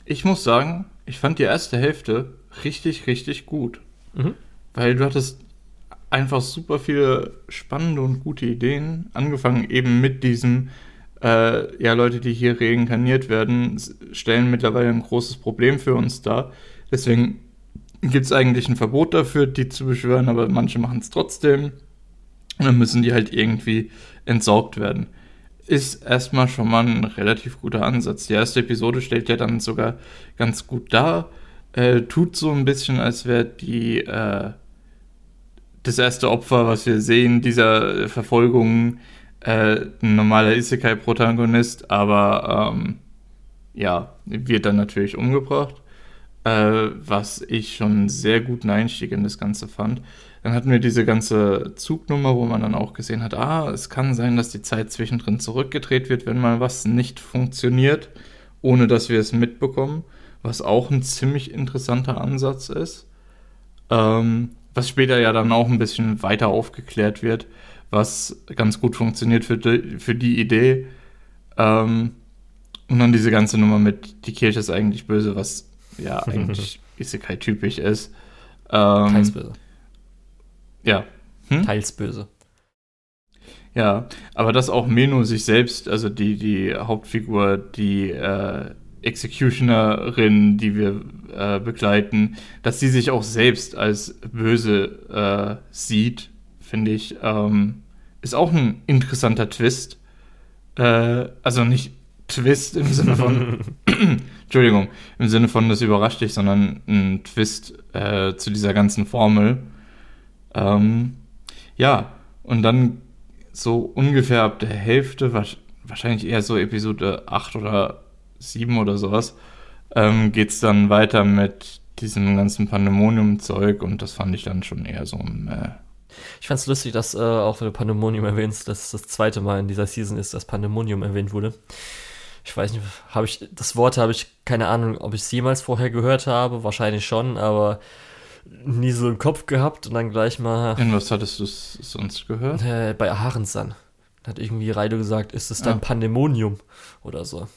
ich muss sagen, ich fand die erste Hälfte richtig, richtig gut. Mhm. Weil du hattest einfach super viele spannende und gute Ideen. Angefangen eben mit diesem, äh, ja, Leute, die hier reinkarniert werden, stellen mittlerweile ein großes Problem für uns dar. Deswegen gibt es eigentlich ein Verbot dafür, die zu beschwören, aber manche machen es trotzdem. Und dann müssen die halt irgendwie entsorgt werden. Ist erstmal schon mal ein relativ guter Ansatz. Die erste Episode stellt ja dann sogar ganz gut dar. Äh, tut so ein bisschen, als wäre die äh, das erste Opfer, was wir sehen, dieser Verfolgung, äh, ein normaler Isekai-Protagonist, aber ähm, ja, wird dann natürlich umgebracht äh, was ich schon einen sehr guten Einstieg in das Ganze fand. Dann hatten wir diese ganze Zugnummer, wo man dann auch gesehen hat, ah, es kann sein, dass die Zeit zwischendrin zurückgedreht wird, wenn mal was nicht funktioniert, ohne dass wir es mitbekommen, was auch ein ziemlich interessanter Ansatz ist. Ähm, was später ja dann auch ein bisschen weiter aufgeklärt wird, was ganz gut funktioniert für die, für die Idee. Ähm, und dann diese ganze Nummer mit, die Kirche ist eigentlich böse, was ja [LAUGHS] eigentlich Isekai-typisch ist. Ähm, Teils böse. Ja. Hm? Teils böse. Ja, aber dass auch Meno sich selbst, also die, die Hauptfigur, die äh, Executionerin, die wir äh, begleiten, dass sie sich auch selbst als böse äh, sieht, finde ich, ähm, ist auch ein interessanter Twist. Äh, also nicht Twist im Sinne von, [LAUGHS] Entschuldigung, im Sinne von, das überrascht dich, sondern ein Twist äh, zu dieser ganzen Formel. Ähm, ja, und dann so ungefähr ab der Hälfte, wahrscheinlich eher so Episode 8 oder 7 oder sowas, ähm, geht es dann weiter mit diesem ganzen Pandemonium-Zeug und das fand ich dann schon eher so ein. Äh, ich fand's lustig, dass äh, auch wenn du Pandemonium erwähnst, dass das zweite Mal in dieser Season ist, dass Pandemonium erwähnt wurde ich weiß nicht, habe ich, das Wort habe ich keine Ahnung, ob ich es jemals vorher gehört habe, wahrscheinlich schon, aber nie so im Kopf gehabt und dann gleich mal. In was hattest du sonst gehört? Äh, bei Ahrensan. Hat irgendwie Reido gesagt, ist es dann ah. Pandemonium oder so.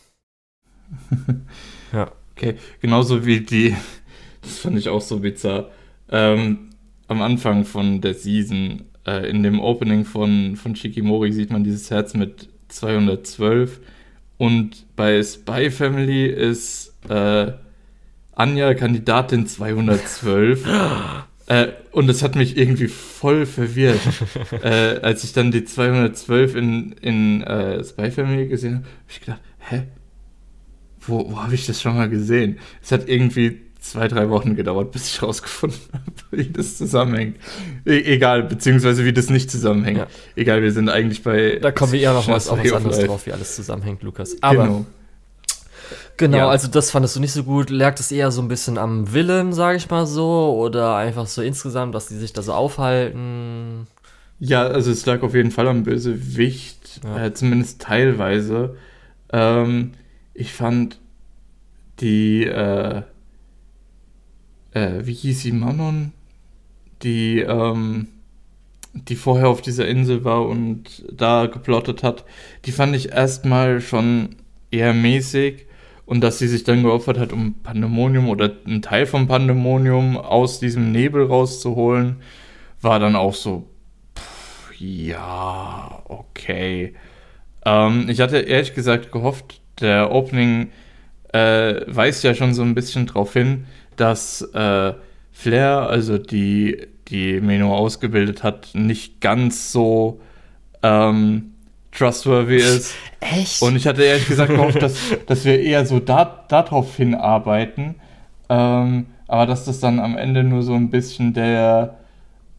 Ja. [LAUGHS] Okay, genauso wie die, das fand ich auch so bizarr. Ähm, am Anfang von der Season, äh, in dem Opening von, von Shikimori, sieht man dieses Herz mit 212 und bei Spy Family ist äh, Anja Kandidatin 212. [LAUGHS] äh, und das hat mich irgendwie voll verwirrt. [LAUGHS] äh, als ich dann die 212 in, in äh, Spy Family gesehen habe, habe ich gedacht, hä? Wo, wo habe ich das schon mal gesehen? Es hat irgendwie zwei, drei Wochen gedauert, bis ich rausgefunden [LAUGHS] habe, wie das zusammenhängt. E egal, beziehungsweise wie das nicht zusammenhängt. Ja. Egal, wir sind eigentlich bei. Da kommen wir eher noch was, auf was anderes drauf, wie alles zusammenhängt, Lukas. Aber. Genau. Genau, ja. also das fandest du nicht so gut. Lag das eher so ein bisschen am Willen, sage ich mal so, oder einfach so insgesamt, dass die sich da so aufhalten? Ja, also es lag auf jeden Fall am Bösewicht, ja. äh, zumindest teilweise. Ähm, ich fand die, äh, äh, wie hieß sie, Manon, die, ähm, die vorher auf dieser Insel war und da geplottet hat, die fand ich erstmal schon eher mäßig. Und dass sie sich dann geopfert hat, um Pandemonium oder einen Teil vom Pandemonium aus diesem Nebel rauszuholen, war dann auch so, pff, ja, okay. Ähm, ich hatte ehrlich gesagt gehofft, der Opening äh, weist ja schon so ein bisschen drauf hin, dass äh, Flair, also die, die Meno ausgebildet hat, nicht ganz so ähm, trustworthy ist. Echt? Und ich hatte ehrlich gesagt gehofft, dass, [LAUGHS] dass wir eher so da, darauf hinarbeiten. Ähm, aber dass das dann am Ende nur so ein bisschen der,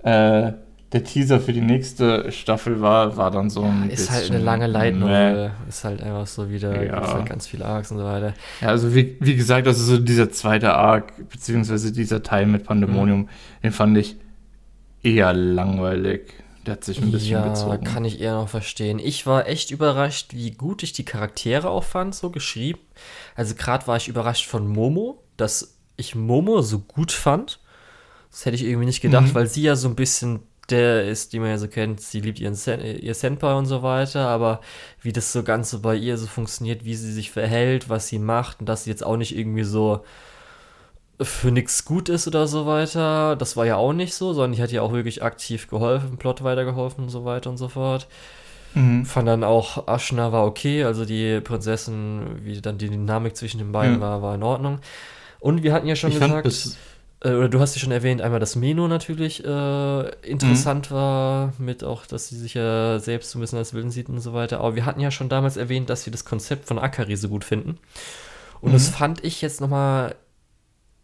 äh, der Teaser für die nächste Staffel war, war dann so ein ja, Ist halt eine lange Leitnovel. Ist halt einfach so wieder, ja. halt ganz viele Arcs und so weiter. Ja, also wie, wie gesagt, ist so dieser zweite Arc, beziehungsweise dieser Teil mit Pandemonium, mhm. den fand ich eher langweilig. Der hat sich ein bisschen ja, gezogen. kann ich eher noch verstehen. Ich war echt überrascht, wie gut ich die Charaktere auch fand, so geschrieben. Also gerade war ich überrascht von Momo, dass ich Momo so gut fand. Das hätte ich irgendwie nicht gedacht, Mhm. weil sie ja so ein bisschen der ist, die man ja so kennt. Sie liebt ihren Sen ihr Senpai und so weiter, aber wie das so ganz so bei ihr so funktioniert, wie sie sich verhält, was sie macht und dass sie jetzt auch nicht irgendwie so für nichts gut ist oder so weiter. Das war ja auch nicht so, sondern die hat ja auch wirklich aktiv geholfen, Plot weitergeholfen und so weiter und so fort. Mhm. Fand dann auch Aschna war okay, also die Prinzessin, wie dann die Dynamik zwischen den beiden Ja. war, war in Ordnung. Und wir hatten ja schon Ich fand gesagt, bis, äh, oder du hast ja schon erwähnt, einmal, dass Meno natürlich äh, interessant war, mit auch, dass sie sich ja selbst so ein bisschen als Willen sieht und so weiter. Aber wir hatten ja schon damals erwähnt, dass wir das Konzept von Akari so gut finden. Und Mhm. das fand ich jetzt nochmal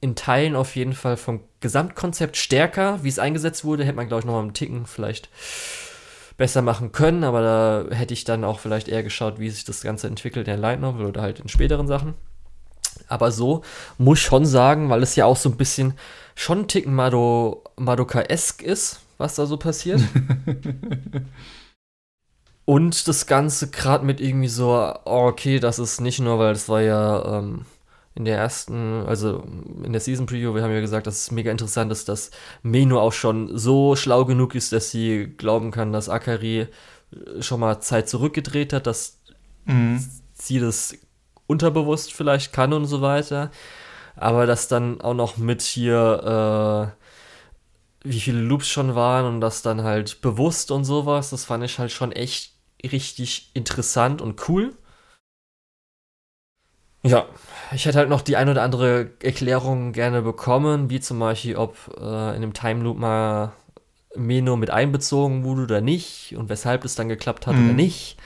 in Teilen auf jeden Fall vom Gesamtkonzept stärker. Wie es eingesetzt wurde, hätte man, glaube ich, nochmal einen Ticken vielleicht besser machen können, aber da hätte ich dann auch vielleicht eher geschaut, wie sich das Ganze entwickelt in der Light Novel oder halt in späteren Sachen. Aber so muss ich schon sagen, weil es ja auch so ein bisschen schon ein Ticken Mado, Madoka-esk ist, was da so passiert. [LAUGHS] Und das Ganze gerade mit irgendwie so, oh, okay, das ist nicht nur, weil das war ja ähm, in der ersten, also in der Season Preview, wir haben ja gesagt, dass es mega interessant ist, dass Meno auch schon so schlau genug ist, dass sie glauben kann, dass Akari äh, schon mal Zeit zurückgedreht hat, dass Mhm. sie das unterbewusst vielleicht kann und so weiter. Aber das dann auch noch mit hier, äh, wie viele Loops schon waren und das dann halt bewusst und sowas, das fand ich halt schon echt richtig interessant und cool. Ja, ich hätte halt noch die ein oder andere Erklärung gerne bekommen, wie zum Beispiel, ob äh, in dem Time Loop mal Meno mit einbezogen wurde oder nicht und weshalb es dann geklappt hat Mhm. oder nicht.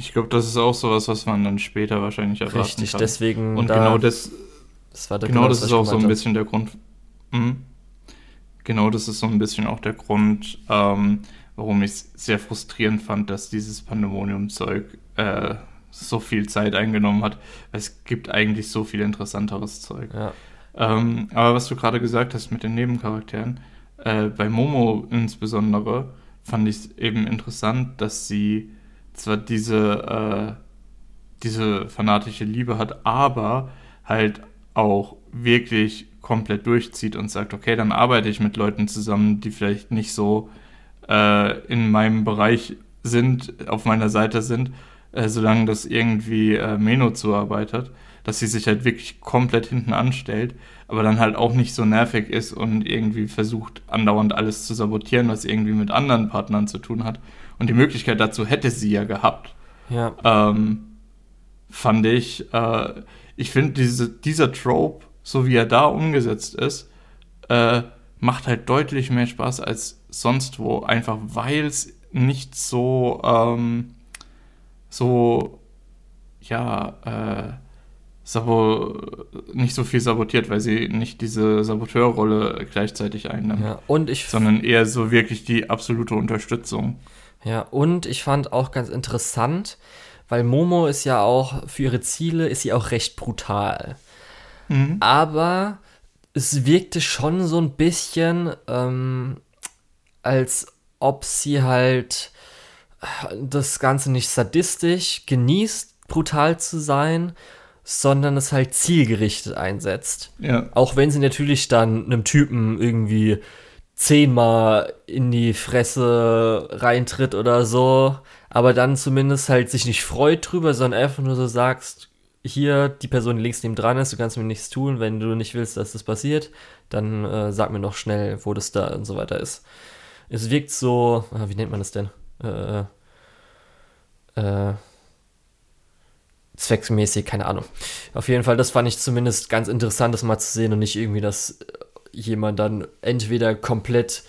Ich glaube, das ist auch sowas, was man dann später wahrscheinlich erwarten Richtig, kann. deswegen Und da- genau das, Das war der genau das was ist auch so ein bisschen der Grund. Mhm. Genau das ist so ein bisschen auch der Grund, ähm, warum ich es sehr frustrierend fand, dass dieses Pandemonium-Zeug äh, so viel Zeit eingenommen hat. Es gibt eigentlich so viel interessanteres Zeug. Ja, Ähm, aber was du gerade gesagt hast mit den Nebencharakteren, äh, bei Momo insbesondere fand ich es eben interessant, dass sie zwar diese, äh, diese fanatische Liebe hat, aber halt auch wirklich komplett durchzieht und sagt, okay, dann arbeite ich mit Leuten zusammen, die vielleicht nicht so äh, in meinem Bereich sind, auf meiner Seite sind, äh, solange das irgendwie äh, Meno zuarbeitet, dass sie sich halt wirklich komplett hinten anstellt, aber dann halt auch nicht so nervig ist und irgendwie versucht, andauernd alles zu sabotieren, was irgendwie mit anderen Partnern zu tun hat. Und die Möglichkeit dazu hätte sie ja gehabt ja, ähm, fand ich. Äh, ich finde, diese, dieser Trope, so wie er da umgesetzt ist, äh, macht halt deutlich mehr Spaß als sonst wo. Einfach weil es nicht so, ähm, so, ja, äh, sabo nicht so viel sabotiert, weil sie nicht diese Saboteurrolle gleichzeitig einnimmt, ja. Und ich, sondern eher so wirklich die absolute Unterstützung. Ja, und ich fand auch ganz interessant, weil Momo ist ja auch für ihre Ziele ist sie auch recht brutal. Mhm. Aber es wirkte schon so ein bisschen, ähm, als ob sie halt äh, das Ganze nicht sadistisch genießt, brutal zu sein, sondern es halt zielgerichtet einsetzt. Ja. Auch wenn sie natürlich dann einem Typen irgendwie zehnmal in die Fresse reintritt oder so, aber dann zumindest halt sich nicht freut drüber, sondern einfach nur so sagst, hier, die Person, die links neben dran ist, du kannst mir nichts tun, wenn du nicht willst, dass das passiert, dann äh, sag mir noch schnell, wo das da und so weiter ist. Es wirkt so, ah, wie nennt man das denn? Äh, äh, zwecksmäßig, keine Ahnung. Auf jeden Fall, das fand ich zumindest ganz interessant, das mal zu sehen und nicht irgendwie, dass äh, jemand dann entweder komplett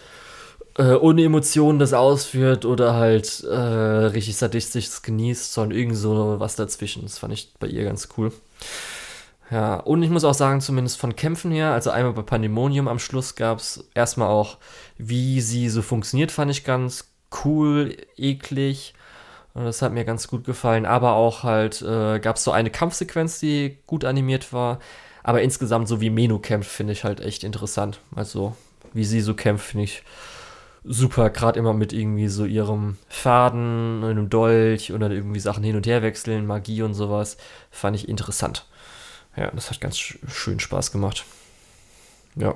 äh, ohne Emotionen das ausführt oder halt äh, richtig sadistisch genießt, sondern irgend so was dazwischen. Das fand ich bei ihr ganz cool. Ja, und ich muss auch sagen, zumindest von Kämpfen her, also einmal bei Pandemonium am Schluss gab es erstmal auch, wie sie so funktioniert, fand ich ganz cool, eklig. Und das hat mir ganz gut gefallen. Aber auch halt äh, gab es so eine Kampfsequenz, die gut animiert war. Aber insgesamt, so wie Menu kämpft, finde ich halt echt interessant. Also, wie sie so kämpft, finde ich super, gerade immer mit irgendwie so ihrem Faden, einem Dolch und dann irgendwie Sachen hin und her wechseln, Magie und sowas. Fand ich interessant. Ja, das hat ganz schön Spaß gemacht. Ja.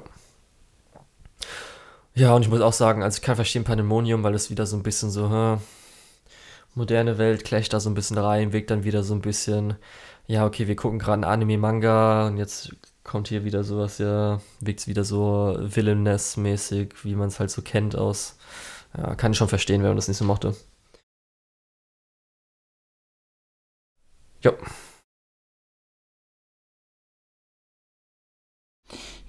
Ja, und ich muss auch sagen, also ich kann verstehen Pandemonium, weil es wieder so ein bisschen so, hm, moderne Welt gleicht da so ein bisschen rein, wirkt dann wieder so ein bisschen, ja, okay, wir gucken gerade ein Anime-Manga und jetzt kommt hier wieder sowas, ja, wirkt wieder so Villainess-mäßig, wie man es halt so kennt aus. Ja, kann ich schon verstehen, wenn man das nicht so mochte. Ja.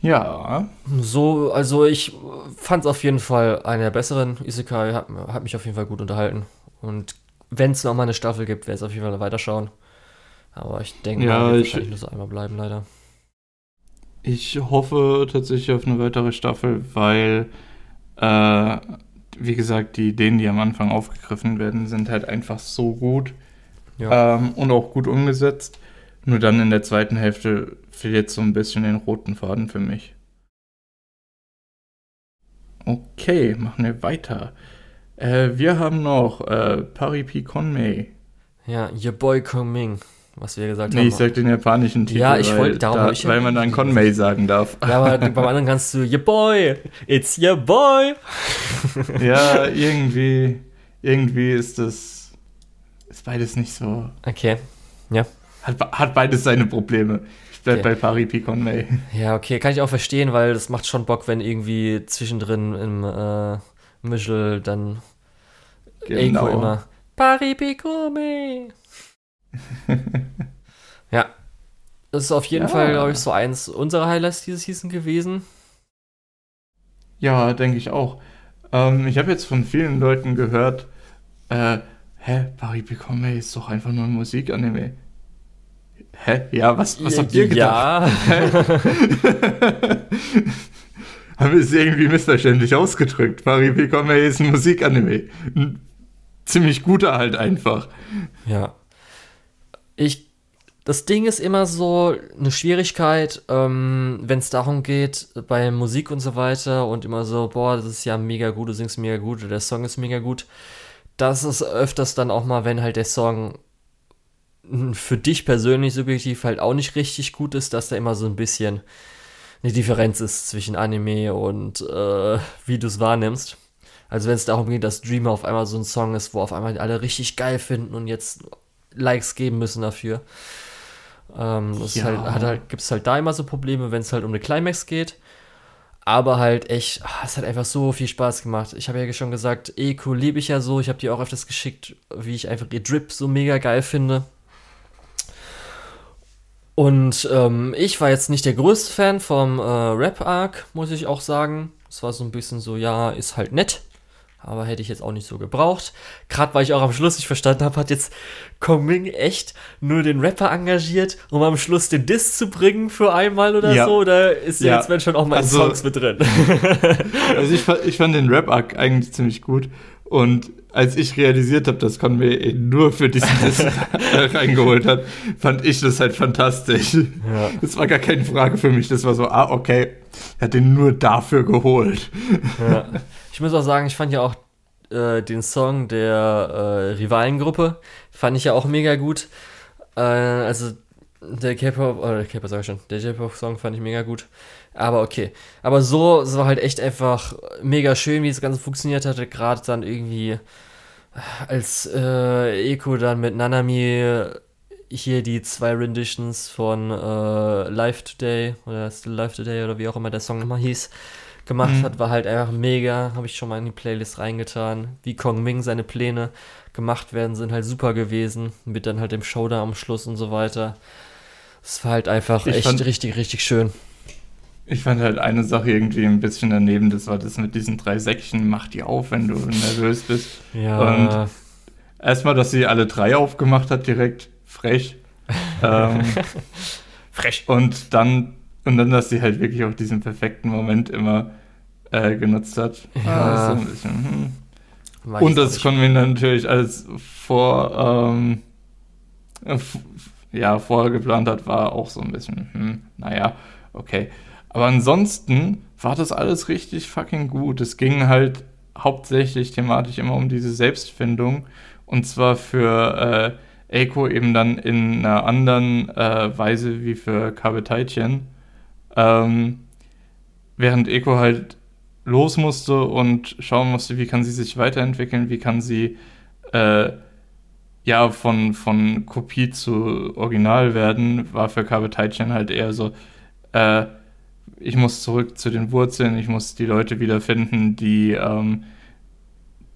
Ja. So, also ich fand es auf jeden Fall einer der besseren. Isekai hat, hat mich auf jeden Fall gut unterhalten. Und wenn es nochmal eine Staffel gibt, werde ich auf jeden Fall weiterschauen. Aber ich denke, ja, mal, ich, wahrscheinlich nur so einmal bleiben, leider. Ich hoffe tatsächlich auf eine weitere Staffel, weil, äh, wie gesagt, die Ideen, die am Anfang aufgegriffen werden, sind halt einfach so gut Ja. ähm, und auch gut umgesetzt. Nur dann in der zweiten Hälfte verliert so ein bisschen den roten Faden für mich. Okay, machen wir weiter. Äh, wir haben noch äh, Paripi Konmei. Ja, Your Boy Coming, was wir gesagt Nee, haben. ich sag den japanischen Titel, Ja, ich wollte- darum da, ich ja weil man dann Konmei sagen darf. ja, aber [LAUGHS] beim anderen kannst du Your Boy, it's Your Boy. [LAUGHS] ja, irgendwie, irgendwie ist das, ist beides nicht so, Okay, hat, hat beides seine Probleme. Ich bleib Okay. bei Paripi Konmei. [LAUGHS] ja, okay, kann ich auch verstehen, weil das macht schon Bock, wenn irgendwie zwischendrin im äh, Mischel dann Eiko immer Paripikome. [LAUGHS] ja. Das ist auf jeden Ja. Fall, glaube ich, so eins unserer Highlights dieses Season gewesen. Ja, denke ich auch. Ähm, ich habe jetzt von vielen Leuten gehört, äh, hä, Paripi Konmei ist doch einfach nur ein Musikanime. Hä? Ja, was, was habt ihr gedacht? Ja. [LAUGHS] Haben wir es irgendwie missverständlich ausgedrückt. Paripi Konmei ist ein Musikanime. Ein ziemlich guter halt einfach. Ja. Ich, das Ding ist immer so eine Schwierigkeit, ähm, wenn es darum geht, bei Musik und so weiter und immer so, boah, das ist ja mega gut, du singst mega gut oder der Song ist mega gut. Das ist öfters dann auch mal, wenn halt der Song für dich persönlich subjektiv halt auch nicht richtig gut ist, dass da immer so ein bisschen eine Differenz ist zwischen Anime und äh, wie du es wahrnimmst. Also wenn es darum geht, dass Dreamer auf einmal so ein Song ist, wo auf einmal alle richtig geil finden und jetzt Likes geben müssen dafür. Ähm, das Ja. ist halt, halt, gibt es halt da immer so Probleme, wenn es halt um eine Climax geht. Aber halt echt, ah, es hat einfach so viel Spaß gemacht. Ich habe ja schon gesagt, Eko liebe ich ja so. Ich habe dir auch öfters geschickt, wie ich einfach ihr Drip so mega geil finde. Und ähm, ich war jetzt nicht der größte Fan vom äh, Rap-Arc, muss ich auch sagen. Es war so ein bisschen so, ja, ist halt nett. Aber hätte ich jetzt auch nicht so gebraucht. Gerade weil ich auch am Schluss nicht verstanden habe, hat jetzt Kongming echt nur den Rapper engagiert, um am Schluss den Diss zu bringen für einmal oder Ja. so? Oder ist Ja. jetzt wenn schon auch mal in Also- Songs mit drin? [LAUGHS] Also ich, ich fand den Rap-Arc eigentlich ziemlich gut. Und als ich realisiert habe, dass Conway ihn nur für diesen Diss [LAUGHS] reingeholt hat, fand ich das halt fantastisch. ja. Das war gar keine Frage für mich. Das war so, ah, okay, er hat den nur dafür geholt. Ja. Ich muss auch sagen, ich fand ja auch äh, den Song der äh, Rivalengruppe, fand ich ja auch mega gut. Äh, also der K-Pop, oder der K-Pop sag ich schon, der J-Pop-Song fand ich mega gut. Aber okay. Aber so, es war halt echt einfach mega schön, wie das Ganze funktioniert hatte. Gerade dann irgendwie, als äh, Eko dann mit Nanami hier die zwei Renditions von äh, Live Today oder Still Live Today oder wie auch immer der Song nochmal hieß, gemacht Mhm. hat, war halt einfach mega. Habe ich schon mal in die Playlist reingetan. Wie Kong Ming seine Pläne gemacht werden, sind halt super gewesen. Mit dann halt dem Showdown am Schluss und so weiter. Es war halt einfach Ich echt fand- richtig, richtig schön. Ich fand halt eine Sache irgendwie ein bisschen daneben. Das war das mit diesen drei Säckchen. Mach die auf, wenn du nervös bist. Ja. Erstmal, dass sie alle drei aufgemacht hat, direkt frech. [LAUGHS] ähm, frech. und dann, und dann, dass sie halt wirklich auch diesen perfekten Moment immer äh, genutzt hat. Ja. So ein bisschen, hm. Und das konnten wir natürlich alles vor, ähm, äh, ja, vorher geplant hat, war auch so ein bisschen, hm, naja, okay. Aber ansonsten war das alles richtig fucking gut. Es ging halt hauptsächlich thematisch immer um diese Selbstfindung. Und zwar für äh, Eiko eben dann in einer anderen äh, Weise wie für Kabetaitchen. Ähm, während Eiko halt los musste und schauen musste, wie kann sie sich weiterentwickeln, wie kann sie äh, ja von, von Kopie zu Original werden, war für Kabetaitchen halt eher so, äh, ich muss zurück zu den Wurzeln, ich muss die Leute wiederfinden, die, ähm,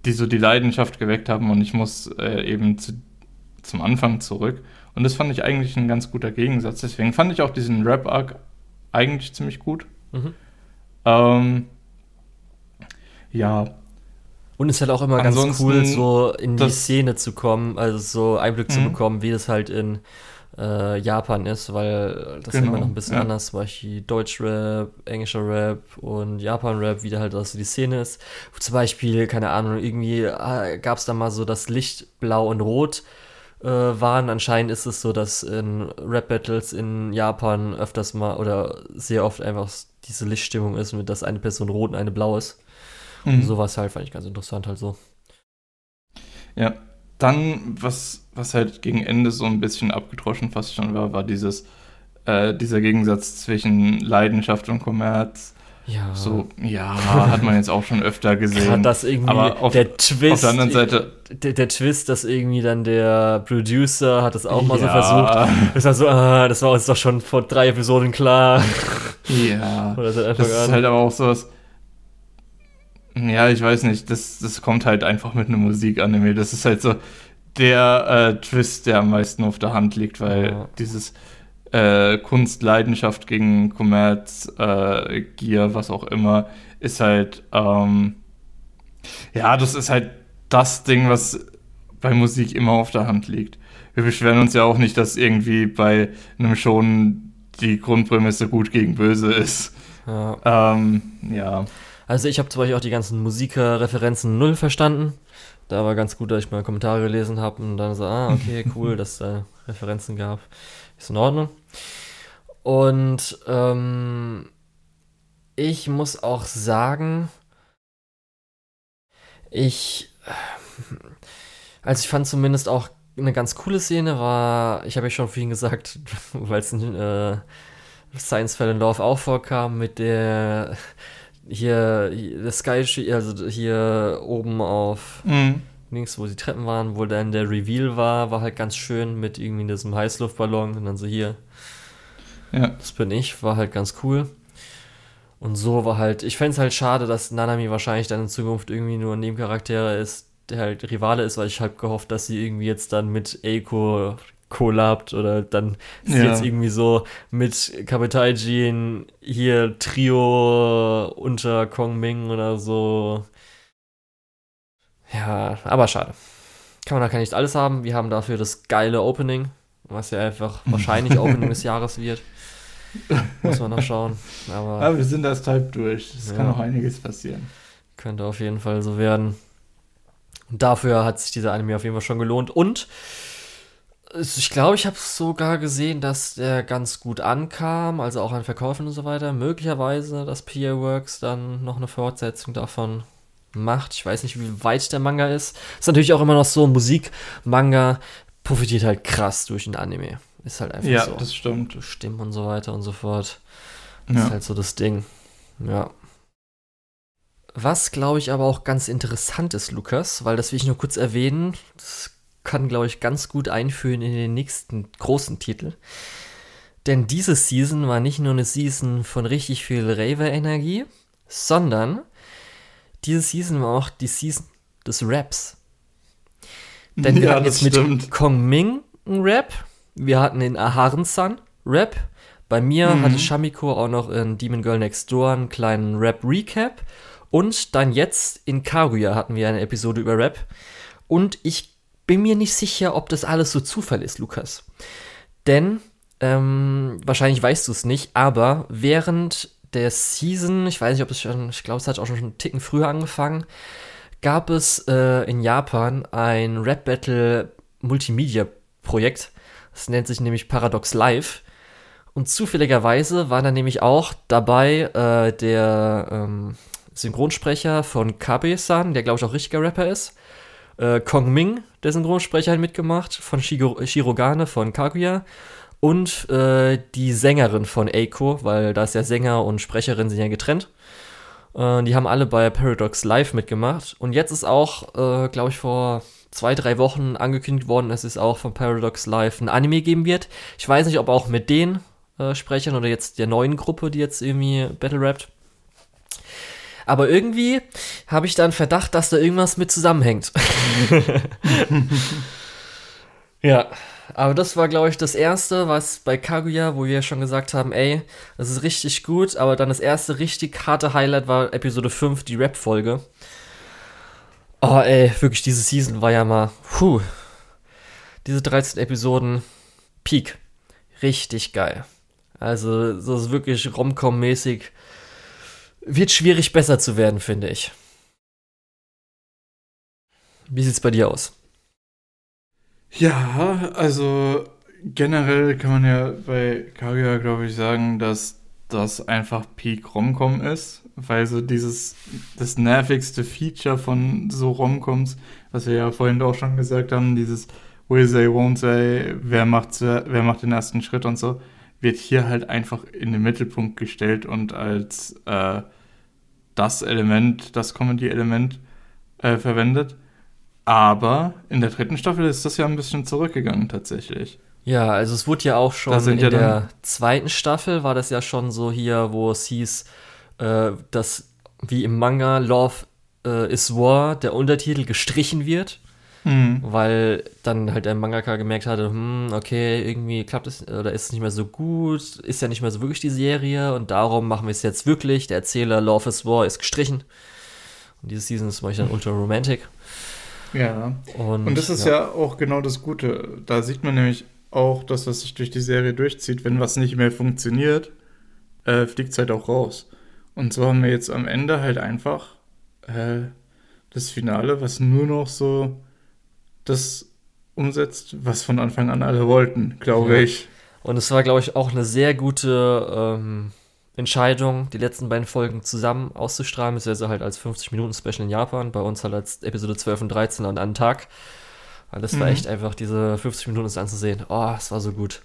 die so die Leidenschaft geweckt haben und ich muss äh, eben zu, zum Anfang zurück. Und das fand ich eigentlich ein ganz guter Gegensatz. Deswegen fand ich auch diesen Rap-Arc eigentlich ziemlich gut. Mhm. Ähm, ja. Und es ist halt auch immer ganz cool, so in die Szene zu kommen, also so Einblick mhm. zu bekommen, wie das halt in äh, Japan ist, weil das genau, ist immer noch ein bisschen ja. anders, weil ich Deutsch-Rap, englischer Rap und Japan-Rap, wie da halt also die Szene ist. Zum Beispiel, keine Ahnung, irgendwie äh, gab es da mal so das Licht blau und rot äh, waren. Anscheinend ist es so, dass in Rap-Battles in Japan öfters mal oder sehr oft einfach diese Lichtstimmung ist, mit dass eine Person rot und eine blau ist. Mhm. Und sowas halt fand ich ganz interessant halt so. Ja, dann, was, was halt gegen Ende so ein bisschen abgedroschen fast schon war, war dieses, äh, dieser Gegensatz zwischen Leidenschaft und Kommerz. Ja. So, ja, hat man jetzt auch schon öfter gesehen. Gerade das irgendwie, aber auf, der Twist, auf der anderen Seite. Der, der, Twist, dass irgendwie dann der Producer hat es auch mal ja. so versucht. Das war so, ah, das war uns doch schon vor drei Episoden klar. Ja. [LAUGHS] Das, das ist halt aber auch sowas. Ja, ich weiß nicht, das, das kommt halt einfach mit einem Musikanime. Das ist halt so der äh, Twist, der am meisten auf der Hand liegt, weil ja. dieses äh, Kunstleidenschaft gegen Kommerz, äh, Gier, was auch immer, ist halt, ähm, ja, das ist halt das Ding, was bei Musik immer auf der Hand liegt. Wir beschweren uns ja auch nicht, dass irgendwie bei einem schon die Grundprämisse gut gegen böse ist. Ja. Ähm, ja. Also ich habe zum Beispiel auch die ganzen Musikerreferenzen null verstanden. Da war ganz gut, dass ich mal Kommentare gelesen habe und dann so, ah, okay, [LAUGHS] cool, dass es da Referenzen gab. Ist in Ordnung. Und ähm, ich muss auch sagen, ich, also ich fand zumindest auch eine ganz coole Szene war, ich habe ja schon vorhin gesagt, [LAUGHS] weil es in äh, Science Fell in Love auch vorkam, mit der hier, der Sky, also hier oben auf mhm. links, wo die Treppen waren, wo dann der Reveal war, war halt ganz schön mit irgendwie diesem Heißluftballon und dann so hier. Ja. Das bin ich, war halt ganz cool. Und so war halt, ich fände es halt schade, dass Nanami wahrscheinlich dann in Zukunft irgendwie nur ein Nebencharakter ist, der halt Rivale ist, weil ich halt gehofft, dass sie irgendwie jetzt dann mit Eiko kollabt oder dann ist ja. jetzt irgendwie so mit Kapitaijin hier Trio unter Kong Ming oder so. Ja, aber schade. Kann man da kann nicht alles haben. Wir haben dafür das geile Opening, was ja einfach [LAUGHS] wahrscheinlich Opening des Jahres wird. [LAUGHS] Muss man noch schauen. Aber, aber wir sind das halb durch. Es ja. kann noch einiges passieren. Könnte auf jeden Fall so werden. Und dafür hat sich dieser Anime auf jeden Fall schon gelohnt. Und ich glaube, ich habe sogar gesehen, dass der ganz gut ankam, also auch an Verkäufen und so weiter. Möglicherweise, dass PA Works dann noch eine Fortsetzung davon macht. Ich weiß nicht, wie weit der Manga ist. Ist natürlich auch immer noch so, Musik-Manga profitiert halt krass durch den Anime. Ist halt einfach ja, so. Ja, das stimmt. Stimmen und so weiter und so fort. Das ja. ist halt so das Ding. Ja. Was, glaube ich, aber auch ganz interessant ist, Lukas, weil das will ich nur kurz erwähnen. Das kann, glaube ich, ganz gut einführen in den nächsten großen Titel. Denn diese Season war nicht nur eine Season von richtig viel Raver-Energie, sondern diese Season war auch die Season des Raps. Denn ja, wir hatten jetzt stimmt. mit Kong Ming einen Rap, wir hatten in Aharen-san Rap, bei mir mhm. hatte Shamiko auch noch in Demon Girl Next Door einen kleinen Rap-Recap und dann jetzt in Kaguya hatten wir eine Episode über Rap und ich bin mir nicht sicher, ob das alles so Zufall ist, Lukas. Denn, ähm, wahrscheinlich weißt du es nicht, aber während der Season, ich weiß nicht, ob es schon, ich glaube, es hat auch schon einen Ticken früher angefangen, gab es äh, in Japan ein Rap Das nennt sich nämlich Paradox Live. Und zufälligerweise war da nämlich auch dabei äh, der ähm, Synchronsprecher von Kabe-san, der glaube ich auch richtiger Rapper ist. Äh, Kong Ming, der Synchronsprecher, hat mitgemacht, von Shirogane von Kaguya. Und äh, die Sängerin von Eiko, weil da ist ja Sänger und Sprecherin sind ja getrennt. Äh, die haben alle bei Paradox Live mitgemacht. Und jetzt ist auch, äh, glaube ich, vor zwei, drei Wochen angekündigt worden, dass es auch von Paradox Live ein Anime geben wird. Ich weiß nicht, ob auch mit den äh, Sprechern oder jetzt der neuen Gruppe, die jetzt irgendwie Battle rappt. Aber irgendwie habe ich da einen Verdacht, dass da irgendwas mit zusammenhängt. [LAUGHS] ja, aber das war, glaube ich, das erste, was bei Kaguya, wo wir schon gesagt haben, ey, das ist richtig gut, aber dann das erste richtig harte Highlight war Episode 5, die Rap-Folge. Oh, ey, wirklich, diese Season war ja mal, puh. Diese 13 Episoden, Peak. Richtig geil. Also, das ist wirklich Romcom-mäßig wird schwierig besser zu werden, finde ich. Wie sieht's bei dir aus? Ja, also generell kann man ja bei Kaguya, glaube ich, sagen, dass das einfach Peak Romcom ist, weil so dieses das nervigste Feature von so Romcoms, was wir ja vorhin auch schon gesagt haben, dieses Will say, won't say, wer macht, wer macht den ersten Schritt und so, wird hier halt einfach in den Mittelpunkt gestellt und als äh, das Element, das Comedy-Element äh, verwendet. Aber in der dritten Staffel ist das ja ein bisschen zurückgegangen tatsächlich. Ja, also es wurde ja auch schon in ja der zweiten Staffel war das ja schon so hier, wo es hieß, äh, dass wie im Manga Love äh, is War der Untertitel gestrichen wird. Mhm. Weil dann halt der Mangaka gemerkt hatte, hm, okay, irgendwie klappt es oder ist es nicht mehr so gut, ist ja nicht mehr so wirklich die Serie und darum machen wir es jetzt wirklich. Der Erzähler Love is War ist gestrichen. Und diese Season ist ich dann ultra romantic. Ja. Und, und das ist ja. ja auch genau das Gute. Da sieht man nämlich auch, dass das sich durch die Serie durchzieht. Wenn was nicht mehr funktioniert, äh, fliegt es halt auch raus. Und so haben wir jetzt am Ende halt einfach äh, das Finale, was nur noch so das umsetzt, was von Anfang an alle wollten, glaube ja. ich. Und es war, glaube ich, auch eine sehr gute ähm, Entscheidung, die letzten beiden Folgen zusammen auszustrahlen, beziehungsweise halt als 50-Minuten-Special in Japan, bei uns halt als Episode 12 und 13 an einem Tag. Weil das mhm. war echt einfach, diese 50 Minuten anzusehen. Oh, es war so gut.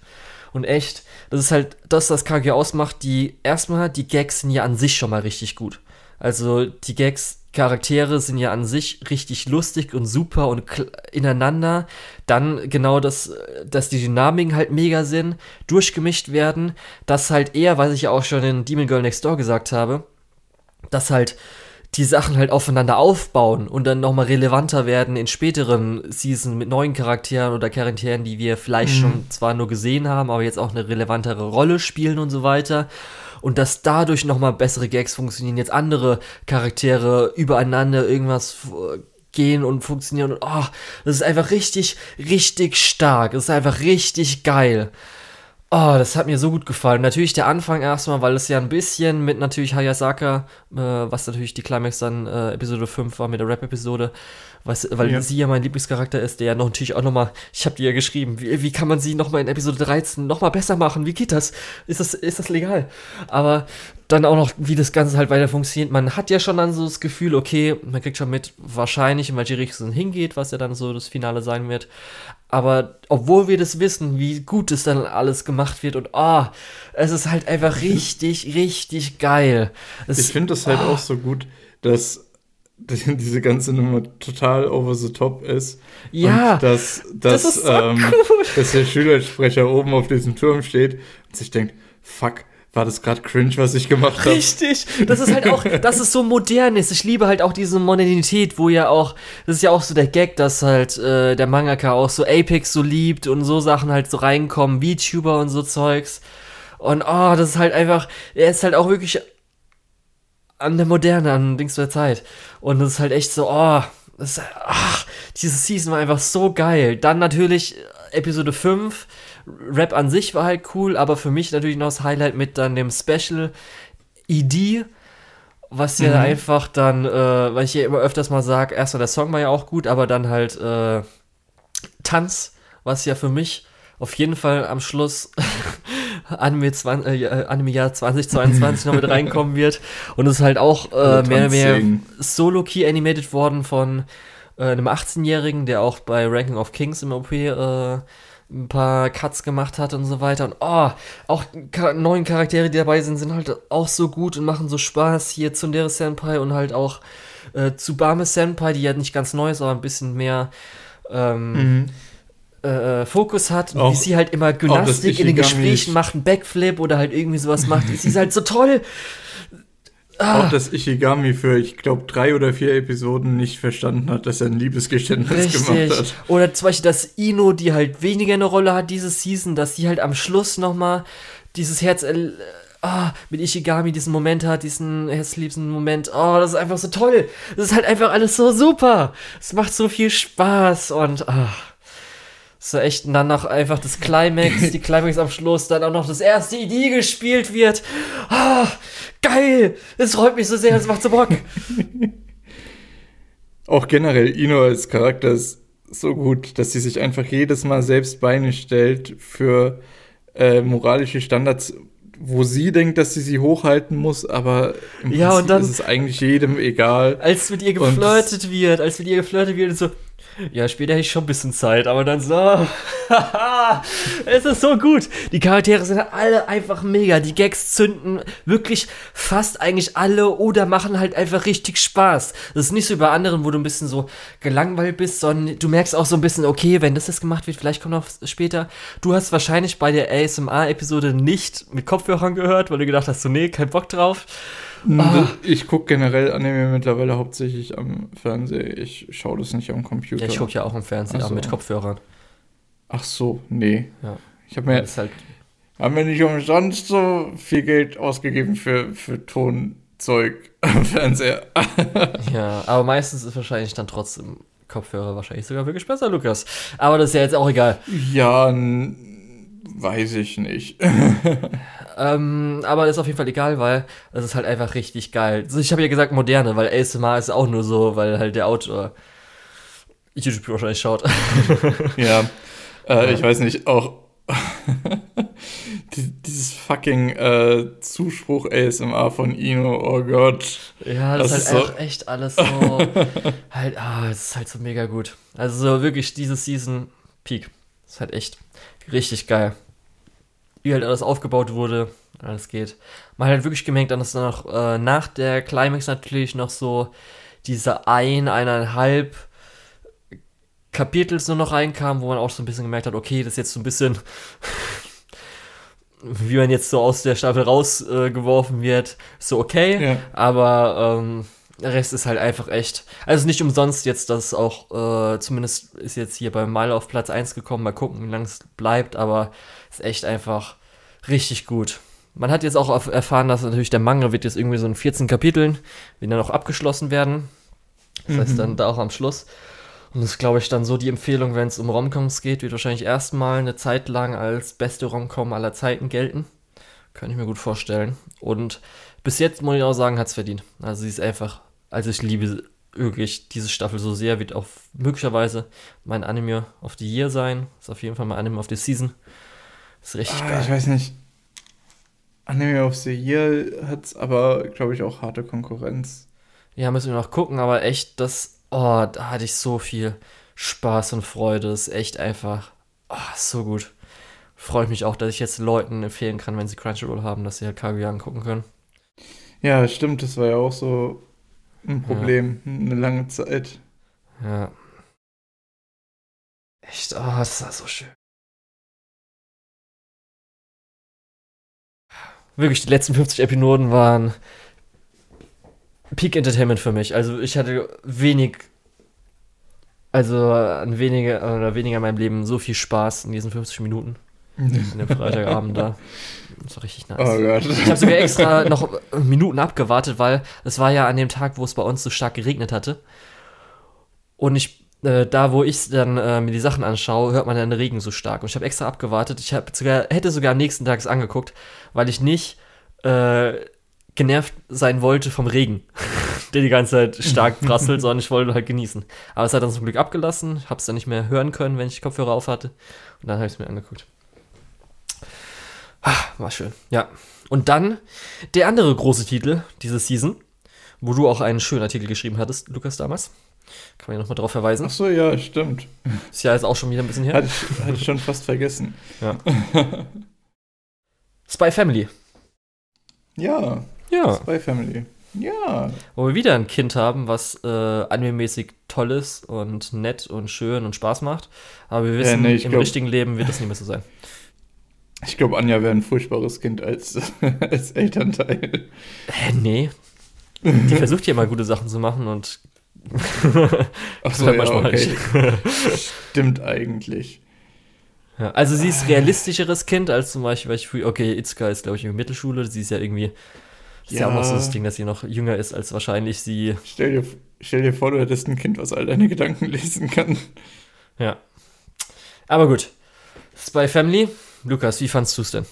Und echt, das ist halt das, was KG ausmacht, die erstmal, die Gags sind ja an sich schon mal richtig gut. Also die Gags Charaktere sind ja an sich richtig lustig und super und ineinander. Dann genau das, dass die Dynamiken halt mega sind, durchgemischt werden. Das halt eher, was ich ja auch schon in Demon Girl Next Door gesagt habe, dass halt die Sachen halt aufeinander aufbauen und dann nochmal relevanter werden in späteren Seasons mit neuen Charakteren oder Charakteren, die wir vielleicht mhm. schon zwar nur gesehen haben, aber jetzt auch eine relevantere Rolle spielen und so weiter und dass dadurch nochmal bessere Gags funktionieren, jetzt andere Charaktere übereinander irgendwas gehen und funktionieren und oh, das ist einfach richtig, richtig stark. Das ist einfach richtig geil. Oh, das hat mir so gut gefallen. Natürlich der Anfang erstmal, weil es ja ein bisschen mit natürlich Hayasaka, äh, was natürlich die Climax dann äh, Episode 5 war mit der Rap-Episode, weil ja. sie ja mein Lieblingscharakter ist, der ja noch natürlich auch nochmal, ich habe dir ja geschrieben, wie, wie kann man sie nochmal in Episode 13 nochmal besser machen? Wie geht das? Ist das, ist das legal? Aber dann auch noch, wie das Ganze halt weiter funktioniert. Man hat ja schon dann so das Gefühl, okay, man kriegt schon mit, wahrscheinlich, in welche Richtung hingeht, was ja dann so das Finale sein wird. Aber obwohl wir das wissen, wie gut es dann alles gemacht wird und oh, es ist halt einfach richtig, richtig geil. Es, ich finde das halt oh. auch so gut, dass diese ganze Nummer total over the top ist. Ja. Und dass, dass, das so ähm, [LAUGHS] dass der Schülersprecher oben auf diesem Turm steht und sich denkt, fuck, war das gerade cringe, was ich gemacht habe. Richtig. Das ist halt auch, dass es so modern ist. Ich liebe halt auch diese Modernität, wo ja auch, das ist ja auch so der Gag, dass halt äh, der Mangaka auch so Apex so liebt und so Sachen halt so reinkommen, VTuber und so Zeugs. Und oh, das ist halt einfach, er ist halt auch wirklich an der Moderne, an Dings der Zeit. Und das ist halt echt so, oh, das ist, ach, diese Season war einfach so geil. Dann natürlich Episode 5 Rap an sich war halt cool, aber für mich natürlich noch das Highlight mit dann dem Special ED, was ja mhm. einfach dann, äh, weil ich ja immer öfters mal sage, erstmal der Song war ja auch gut, aber dann halt äh, Tanz, was ja für mich auf jeden Fall am Schluss [LAUGHS] Anime, 20, äh, Anime Jahr [LAUGHS] 2022 noch mit reinkommen wird. Und es ist halt auch äh, mehr oder mehr Solo-Key animated worden von äh, einem 18-Jährigen, der auch bei Ranking of Kings im OP äh, ein paar Cuts gemacht hat und so weiter. Und oh, auch neuen Charaktere, die dabei sind, sind halt auch so gut und machen so Spaß. Hier Tsundere Senpai und halt auch äh, Tsubame Senpai, die ja nicht ganz neu ist, aber ein bisschen mehr ähm, mhm. äh, Fokus hat. Und auch, wie sie halt immer Gymnastik in den Gesprächen macht, einen Backflip oder halt irgendwie sowas macht. sie ist halt so toll. Ah. Auch dass Ishigami für, ich glaube, drei oder vier Episoden nicht verstanden hat, dass er ein Liebesgeständnis Richtig. gemacht hat. Oder zum Beispiel, dass Ino, die halt weniger eine Rolle hat diese Season, dass sie halt am Schluss nochmal dieses Herz äh, ah, mit Ishigami diesen Moment hat, diesen herzliebsten Moment. Oh, das ist einfach so toll. Das ist halt einfach alles so super. Es macht so viel Spaß und ah. So echt, und dann noch einfach das Climax, [LAUGHS] die Climax am Schluss, dann auch noch das erste Idee gespielt wird. Ah, geil! Es freut mich so sehr, es macht so Bock. [LAUGHS] Auch generell, Ino als Charakter ist so gut, dass sie sich einfach jedes Mal selbst Beine stellt für äh, moralische Standards, wo sie denkt, dass sie sie hochhalten muss, aber im ja, Prinzip und dann, ist es eigentlich jedem egal. Als mit ihr geflirtet wird, als mit ihr geflirtet wird, so, ja, später hätte ich schon ein bisschen Zeit, aber dann so, [LAUGHS] es ist so gut. Die Charaktere sind alle einfach mega. Die Gags zünden wirklich fast eigentlich alle oder machen halt einfach richtig Spaß. Das ist nicht so bei anderen, wo du ein bisschen so gelangweilt bist, sondern du merkst auch so ein bisschen, okay, wenn das jetzt gemacht wird, vielleicht kommt noch später. Du hast wahrscheinlich bei der ASMR-Episode nicht mit Kopfhörern gehört, weil du gedacht hast, so, nee, kein Bock drauf. Oh. Ich gucke generell Anime mittlerweile hauptsächlich am Fernseher. Ich schaue das nicht am Computer. Ja, ich gucke ja auch am Fernseher, so. mit Kopfhörern. Ach so, nee. Ja. Ich habe mir. Halt haben wir nicht umsonst so viel Geld ausgegeben für, für Tonzeug am Fernseher. [LAUGHS] ja, aber meistens ist wahrscheinlich dann trotzdem Kopfhörer wahrscheinlich sogar wirklich besser, Lukas. Aber das ist ja jetzt auch egal. Ja, weiß ich nicht. [LAUGHS] Ähm, aber ist auf jeden Fall egal, weil es ist halt einfach richtig geil. Also ich habe ja gesagt moderne, weil ASMR ist auch nur so, weil halt der Autor YouTube wahrscheinlich schaut. [LAUGHS] ja, äh, ich weiß nicht, auch [LAUGHS] dieses fucking äh, Zuspruch ASMR von Ino, oh Gott. Ja, das, das ist halt so echt alles so, halt, ah, es ist halt so mega gut. Also so wirklich diese Season Peak. Das ist halt echt richtig geil wie halt alles aufgebaut wurde, alles geht. Man hat halt wirklich gemerkt, dass dann noch äh, nach der Climax natürlich noch so diese ein, eineinhalb Kapitel nur noch reinkam, wo man auch so ein bisschen gemerkt hat, okay, das ist jetzt so ein bisschen, [LAUGHS] wie man jetzt so aus der Staffel rausgeworfen äh, wird, so okay, ja. aber ähm, der Rest ist halt einfach echt. Also nicht umsonst jetzt, dass auch, äh, zumindest ist jetzt hier bei Mile auf Platz 1 gekommen. Mal gucken, wie lange es bleibt, aber ist echt einfach richtig gut. Man hat jetzt auch erfahren, dass natürlich der Manga wird jetzt irgendwie so in 14 Kapiteln, die dann auch abgeschlossen werden. Das mhm. heißt dann da auch am Schluss. Und das ist, glaube ich, dann so die Empfehlung, wenn es um Romcoms geht, wird wahrscheinlich erstmal eine Zeit lang als beste Romcom aller Zeiten gelten. Kann ich mir gut vorstellen. Und bis jetzt, muss ich auch sagen, hat es verdient. Also sie ist einfach, also ich liebe wirklich diese Staffel so sehr, wird auch möglicherweise mein Anime of the Year sein. Ist auf jeden Fall mein Anime of the Season. Ist richtig ah, geil. Ich weiß nicht. Anime of the Year hat aber, glaube ich, auch harte Konkurrenz. Ja, müssen wir noch gucken, aber echt, das, oh, da hatte ich so viel Spaß und Freude. Ist echt einfach, oh, so gut. Freue mich auch, dass ich jetzt Leuten empfehlen kann, wenn sie Crunchyroll haben, dass sie halt Kaguya angucken können. Ja, stimmt, das war ja auch so ein Problem, ja. eine lange Zeit. Ja. Echt, oh, das war so schön. wirklich die letzten 50 Episoden waren Peak Entertainment für mich. Also ich hatte wenig, also an weniger oder weniger in meinem Leben so viel Spaß in diesen 50 Minuten. In dem Freitagabend da. Das war richtig nice. Oh Gott. Ich habe sogar extra noch Minuten abgewartet, weil es war ja an dem Tag, wo es bei uns so stark geregnet hatte. Und ich äh, da, wo ich dann äh, mir die Sachen anschaue, hört man den Regen so stark. Und ich habe extra abgewartet. Ich sogar, hätte sogar am nächsten Tag es angeguckt, weil ich nicht äh, genervt sein wollte vom Regen, [LAUGHS] der die ganze Zeit stark [LAUGHS] prasselt, sondern ich wollte halt genießen. Aber es hat dann zum Glück abgelassen. Ich habe es dann nicht mehr hören können, wenn ich Kopfhörer auf hatte. Und dann habe ich es mir angeguckt. Ah, war schön. Ja. Und dann der andere große Titel diese Season, wo du auch einen schönen Artikel geschrieben hattest, Lukas, damals. Kann man ja nochmal drauf verweisen. Ach so, ja, stimmt. Ist ja jetzt auch schon wieder ein bisschen her. Hatte ich, hatte ich schon fast vergessen. Ja. [LAUGHS] Spy Family. Ja, Ja. Spy Family. Ja. Wo wir wieder ein Kind haben, was äh, anime-mäßig toll ist und nett und schön und Spaß macht. Aber wir wissen, nee, ich im glaub- richtigen Leben wird das nicht mehr so sein. Ich glaube, Anja wäre ein furchtbares Kind als, [LAUGHS] als Elternteil. Hä, nee. Die versucht ja immer gute Sachen zu machen und [LAUGHS] Ach so, ja, okay. Stimmt eigentlich. Ja, also sie ist realistischeres Kind als zum Beispiel, weil ich früh, okay, Itzka ist, glaube ich, in der Mittelschule. Sie ist ja irgendwie, ist ja. Ja. auch noch so das Ding, dass sie noch jünger ist als wahrscheinlich sie. Stell dir, stell dir vor, du hättest ein Kind, was all deine Gedanken [LAUGHS] lesen kann. Ja. Aber gut. Spy Family. Lukas, wie fandst du es denn?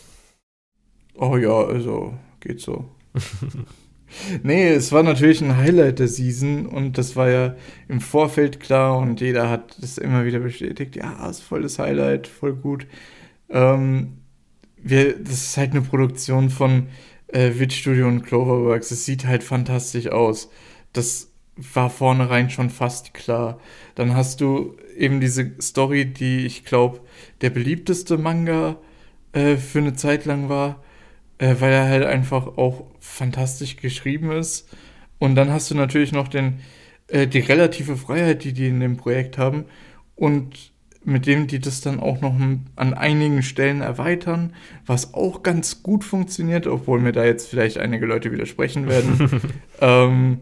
Oh ja, also geht so. [LAUGHS] nee, es war natürlich ein Highlight der Season und das war ja im Vorfeld klar und jeder hat das immer wieder bestätigt. Ja, ist voll das Highlight, voll gut. Ähm, wir, das ist halt eine Produktion von äh, Witch Studio und Cloverworks. Es sieht halt fantastisch aus. Das war vornherein schon fast klar. Dann hast du eben diese Story, die ich glaube, der beliebteste Manga äh, für eine Zeit lang war, äh, weil er halt einfach auch fantastisch geschrieben ist. Und dann hast du natürlich noch den, äh, die relative Freiheit, die die in dem Projekt haben und mit dem die das dann auch noch an einigen Stellen erweitern, was auch ganz gut funktioniert, obwohl mir da jetzt vielleicht einige Leute widersprechen werden. [LAUGHS] ähm,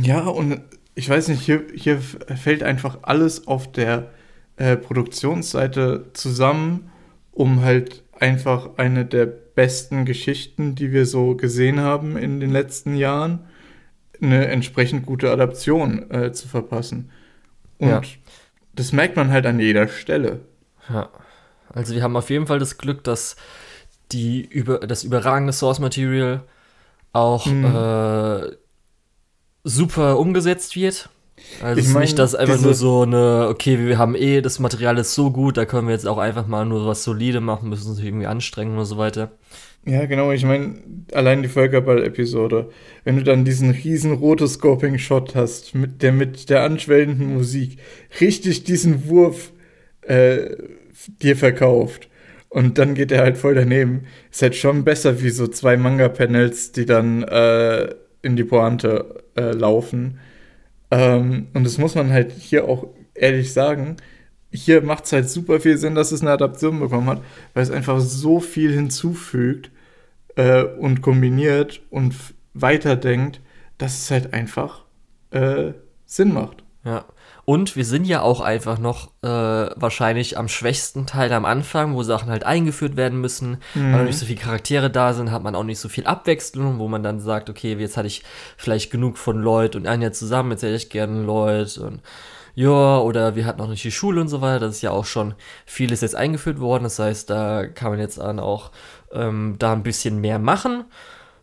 ja, und ich weiß nicht, hier, hier fällt einfach alles auf der äh, Produktionsseite zusammen, um halt einfach eine der besten Geschichten, die wir so gesehen haben in den letzten Jahren, eine entsprechend gute Adaption äh, zu verpassen. Und Ja. das merkt man halt an jeder Stelle. Ja. Also wir haben auf jeden Fall das Glück, dass die über, das überragende Source Material auch Mhm. äh, super umgesetzt wird. Also Ich mein, nicht, dass einfach nur so eine, okay, wir haben eh, das Material ist so gut, da können wir jetzt auch einfach mal nur was solide machen, müssen uns irgendwie anstrengen und so weiter. Ja, genau, ich meine, allein die Völkerball-Episode, wenn du dann diesen riesen Rotoscoping-Shot hast, mit der mit der anschwellenden Musik, richtig diesen Wurf äh, dir verkauft und dann geht er halt voll daneben, ist halt schon besser wie so zwei Manga-Panels, die dann äh, in die Pointe äh, laufen. Ähm, und das muss man halt hier auch ehrlich sagen, hier macht es halt super viel Sinn, dass es eine Adaption bekommen hat, weil es einfach so viel hinzufügt äh, und kombiniert und weiterdenkt, dass es halt einfach äh, Sinn macht. Ja. Und wir sind ja auch einfach noch äh, wahrscheinlich am schwächsten Teil am Anfang, wo Sachen halt eingeführt werden müssen, weil noch nicht so viele Charaktere da sind, hat man auch nicht so viel Abwechslung, wo man dann sagt, okay, jetzt hatte ich vielleicht genug von Lloyd und Anja zusammen, jetzt hätte ich gerne Lloyd und ja, oder wir hatten noch nicht die Schule und so weiter, das ist ja auch schon vieles jetzt eingeführt worden, das heißt, da kann man jetzt dann auch ähm, da ein bisschen mehr machen.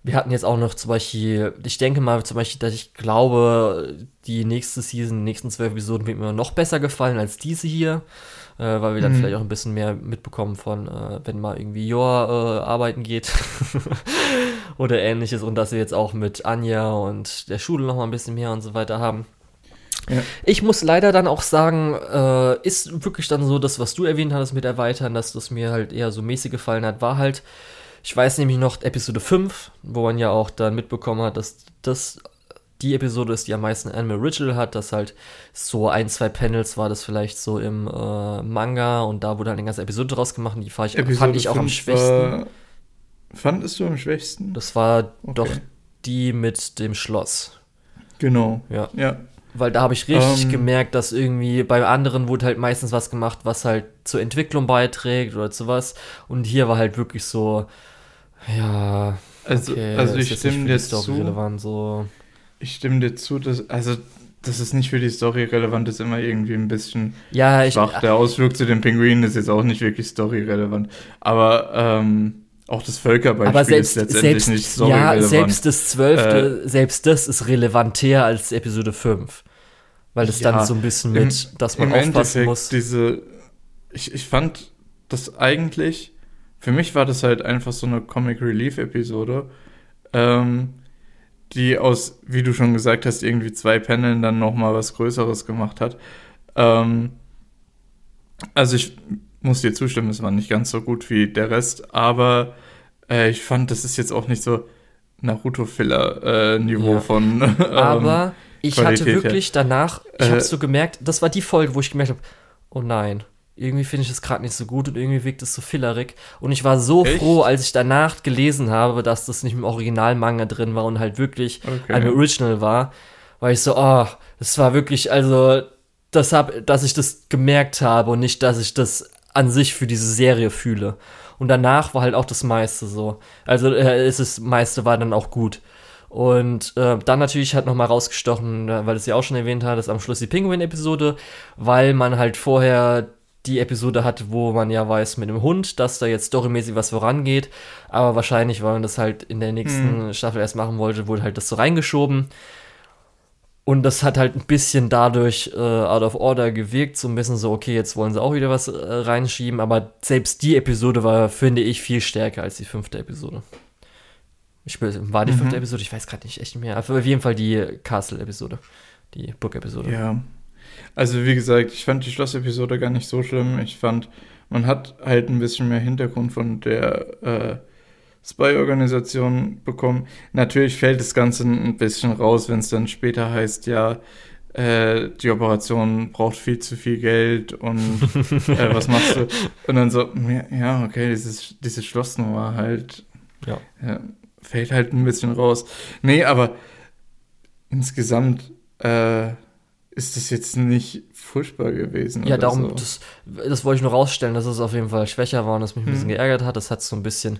Wir hatten jetzt auch noch zum Beispiel, ich denke mal zum Beispiel, dass ich glaube, die nächste Season, die nächsten zwölf Episoden wird mir noch besser gefallen als diese hier, äh, weil wir dann Mhm. vielleicht auch ein bisschen mehr mitbekommen von, äh, wenn mal irgendwie Joa äh, arbeiten geht [LAUGHS] oder ähnliches und dass wir jetzt auch mit Anja und der Schule noch mal ein bisschen mehr und so weiter haben. Ja. Ich muss leider dann auch sagen, äh, ist wirklich dann so, das, was du erwähnt hattest mit Erweitern, dass das mir halt eher so mäßig gefallen hat, war halt, ich weiß nämlich noch Episode 5, wo man ja auch dann mitbekommen hat, dass das die Episode ist, die am meisten Animal Ritual hat, dass halt so ein, zwei Panels war das vielleicht so im äh, Manga und da wurde halt eine ganze Episode draus gemacht und die fand ich, fand ich auch am 5 schwächsten. War, fandest du am schwächsten? Das war Okay. doch die mit dem Schloss. Genau. Ja. Ja. Weil da habe ich richtig Ähm. gemerkt, dass irgendwie bei anderen wurde halt meistens was gemacht, was halt zur Entwicklung beiträgt oder zu was. Und hier war halt wirklich so, ja, Also, okay, also ich stimme dir zu. relevant, so. Ich stimme dir zu, dass, also, dass es nicht für die Story relevant ist, immer irgendwie ein bisschen Ja, ich, schwach. Der Ausflug zu den Pinguinen ist jetzt auch nicht wirklich storyrelevant. Aber ähm, auch das Völkerbeispiel selbst, ist letztendlich selbst, nicht ja, storyrelevant. selbst das zwölfte, selbst das ist relevanter als Episode 5. Weil das Ja, dann so ein bisschen Im- mit, dass man Im aufpassen Endeffekt muss. diese, ich, ich fand das eigentlich für mich war das halt einfach so eine Comic Relief Episode, ähm, die aus, wie du schon gesagt hast, irgendwie zwei Paneln dann nochmal was Größeres gemacht hat. Ähm, also ich muss dir zustimmen, es war nicht ganz so gut wie der Rest, aber äh, ich fand, das ist jetzt auch nicht so Naruto-Filler-Niveau äh, ja. von. [LAUGHS] Ähm, aber ich Qualität hatte wirklich her. danach, ich äh, habe so gemerkt, das war die Folge, wo ich gemerkt habe, oh nein, irgendwie finde ich es gerade nicht so gut und irgendwie wirkt es so fillerig. Und ich war so Echt? froh, als ich danach gelesen habe, dass das nicht im Original-Manga drin war und halt wirklich okay. ein Original war, weil ich so, oh, das war wirklich, also, das hab, dass ich das gemerkt habe und nicht, dass ich das an sich für diese Serie fühle. Und danach war halt auch das meiste so. Also äh, ist das meiste war dann auch gut. Und äh, dann natürlich hat nochmal rausgestochen, äh, weil es ja auch schon erwähnt hat, ist am Schluss die Penguin-Episode, weil man halt vorher die Episode hat, wo man ja weiß mit dem Hund, dass da jetzt storymäßig was vorangeht. Aber wahrscheinlich, weil man das halt in der nächsten mhm. Staffel erst machen wollte, wurde halt das so reingeschoben. Und das hat halt ein bisschen dadurch äh, out of order gewirkt, so ein bisschen so, okay, jetzt wollen sie auch wieder was äh, reinschieben, aber selbst die Episode war, finde ich, viel stärker als die fünfte Episode. Ich, war die mhm. fünfte Episode? Ich weiß gerade nicht echt mehr. Aber auf jeden Fall die Castle-Episode. Die Book-Episode. Ja. Also, wie gesagt, ich fand die Schloss-Episode gar nicht so schlimm. Ich fand, man hat halt ein bisschen mehr Hintergrund von der äh, Spy-Organisation bekommen. Natürlich fällt das Ganze ein bisschen raus, wenn es dann später heißt, ja, äh, die Operation braucht viel zu viel Geld und [LAUGHS] äh, was machst du? Und dann so, ja, okay, dieses, diese Schlossnummer halt. Ja. ja. Fällt halt ein bisschen raus. Nee, aber insgesamt äh, ist das jetzt nicht furchtbar gewesen. Ja, darum, so. das, das wollte ich nur rausstellen, dass es auf jeden Fall schwächer war und das mich ein hm. bisschen geärgert hat. Das hat so ein bisschen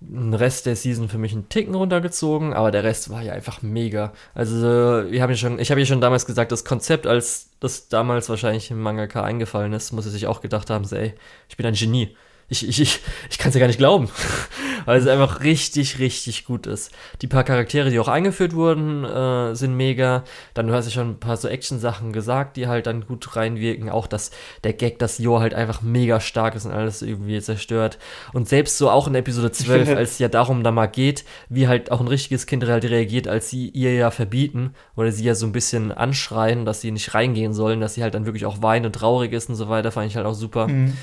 den Rest der Season für mich einen Ticken runtergezogen, aber der Rest war ja einfach mega. Also, wir haben ja schon, ich habe ja schon damals gesagt, das Konzept, als das damals wahrscheinlich im Mangaka eingefallen ist, muss er sich auch gedacht haben, so, ey, ich bin ein Genie ich, ich, ich, ich kann es ja gar nicht glauben, [LAUGHS] weil es einfach richtig, richtig gut ist. Die paar Charaktere, die auch eingeführt wurden, äh, sind mega. Dann du hast ja schon ein paar so Action-Sachen gesagt, die halt dann gut reinwirken. Auch dass der Gag, dass Jo halt einfach mega stark ist und alles irgendwie zerstört. Und selbst so auch in Episode 12, als es ja darum da mal geht, wie halt auch ein richtiges Kind halt reagiert, als sie ihr ja verbieten oder sie ja so ein bisschen anschreien, dass sie nicht reingehen sollen, dass sie halt dann wirklich auch weint und traurig ist und so weiter, fand ich halt auch super. Mhm.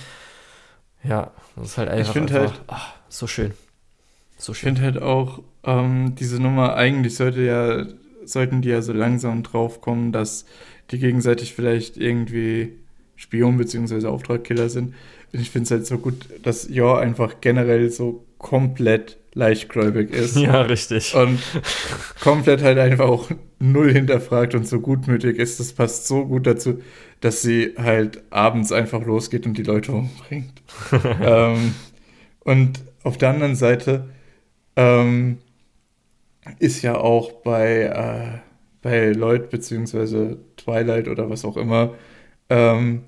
Ja, das ist halt einfach, ich halt, ach, so schön. So schön. Ich finde halt auch, ähm, diese Nummer, eigentlich sollte ja, sollten die ja so langsam draufkommen, dass die gegenseitig vielleicht irgendwie Spion bzw. Auftragkiller sind. Und ich finde es halt so gut, dass Ja einfach generell so komplett leichtgläubig [LAUGHS] ist. Ja, richtig. Und komplett halt einfach auch null hinterfragt und so gutmütig ist. Das passt so gut dazu, dass sie halt abends einfach losgeht und die Leute umbringt. [LAUGHS] ähm, und auf der anderen Seite ähm, ist ja auch bei, äh, bei Lloyd beziehungsweise Twilight oder was auch immer, ähm,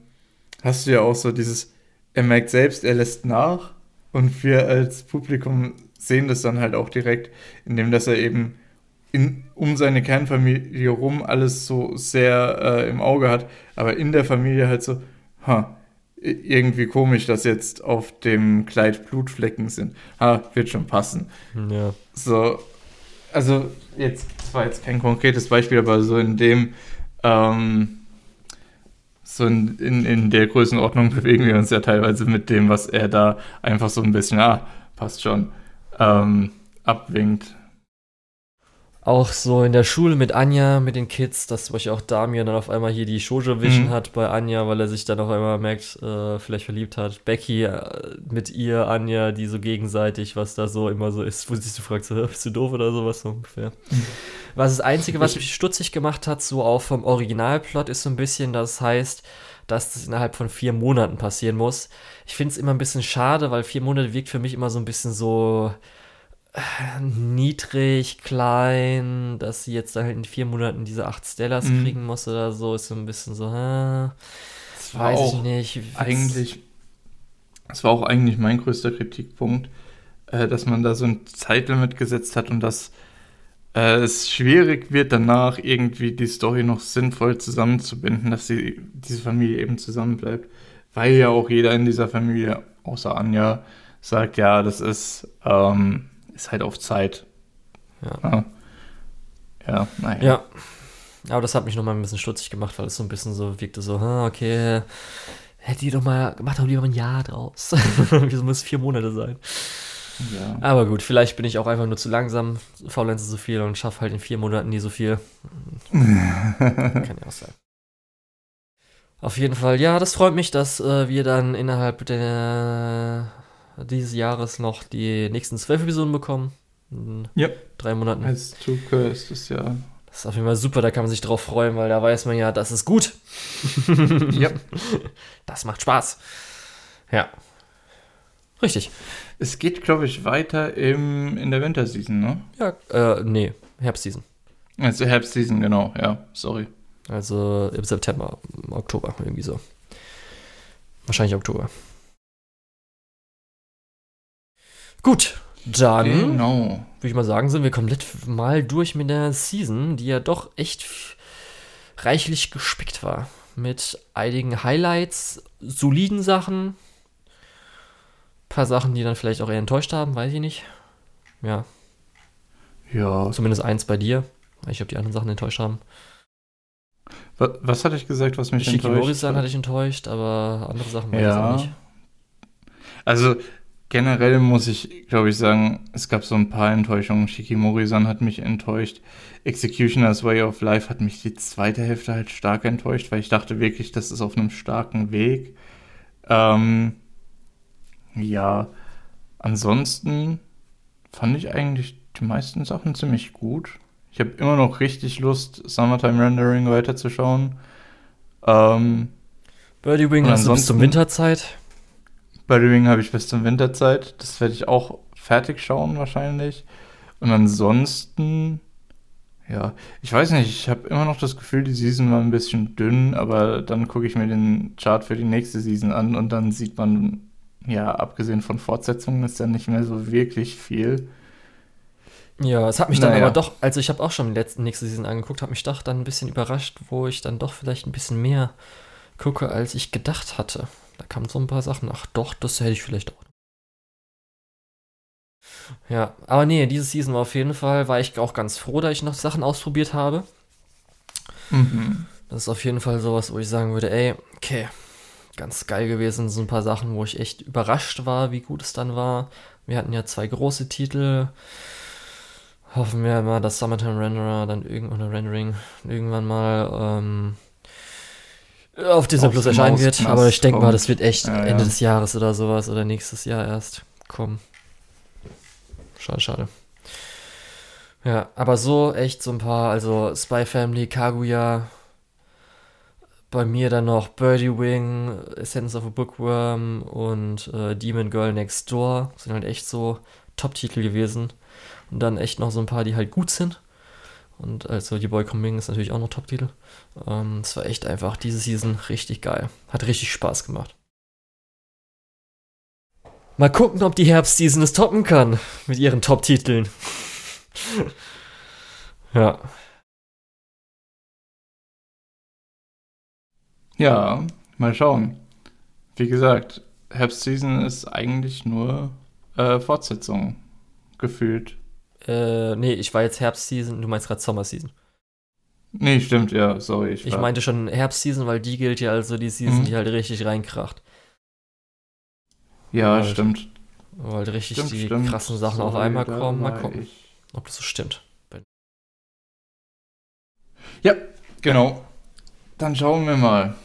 hast du ja auch so dieses, er merkt selbst, er lässt nach und wir als Publikum sehen das dann halt auch direkt, indem dass er eben in, um seine Kernfamilie rum alles so sehr äh, im Auge hat, aber in der Familie halt so, ha, irgendwie komisch, dass jetzt auf dem Kleid Blutflecken sind. Ha, wird schon passen. Ja. So, also jetzt, das war jetzt kein konkretes Beispiel, aber so in dem, ähm, so in, in, in der Größenordnung [LAUGHS] bewegen wir uns ja teilweise mit dem, was er da einfach so ein bisschen, ah, passt schon, ähm, abwinkt auch so in der Schule mit Anja, mit den Kids, dass zum Beispiel auch Damien dann auf einmal hier die Shoujo Vision mhm. hat bei Anja, weil er sich dann auf einmal merkt, äh, vielleicht verliebt hat. Becky äh, mit ihr, Anja, die so gegenseitig, was da so immer so ist, wo sie sich fragt, so, bist du doof oder sowas so ungefähr. Mhm. Was das Einzige, was mich stutzig gemacht hat, so auch vom Originalplot, ist so ein bisschen, das heißt, dass das innerhalb von vier Monaten passieren muss. Ich finde es immer ein bisschen schade, weil vier Monate wirkt für mich immer so ein bisschen so niedrig, klein, dass sie jetzt halt in vier Monaten diese acht Stellas mhm. kriegen muss oder so, ist so ein bisschen so, hä? Das weiß ich nicht. Eigentlich, das war auch eigentlich mein größter Kritikpunkt, äh, dass man da so ein Zeitlimit gesetzt hat und dass äh, es schwierig wird, danach irgendwie die Story noch sinnvoll zusammenzubinden, dass sie, diese Familie eben zusammenbleibt. Weil ja auch jeder in dieser Familie, außer Anja, sagt, ja, das ist, ähm, ist halt auf Zeit. Ja. Ja, ja naja. Ja. Aber das hat mich nochmal ein bisschen stutzig gemacht, weil es so ein bisschen so wirkte so, okay, hätte die doch mal, mach doch lieber ein Jahr draus. [LAUGHS] Wieso muss es vier Monate sein? ja. Aber gut, vielleicht bin ich auch einfach nur zu langsam, faulenze so viel und schaffe halt in vier Monaten nie so viel. [LAUGHS] Kann ja auch sein. Auf jeden Fall, ja, das freut mich, dass äh, wir dann innerhalb der, dieses Jahres noch die nächsten zwölf Episoden bekommen. In Ja. drei Monaten. Als Tuke ist es ja. Das ist auf jeden Fall super, da kann man sich drauf freuen, weil da weiß man ja, das ist gut. [LAUGHS] ja. Das macht Spaß. Ja. Richtig. Es geht, glaube ich, weiter im, in der Winterseason, ne? Ja, äh, nee, Herbstseason. Also Herbstseason, genau, ja, sorry. Also im September, im Oktober, irgendwie so. Wahrscheinlich Oktober. Gut, dann Genau. würde ich mal sagen, sind wir komplett mal durch mit der Season, die ja doch echt reichlich gespickt war. Mit einigen Highlights, soliden Sachen, paar Sachen, die dann vielleicht auch eher enttäuscht haben, weiß ich nicht. Ja, Ja. zumindest eins bei dir. Ich habe die anderen Sachen enttäuscht haben. Was, was hatte ich gesagt, was mich Shiki enttäuscht hat? hatte ich enttäuscht, aber andere Sachen weiß ich Ja. nicht. Also generell muss ich, glaube ich, sagen, es gab so ein paar Enttäuschungen. Shikimori-san hat mich enttäuscht. Executioner's Way of Life hat mich die zweite Hälfte halt stark enttäuscht, weil ich dachte wirklich, das ist auf einem starken Weg. Ähm, ja, ansonsten fand ich eigentlich die meisten Sachen ziemlich gut. Ich habe immer noch richtig Lust, Summertime Rendering weiterzuschauen. Ähm, Birdie Wing hast du bis zum Winterzeit. Birdie Ring habe ich bis zur Winterzeit. Das werde ich auch fertig schauen wahrscheinlich. Und ansonsten, ja, ich weiß nicht, ich habe immer noch das Gefühl, die Season war ein bisschen dünn, aber dann gucke ich mir den Chart für die nächste Season an und dann sieht man, ja, abgesehen von Fortsetzungen ist ja nicht mehr so wirklich viel. Ja, es hat mich dann Naja. aber doch, also ich habe auch schon die letzte, nächste Season angeguckt, habe mich doch dann ein bisschen überrascht, wo ich dann doch vielleicht ein bisschen mehr gucke, als ich gedacht hatte. Da kamen so ein paar Sachen. Ach doch, das hätte ich vielleicht auch. Ja, aber nee, diese Season war auf jeden Fall, war ich auch ganz froh, da ich noch Sachen ausprobiert habe. Mhm. Das ist auf jeden Fall sowas, wo ich sagen würde, ey, okay, ganz geil gewesen, so ein paar Sachen, wo ich echt überrascht war, wie gut es dann war. Wir hatten ja zwei große Titel. Hoffen wir mal, dass Summertime Renderer dann irgendwann Rendering irgendwann mal ähm, auf Disney Plus erscheinen wird. Aber ich denke mal, das wird echt Ja, Ende ja. des Jahres oder sowas oder nächstes Jahr erst kommen. Schade, schade. Ja, aber so echt so ein paar, also Spy Family, Kaguya, bei mir dann noch Birdie Wing, Essence of a Bookworm und äh, Demon Girl Next Door sind halt echt so Top-Titel gewesen. Und dann echt noch so ein paar, die halt gut sind. Und also die Boy Coming ist natürlich auch noch Top-Titel. Ähm, es war echt einfach diese Season richtig geil. Hat richtig Spaß gemacht. Mal gucken, ob die Herbstseason es toppen kann mit ihren Top-Titeln. [LAUGHS] ja. Ja, mal schauen. Wie gesagt, Herbstseason ist eigentlich nur äh, Fortsetzung gefühlt. Äh, nee, ich war jetzt Herbstseason, du meinst gerade Sommerseason. Nee, stimmt, ja, sorry. Ich war- meinte schon Herbstseason, weil die gilt ja also die Season, Mhm. die halt richtig reinkracht. Ja, Halt. stimmt. Halt richtig Stimmt, die stimmt. krassen Sachen auf Sorry, einmal da kommen. Mal gucken, ich- ob das so stimmt. Ja, genau. Dann schauen wir mal.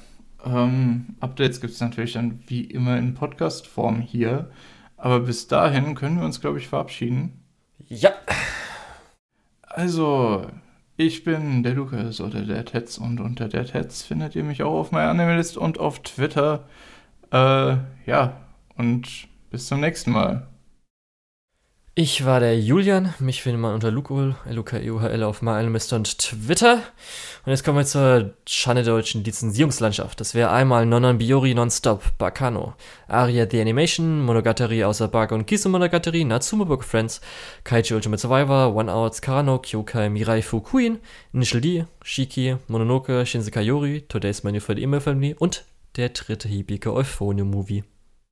Ähm, Updates gibt es natürlich dann wie immer in Podcast-Form hier. Aber bis dahin können wir uns, glaube ich, verabschieden. Ja. Also, ich bin der Lukas oder der Tetz und unter der Tetz findet ihr mich auch auf meiner Anime-List und auf Twitter. Äh, ja, und bis zum nächsten Mal. Ich war der Julian. Mich findet man unter Lukul, L-U-K-E-U-H-L auf MyAnimist und Twitter. Und jetzt kommen wir zur Schande-deutschen Lizenzierungslandschaft. Das wäre einmal Nonon Biori Nonstop, Bakano, Aria The Animation, Monogatari außer Bug und Kisu Monogatari, Natsume Book Friends, Kaichi Ultimate Survivor, One Outs, Karano, Kyokai, Mirai Fukuin, Initial D, Shiki, Mononoke, Shinsekai Yori, Today's Menu for the Email Family und der dritte Hibike Euphonium Movie.